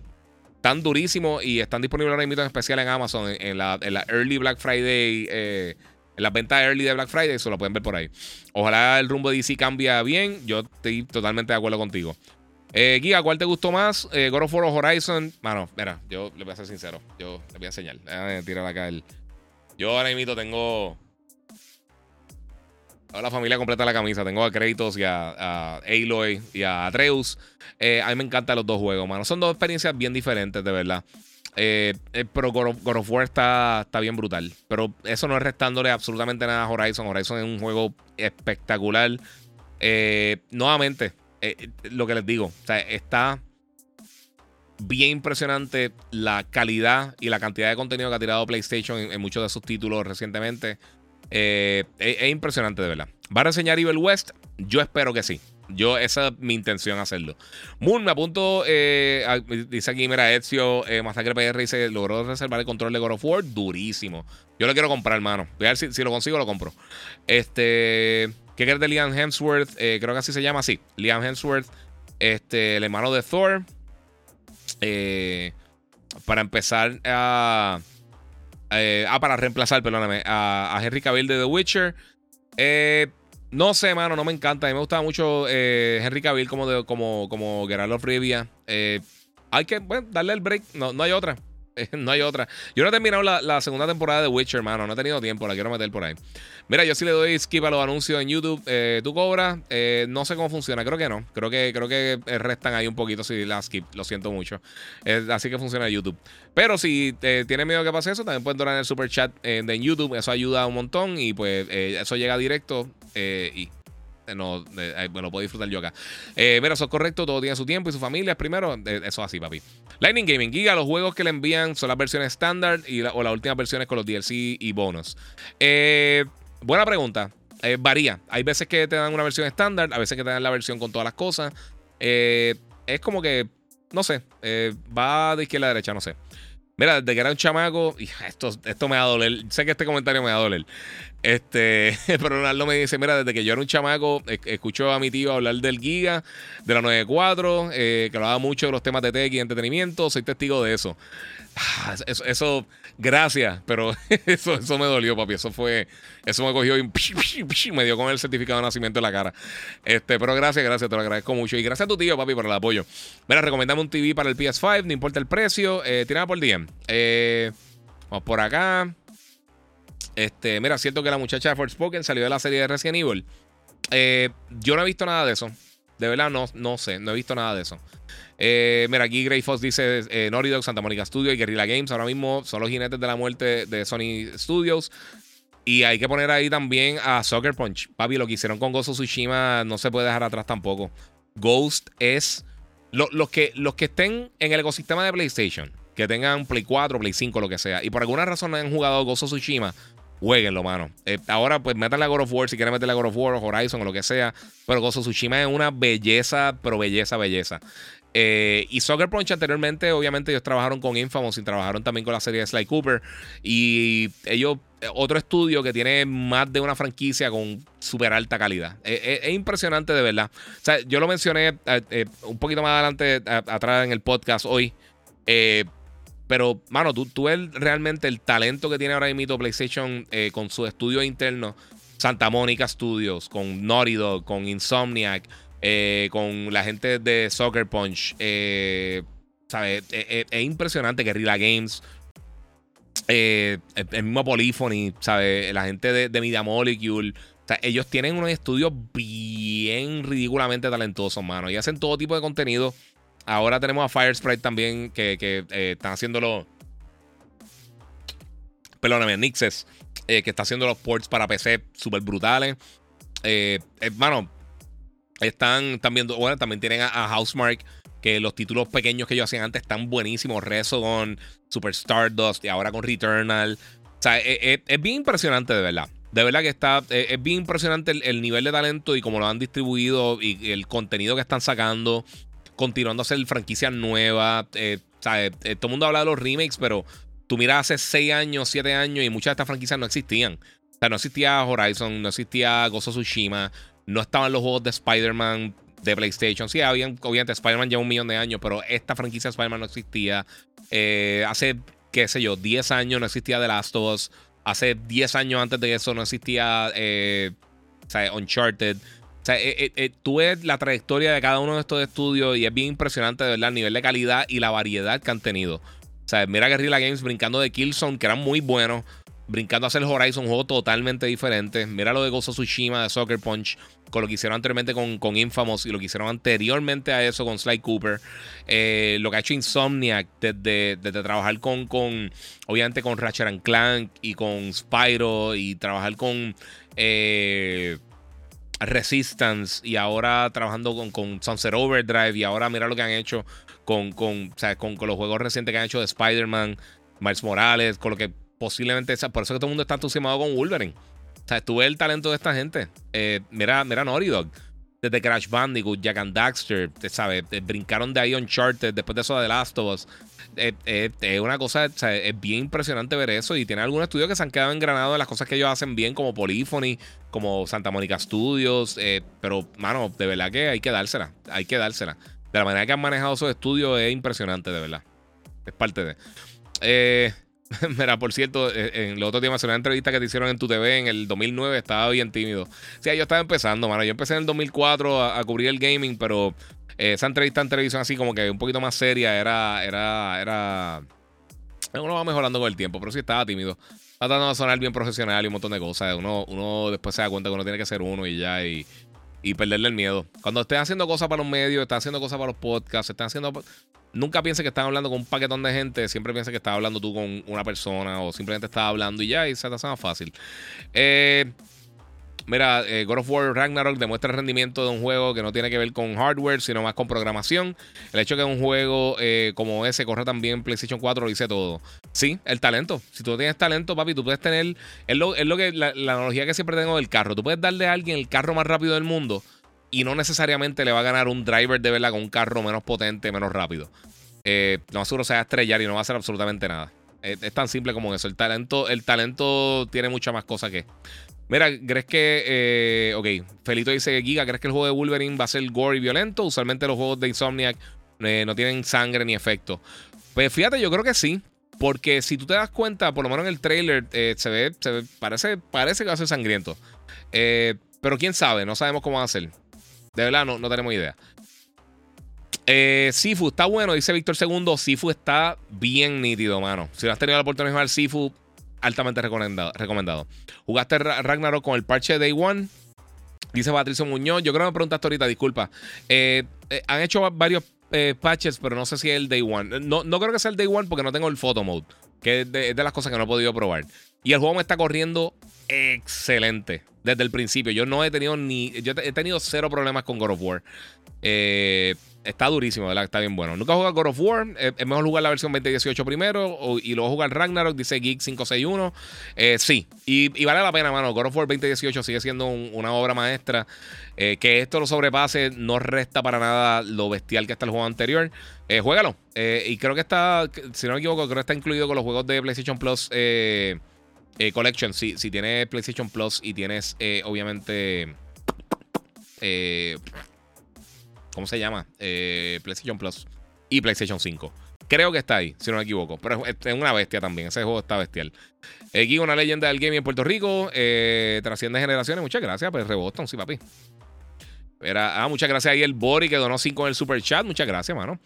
[SPEAKER 1] tan durísimo y están disponibles ahora mismo en especial en Amazon, en la Early Black Friday en las ventas early de Black Friday, eso lo pueden ver por ahí. Ojalá el rumbo de DC cambie bien. Yo estoy totalmente de acuerdo contigo. Eh, Guía, ¿cuál te gustó más? Eh, God of War Horizon. Mano, mira, yo le voy a ser sincero. Yo le voy a enseñar. Déjame tirar acá el. Yo ahora mismo tengo. Toda la familia completa la camisa. Tengo a Kratos y a, Aloy y a Atreus. Eh, a mí me encantan los dos juegos, mano. Son dos experiencias bien diferentes, de verdad. Eh, eh, pero God of, War está, está, bien brutal. Pero eso no es restándole absolutamente nada a Horizon. Horizon es un juego espectacular. Eh, nuevamente, lo que les digo, está bien impresionante la calidad y la cantidad de contenido que ha tirado PlayStation en, muchos de sus títulos recientemente. es, impresionante, de verdad. ¿Va a reseñar Evil West? Yo espero que sí. Yo, esa es mi intención hacerlo. Moon, me apunto. Eh, dice aquí, mira, Ezio, eh, Masacre PR dice: logró reservar el control de God of War. Durísimo. Yo lo quiero comprar, hermano. Voy a ver si, lo consigo, lo compro. Este. ¿Qué crees de Liam Hemsworth? Eh, creo que así se llama así. Liam Hemsworth, este, el hermano de Thor. Eh, para empezar a. ah, para reemplazar, perdóname, a, a Henry Cavill de The Witcher. Eh no sé, mano, no me encanta. A mí me gustaba mucho eh, Henry Cavill como, de, como, como Geralt of Rivia. Eh, hay que darle el break, no, no hay otra. <laughs> no hay otra. Yo no he terminado la, segunda temporada de Witcher, hermano. No he tenido tiempo, la quiero meter por ahí. Mira, yo sí le doy skip a los anuncios en YouTube. Eh, ¿Tú cobras? Eh, no sé cómo funciona. Creo que no. Creo que, creo que restan ahí un poquito si la skip. Lo siento mucho. así que funciona YouTube. Pero si tienes miedo que pase eso, también puedes donar en el super chat de YouTube. Eso ayuda un montón y pues eso llega directo y no, me puedo disfrutar yo acá. Eh, mira, eso es correcto, todo tiene su tiempo y su familia. Primero, eh, eso es así, papi. Lightning Gaming Giga, los juegos que le envían son las versiones estándar y o las últimas versiones con los DLC y bonus. Eh, buena pregunta. varía. Hay veces que te dan una versión estándar, a veces que te dan la versión con todas las cosas. es como que, no sé, va de izquierda a derecha, no sé. Mira, desde que era un chamaco, esto, esto me va a doler. Sé que este comentario me va a doler. Este, <laughs> pero Ronaldo me dice: Mira, desde que yo era un chamaco, escucho a mi tío hablar del Giga, de la 94, eh, que hablaba mucho de los temas de tech y entretenimiento. Soy testigo de eso. Ah, eso, gracias, pero <laughs> eso, eso me dolió, papi. Eso fue, eso me cogió y me dio con el certificado de nacimiento en la cara. Este, pero gracias, gracias, te lo agradezco mucho. Y gracias a tu tío, papi, por el apoyo. Mira, recomendame un TV para el PS5, no importa el precio. Eh, tirada por DM. Eh, vamos por acá. Este, mira, siento que la muchacha de Forspoken salió de la serie de Resident Evil. Eh, yo no he visto nada de eso. De verdad, no, no sé, no he visto nada de eso. Eh, mira, aquí Grey Fox dice eh, Naughty Dog, Santa Monica Studios y Guerrilla Games ahora mismo son los jinetes de la muerte de Sony Studios. Y hay que poner ahí también a Soccer Punch. Papi, lo que hicieron con Gozo Tsushima no se puede dejar atrás tampoco. Ghost es. los, que, los que estén en el ecosistema de PlayStation, que tengan Play 4, Play 5, lo que sea, y por alguna razón han jugado Gozo Tsushima, jueguenlo, mano. Eh, ahora, pues métanle a God of War si quieren meterle a God of War o Horizon o lo que sea. Pero Gozo Tsushima es una belleza, pero belleza, belleza. Eh, y Soccer Punch anteriormente, obviamente, ellos trabajaron con Infamous y trabajaron también con la serie de Sly Cooper. Y ellos, otro estudio que tiene más de una franquicia con súper alta calidad. Eh, eh, es, impresionante de verdad. O sea, yo lo mencioné un poquito más adelante, atrás en el podcast hoy. Pero, mano, tú, tú ves realmente el talento que tiene ahora mismo PlayStation con su estudio interno. Santa Mónica Studios, con Naughty Dog, con Insomniac. Eh, con la gente de Soccer Punch. Eh, ¿sabes? Eh, es, impresionante que Rila Games. el mismo Polyphony, ¿sabes? La gente de, Media Molecule. ellos tienen unos estudios bien ridículamente talentosos, mano. Y hacen todo tipo de contenido. Ahora tenemos a Fire Sprite también, que, que están haciendo los. Perdóname, Nixes, que está haciendo los ports para PC súper brutales. Hermano, están también, bueno, también tienen a, Housemark, que los títulos pequeños que ellos hacían antes están buenísimos. Resogon, Super Stardust y ahora con Returnal. O sea, e, e, es, bien impresionante, de verdad. De verdad que está, e, es, bien impresionante el, nivel de talento y cómo lo han distribuido y el contenido que están sacando, continuando a hacer franquicias nuevas. Eh, eh, todo el mundo habla de los remakes, pero tú miras hace 6 años, 7 años y muchas de estas franquicias no existían. O sea, no existía Horizon, no existía Gozo Tsushima, no estaban los juegos de Spider-Man de PlayStation. Sí, habían, obviamente, Spider-Man ya un millón de años, pero esta franquicia de Spider-Man no existía. Eh, hace, qué sé yo, 10 años no existía The Last of Us. Hace 10 años antes de eso no existía Uncharted. O sea, eh, tú ves la trayectoria de cada uno de estos estudios y es bien impresionante, de verdad, el nivel de calidad y la variedad que han tenido. O sea, mira Guerrilla Games brincando de Killzone, que eran muy buenos, brincando a hacer Horizon, un juego totalmente diferente. Mira lo de Gozo Tsushima, de Soccer Punch, con lo que hicieron anteriormente con, Infamous y lo que hicieron anteriormente a eso con Sly Cooper. Eh, lo que ha hecho Insomniac desde, trabajar con, obviamente, con Ratchet Clank y con Spyro y trabajar con eh, Resistance y ahora trabajando con, con Sunset Overdrive y ahora mira lo que han hecho con, con, con, los juegos recientes que han hecho de Spider-Man, Miles Morales, con lo que posiblemente, por eso que todo el mundo está entusiasmado con Wolverine. O sea, tuve el talento de esta gente. Eh, mira, mira Naughty Dog. Desde Crash Bandicoot, Jack and Daxter, ¿sabes? Eh, brincaron de ahí Uncharted, después de eso de The Last of Us. Eh, es una cosa, es bien impresionante ver eso. Y tiene algunos estudios que se han quedado engranados en las cosas que ellos hacen bien, como Polyphony, como Santa Mónica Studios. pero, mano, de verdad que hay que dársela. Hay que dársela. De la manera que han manejado esos estudios es impresionante, de verdad. Es parte de. Eh. <laughs> Mira, por cierto, eh, en el otro día me una entrevista que te hicieron en tu TV en el 2009, estaba bien tímido. Sí, yo estaba empezando, mano. Yo empecé en el 2004 a, cubrir el gaming, pero eh, esa entrevista en televisión así como que un poquito más seria era, era, era, Uno va mejorando con el tiempo, pero sí estaba tímido. Tratando de sonar bien profesional y un montón de cosas. Uno, uno después se da cuenta que uno tiene que ser uno y ya. Y, y perderle el miedo. Cuando estén haciendo cosas para los medios, están haciendo cosas para los podcasts, están haciendo. Nunca piense que están hablando con un paquetón de gente, siempre piense que estás hablando tú con una persona o simplemente estás hablando y ya, y se te hace más fácil. Eh, Mira, eh, God of War Ragnarok demuestra el rendimiento de un juego que no tiene que ver con hardware, sino más con programación. El hecho de que un juego eh, como ese corra también PlayStation 4 lo dice todo. Sí, el talento. Si tú tienes talento, papi, tú puedes tener. Es lo, es lo que la, analogía que siempre tengo del carro. Tú puedes darle a alguien el carro más rápido del mundo y no necesariamente le va a ganar un driver de verdad con un carro menos potente, menos rápido. Eh, seguro se va a estrellar y no va a hacer absolutamente nada. Es, tan simple como eso. El talento, el talento tiene muchas más cosas que. Mira, ¿crees que. Eh, ok, Felito dice: Giga, ¿crees que el juego de Wolverine va a ser gore y violento? Usualmente los juegos de Insomniac eh, no tienen sangre ni efecto. Pues fíjate, yo creo que sí. Porque si tú te das cuenta, por lo menos en el trailer, eh, se, ve, se parece, parece que va a ser sangriento. pero quién sabe, no sabemos cómo va a ser. De verdad, no, no tenemos idea. Sifu está bueno, dice Víctor II. Sifu está bien nítido, mano. Si no has tenido la oportunidad de jugar Sifu, altamente recomendado. recomendado. ¿Jugaste Ragnarok con el parche de Day One? Dice Patricio Muñoz. Yo creo que me preguntaste ahorita, disculpa. Eh, eh, han hecho varios eh, patches, pero no sé si es el Day One. No, no creo que sea el Day One porque no tengo el Photo Mode, que es de, las cosas que no he podido probar. Y el juego me está corriendo excelente desde el principio. Yo no he tenido ni. Yo he tenido cero problemas con God of War. Eh, Está durísimo, ¿verdad? Está bien bueno. Nunca jugué God of War. Es, mejor jugar la versión 2018 primero y luego jugar Ragnarok, dice Geek 561. Eh, sí, y, vale la pena, mano. God of War 2018 sigue siendo una obra maestra. Eh, que esto lo sobrepase no resta para nada lo bestial que está el juego anterior. Eh, juégalo. Eh, y creo que está, si no me equivoco, creo que está incluido con los juegos de PlayStation Plus Collection. Si, si tienes PlayStation Plus y tienes, obviamente. ¿Cómo se llama? Eh, PlayStation Plus y PlayStation 5. Creo que está ahí, si no me equivoco. Pero es, una bestia también. Ese juego está bestial. Aquí una leyenda del gaming en Puerto Rico. Eh, trasciende generaciones. Muchas gracias. Pues Reboston, sí, papi. Era, ah, muchas gracias ahí el Bori que donó 5 en el super chat. Muchas gracias, mano.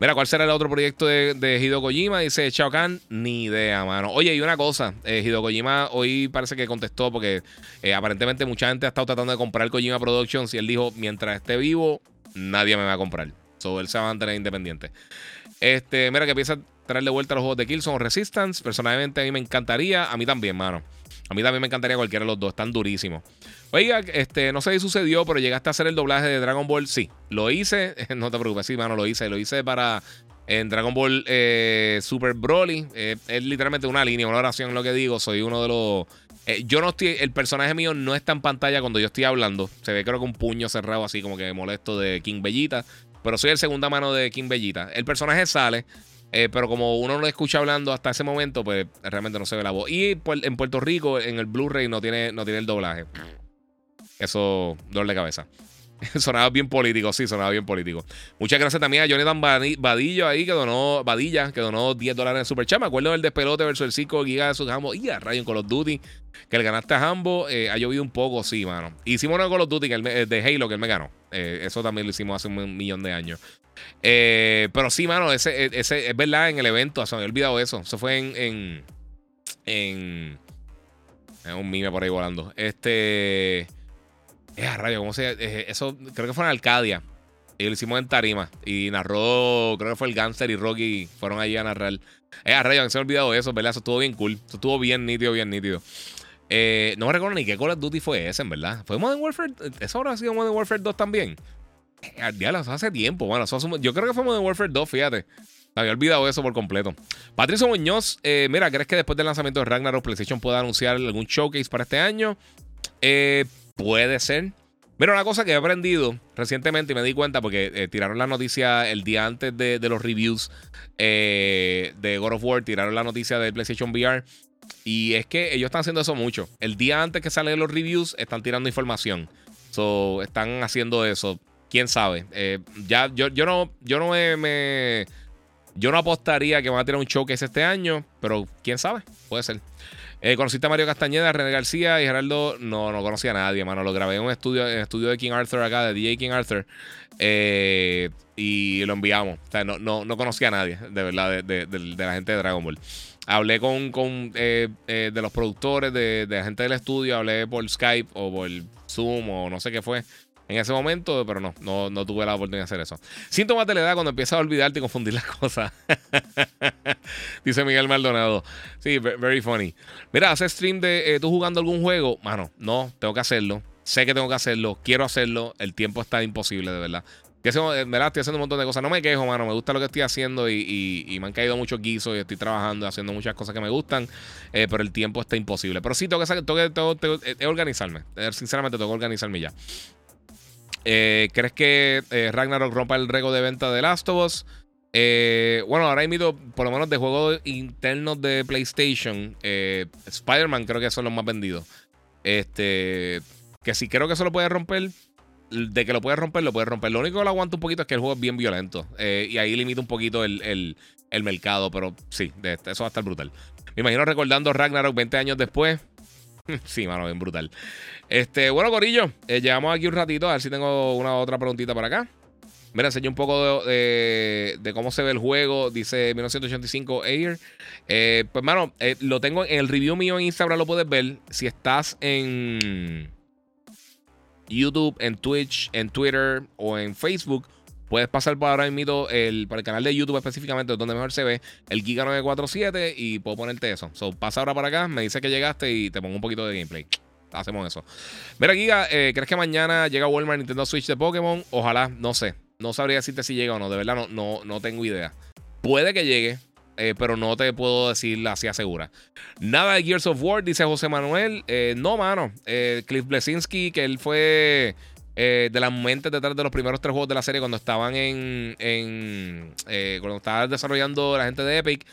[SPEAKER 1] Mira, ¿cuál será el otro proyecto de, de Kojima? Dice Chao Kahn. Ni idea, mano. Oye, y una cosa. Eh, Kojima hoy parece que contestó porque eh, aparentemente mucha gente ha estado tratando de comprar Kojima Productions y él dijo, mientras esté vivo, nadie me va a comprar. So, él se va a mantener independiente. Este, mira, que empieza a traer de vuelta los juegos de Killzone Resistance. Personalmente, a mí me encantaría. A mí también, mano. A mí también me encantaría cualquiera de los dos. Están durísimos. Oiga, este, no sé si sucedió, pero llegaste a hacer el doblaje de Dragon Ball. Sí, lo hice. <laughs> No te preocupes, sí, mano, lo hice. Lo hice para en Dragon Ball eh, Super Broly. Eh, es literalmente una línea, una oración lo que digo. Soy uno de los eh, yo no estoy. El personaje mío no está en pantalla cuando yo estoy hablando. Se ve, creo que un puño cerrado, así como que molesto de King Bellita. Pero soy el segunda mano de King Bellita. El personaje sale. Eh, pero como uno no lo escucha hablando hasta ese momento, pues realmente no se ve la voz. Y en Puerto Rico, en el Blu-ray, no tiene, no tiene el doblaje. Eso, dolor de cabeza. <laughs> sonaba bien político, sí, sonaba bien político. Muchas gracias también a Jonathan Badillo ahí, que donó, Badilla, que donó 10 dólares en Super Chat. Me acuerdo del despelote versus el 5 gigas de su Jambo. Y a Call of Duty, que le ganaste a Jambo. Eh, ha llovido un poco, sí, mano. Hicimos uno de Call of Duty, que eh, de Halo, que él me ganó. Eh, eso también lo hicimos hace un millón de años. pero sí, mano, ese, ese es verdad en el evento. se me había olvidado eso. Eso fue en. en, en, en un mime por ahí volando. Este. Eh, rayo, ¿cómo se eh, Eso creo que fue en Arcadia. Y lo hicimos en Tarima. Y narró, creo que fue el Gangster y Rocky. Fueron allí a narrar. Eh, a rayo, se me olvidado eso, ¿verdad? Eso estuvo bien cool. Eso estuvo bien nítido, bien nítido. Eh, no me recuerdo ni qué Call of Duty fue ese, en verdad. ¿Fue Modern Warfare? ¿Eso habrá sido Modern Warfare 2 también? Eh, hace tiempo. Bueno, yo creo que fue Modern Warfare 2, fíjate. Me había olvidado eso por completo. Patricio Muñoz, eh, mira, ¿crees que después del lanzamiento de Ragnarok PlayStation pueda anunciar algún showcase para este año? Eh, Puede ser. Mira, una cosa que he aprendido recientemente y me di cuenta porque eh, tiraron la noticia el día antes de, los reviews eh, de God of War, tiraron la noticia de PlayStation VR. Y es que ellos están haciendo eso mucho. El día antes que salen los reviews, están tirando información. So, están haciendo eso. Quién sabe. Eh, ya, yo, yo no, yo no me, Yo no apostaría que van a tener un showcase este año, pero quién sabe, puede ser. Eh, conociste a Mario Castañeda, René García y Gerardo. No, no conocía a nadie, mano. Lo grabé en un estudio, en el estudio de King Arthur acá, de DJ King Arthur. Eh, y lo enviamos. O sea, no, no, no conocía a nadie, de verdad, de, la gente de Dragon Ball. Hablé con, con eh, de los productores, de, de la gente del estudio, hablé por Skype o por Zoom o no sé qué fue en ese momento, pero no, no, no tuve la oportunidad de hacer eso. Síntomas de la edad cuando empiezas a olvidarte y confundir las <laughs> cosas. Dice Miguel Maldonado. Sí, very funny. Mira, hace stream de eh, tú jugando algún juego. Mano, no, tengo que hacerlo. Sé que tengo que hacerlo, quiero hacerlo. El tiempo está imposible, de verdad. Haciendo, verdad, estoy haciendo un montón de cosas. No me quejo, mano. Me gusta lo que estoy haciendo y, me han caído muchos guisos y estoy trabajando, haciendo muchas cosas que me gustan. Eh, pero el tiempo está imposible. Pero sí, tengo que, que organizarme. Sinceramente, tengo que organizarme ya. Eh, ¿Crees que eh, Ragnarok rompa el récord de venta de Last of Us? Eh, bueno, ahora invito, por lo menos de juegos internos de PlayStation, Spider-Man creo que son los más vendidos. Este, que si creo que eso lo puede romper, de que lo puede romper, lo puede romper. Lo único que lo aguanto un poquito es que el juego es bien violento. y ahí limita un poquito el, mercado, pero sí, eso va a estar brutal. Me imagino recordando Ragnarok 20 años después. <laughs> sí, mano, bien brutal. Este, bueno, Corillo, eh, llevamos aquí un ratito. A ver si tengo una otra preguntita para acá. Mira, enseño un poco de, cómo se ve el juego. Dice 1985 Air. Eh, pues, mano, eh, lo tengo en el review mío en Instagram, lo puedes ver. Si estás en YouTube, en Twitch, en Twitter o en Facebook, puedes pasar por ahora mismo el, para el canal de YouTube específicamente, donde mejor se ve el Giga 947 y puedo ponerte eso. So, pasa ahora para acá, me dice que llegaste y te pongo un poquito de gameplay. <tsk> Hacemos eso. Mira, Giga, eh, ¿crees que mañana llega Walmart Nintendo Switch de Pokémon? Ojalá, no sé. No sabría decirte si llega o no. De verdad, no, no, no tengo idea. Puede que llegue, eh, pero no te puedo decir así asegura. Nada de Gears of War, dice José Manuel. Eh, no, mano. Cliff Blesinski, que él fue eh, de las mentes detrás de los primeros tres juegos de la serie cuando estaban en. Eh, cuando estaba desarrollando la gente de Epic.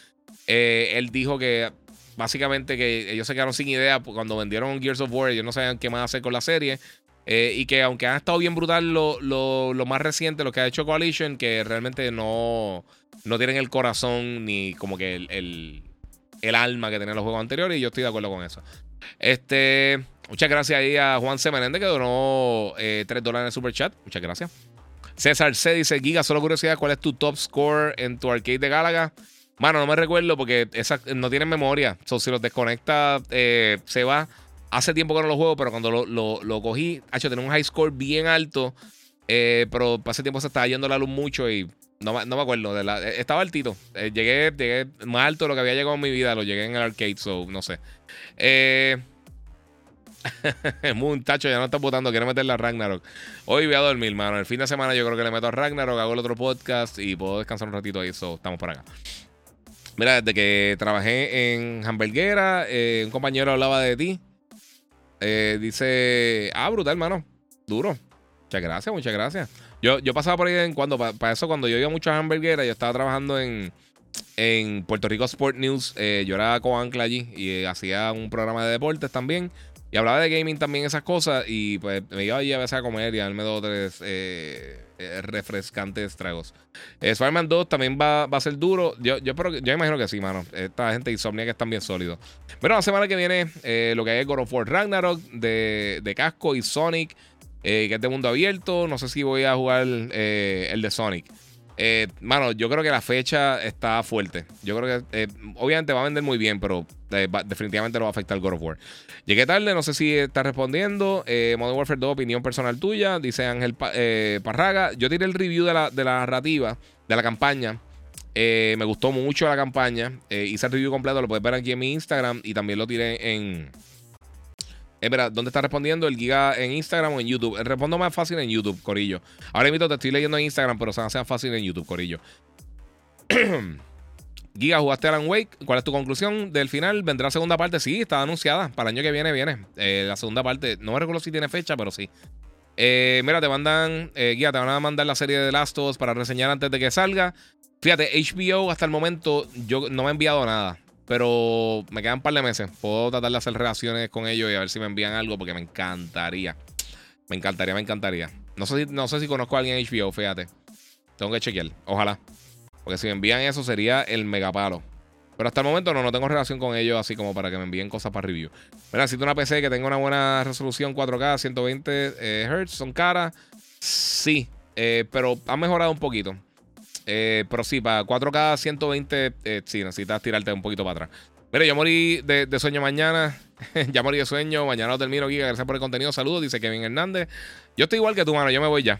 [SPEAKER 1] Eh, él dijo que básicamente que ellos se quedaron sin idea cuando vendieron Gears of War. Ellos no sabían qué más hacer con la serie. y que aunque han estado bien brutal lo, lo, más reciente, lo que ha hecho Coalition, que realmente no, no tienen el corazón ni como que el, el alma que tenían los juegos anteriores. Y yo estoy de acuerdo con eso. Este. Muchas gracias ahí a Juan C. que donó eh, 3 dólares en el super chat. Muchas gracias. César C dice: Giga, solo curiosidad, ¿cuál es tu top score en tu arcade de Galaga? Mano, no me recuerdo porque esa, no tienen memoria. So, si los desconecta, eh, se va. Hace tiempo que no lo juego, pero cuando lo, lo, cogí, hecho, tenía un high score bien alto. Eh, pero hace tiempo se estaba yendo la luz mucho y no, no me acuerdo. Eh, estaba altito. llegué, llegué más alto de lo que había llegado en mi vida. Lo llegué en el arcade, so no sé. Eh. <laughs> un tacho, ya no está votando, quiero meterle a Ragnarok. Hoy voy a dormir, mano. El fin de semana yo creo que le meto a Ragnarok, hago el otro podcast y puedo descansar un ratito ahí. So, estamos por acá. Mira, desde que trabajé en Hamburguera, eh, un compañero hablaba de ti. Eh, dice, ah, brutal, hermano. Duro. Muchas gracias, muchas gracias. Yo, yo pasaba por ahí en cuando, para eso, cuando yo iba mucho a Hamburguera, yo estaba trabajando en, en Puerto Rico Sport News. Eh, yo era co-ancla allí y hacía un programa de deportes también. Y hablaba de gaming también, esas cosas. Y pues me iba allí a veces a comer y a darme dos o tres eh, eh, refrescantes tragos. Eh, Spider-Man 2 también va, a ser duro. Yo, yo, yo imagino que sí, mano. Esta gente Insomnia que están bien sólidos. Pero la semana que viene, lo que hay es God of War Ragnarok de, de Casco y Sonic, que es de mundo abierto. No sé si voy a jugar el de Sonic. Eh, mano, yo creo que la fecha está fuerte. Yo creo que, eh, obviamente, va a vender muy bien, pero eh, definitivamente lo va a afectar el God of War. Llegué tarde, no sé si está respondiendo. Modern Warfare 2, opinión personal tuya, dice Ángel Parraga. Yo tiré el review de la, de la narrativa, de la campaña. me gustó mucho la campaña. hice el review completo, lo puedes ver aquí en mi Instagram y también lo tiré en es verdad, ¿dónde está respondiendo? ¿El Giga en Instagram o en YouTube? Respondo más fácil en YouTube, Corillo. Ahora mismo te estoy leyendo en Instagram, pero se hace fácil en YouTube, Corillo. <clears throat> Giga, ¿jugaste Alan Wake? ¿Cuál es tu conclusión del final? ¿Vendrá segunda parte? Sí, está anunciada. Para el año que viene, viene. Eh, la segunda parte, no me recuerdo si tiene fecha, pero sí. Eh, mira, te mandan, eh, Giga, te van a mandar la serie de Last of Us para reseñar antes de que salga. Fíjate, HBO hasta el momento yo no me ha enviado nada. Pero me quedan un par de meses. Puedo tratar de hacer relaciones con ellos y a ver si me envían algo porque me encantaría. Me encantaría, me encantaría. No sé si, no sé si conozco a alguien en HBO, fíjate. Tengo que chequear. Ojalá. Porque si me envían eso sería el megapalo. Pero hasta el momento no, no tengo relación con ellos así como para que me envíen cosas para review. Mira, necesito una PC que tenga una buena resolución 4K, 120 eh, Hz, son caras. Sí, eh, pero ha mejorado un poquito. Eh, pero sí, para 4K 120, sí, necesitas tirarte un poquito para atrás. Mira, yo morí de, sueño mañana. <laughs> ya morí de sueño. Mañana lo termino, Giga. Gracias por el contenido. Saludos, dice Kevin Hernández. Yo estoy igual que tú, mano. Yo me voy ya.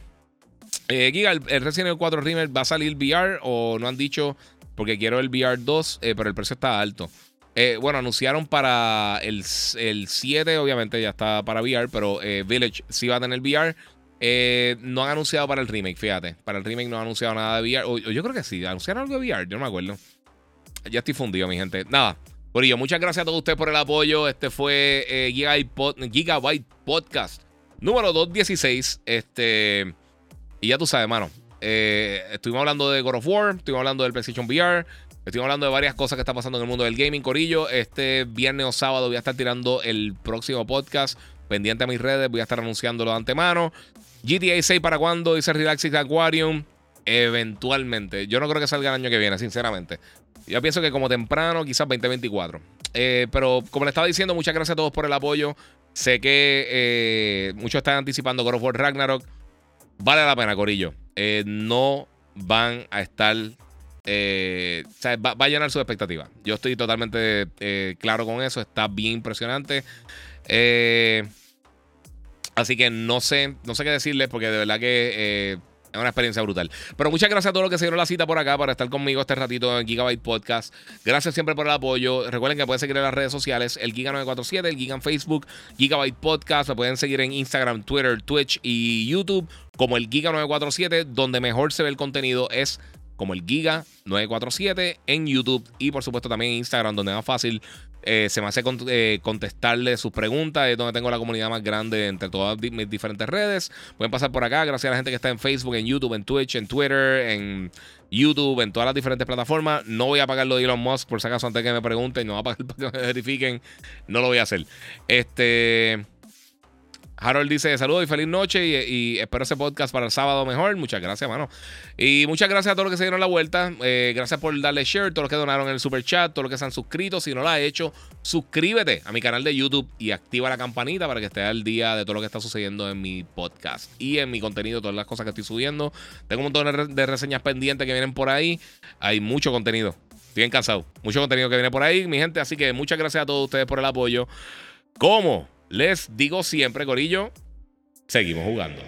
[SPEAKER 1] Giga, el, el Resident Evil 4 Remake va a salir VR o no han dicho porque quiero el VR 2, eh, pero el precio está alto. Eh, bueno, anunciaron para el, el, 7, obviamente ya está para VR, pero eh, Village sí va a tener VR. No han anunciado para el remake, fíjate. Para el remake no han anunciado nada de VR. yo creo que sí, anunciaron algo de VR, yo no me acuerdo. Ya estoy fundido, mi gente. Nada, por ello, muchas gracias a todos ustedes por el apoyo. Este fue Gigabyte, Podcast número 216. Este, y ya tú sabes, mano. Eh, estuvimos hablando de God of War, estuvimos hablando del PlayStation VR, estuvimos hablando de varias cosas que están pasando en el mundo del gaming, Corillo. Este viernes o sábado voy a estar tirando el próximo podcast. Pendiente a mis redes, voy a estar anunciándolo de antemano. GTA 6 para cuando dice Relaxing Aquarium. Eventualmente. Yo no creo que salga el año que viene, sinceramente. Yo pienso que como temprano, quizás 2024. Eh, pero como le estaba diciendo, muchas gracias a todos por el apoyo. Sé que eh, muchos están anticipando God of Ragnarok. Vale la pena, Corillo. Eh, no van a estar. Eh, o sea, va, a llenar sus expectativas. Yo estoy totalmente eh, claro con eso. Está bien impresionante. Así que no sé, no sé qué decirles porque de verdad que es una experiencia brutal. Pero muchas gracias a todos los que se dieron la cita por acá para estar conmigo este ratito en Gigabyte Podcast. Gracias siempre por el apoyo. Recuerden que pueden seguir en las redes sociales, el Giga947, el Giga en Facebook, Gigabyte Podcast. Me pueden seguir en Instagram, Twitter, Twitch y YouTube como el Giga947, donde mejor se ve el contenido es como el Giga947 en YouTube y por supuesto también en Instagram, donde es más fácil eh, se me hace eh, contestarle sus preguntas. Es donde tengo la comunidad más grande entre todas mis diferentes redes. Pueden pasar por acá. Gracias a la gente que está en Facebook, en YouTube, en Twitch, en Twitter, en YouTube, en todas las diferentes plataformas. No voy a pagar lo de Elon Musk, por si acaso, antes que me pregunten. No voy a pagar para que me verifiquen. No lo voy a hacer. Este. Harold dice saludos y feliz noche y, espero ese podcast para el sábado mejor. Muchas gracias, mano. Y muchas gracias a todos los que se dieron la vuelta. Eh, gracias por darle share, todos los que donaron en el super chat, todos los que se han suscrito. Si no lo has hecho, suscríbete a mi canal de YouTube y activa la campanita para que estés al día de todo lo que está sucediendo en mi podcast y en mi contenido, todas las cosas que estoy subiendo. Tengo un montón de reseñas pendientes que vienen por ahí. Hay mucho contenido. Estoy bien. Mucho contenido que viene por ahí, mi gente. Así que muchas gracias a todos ustedes por el apoyo. ¿Cómo? Les digo siempre, Corillo, seguimos jugando.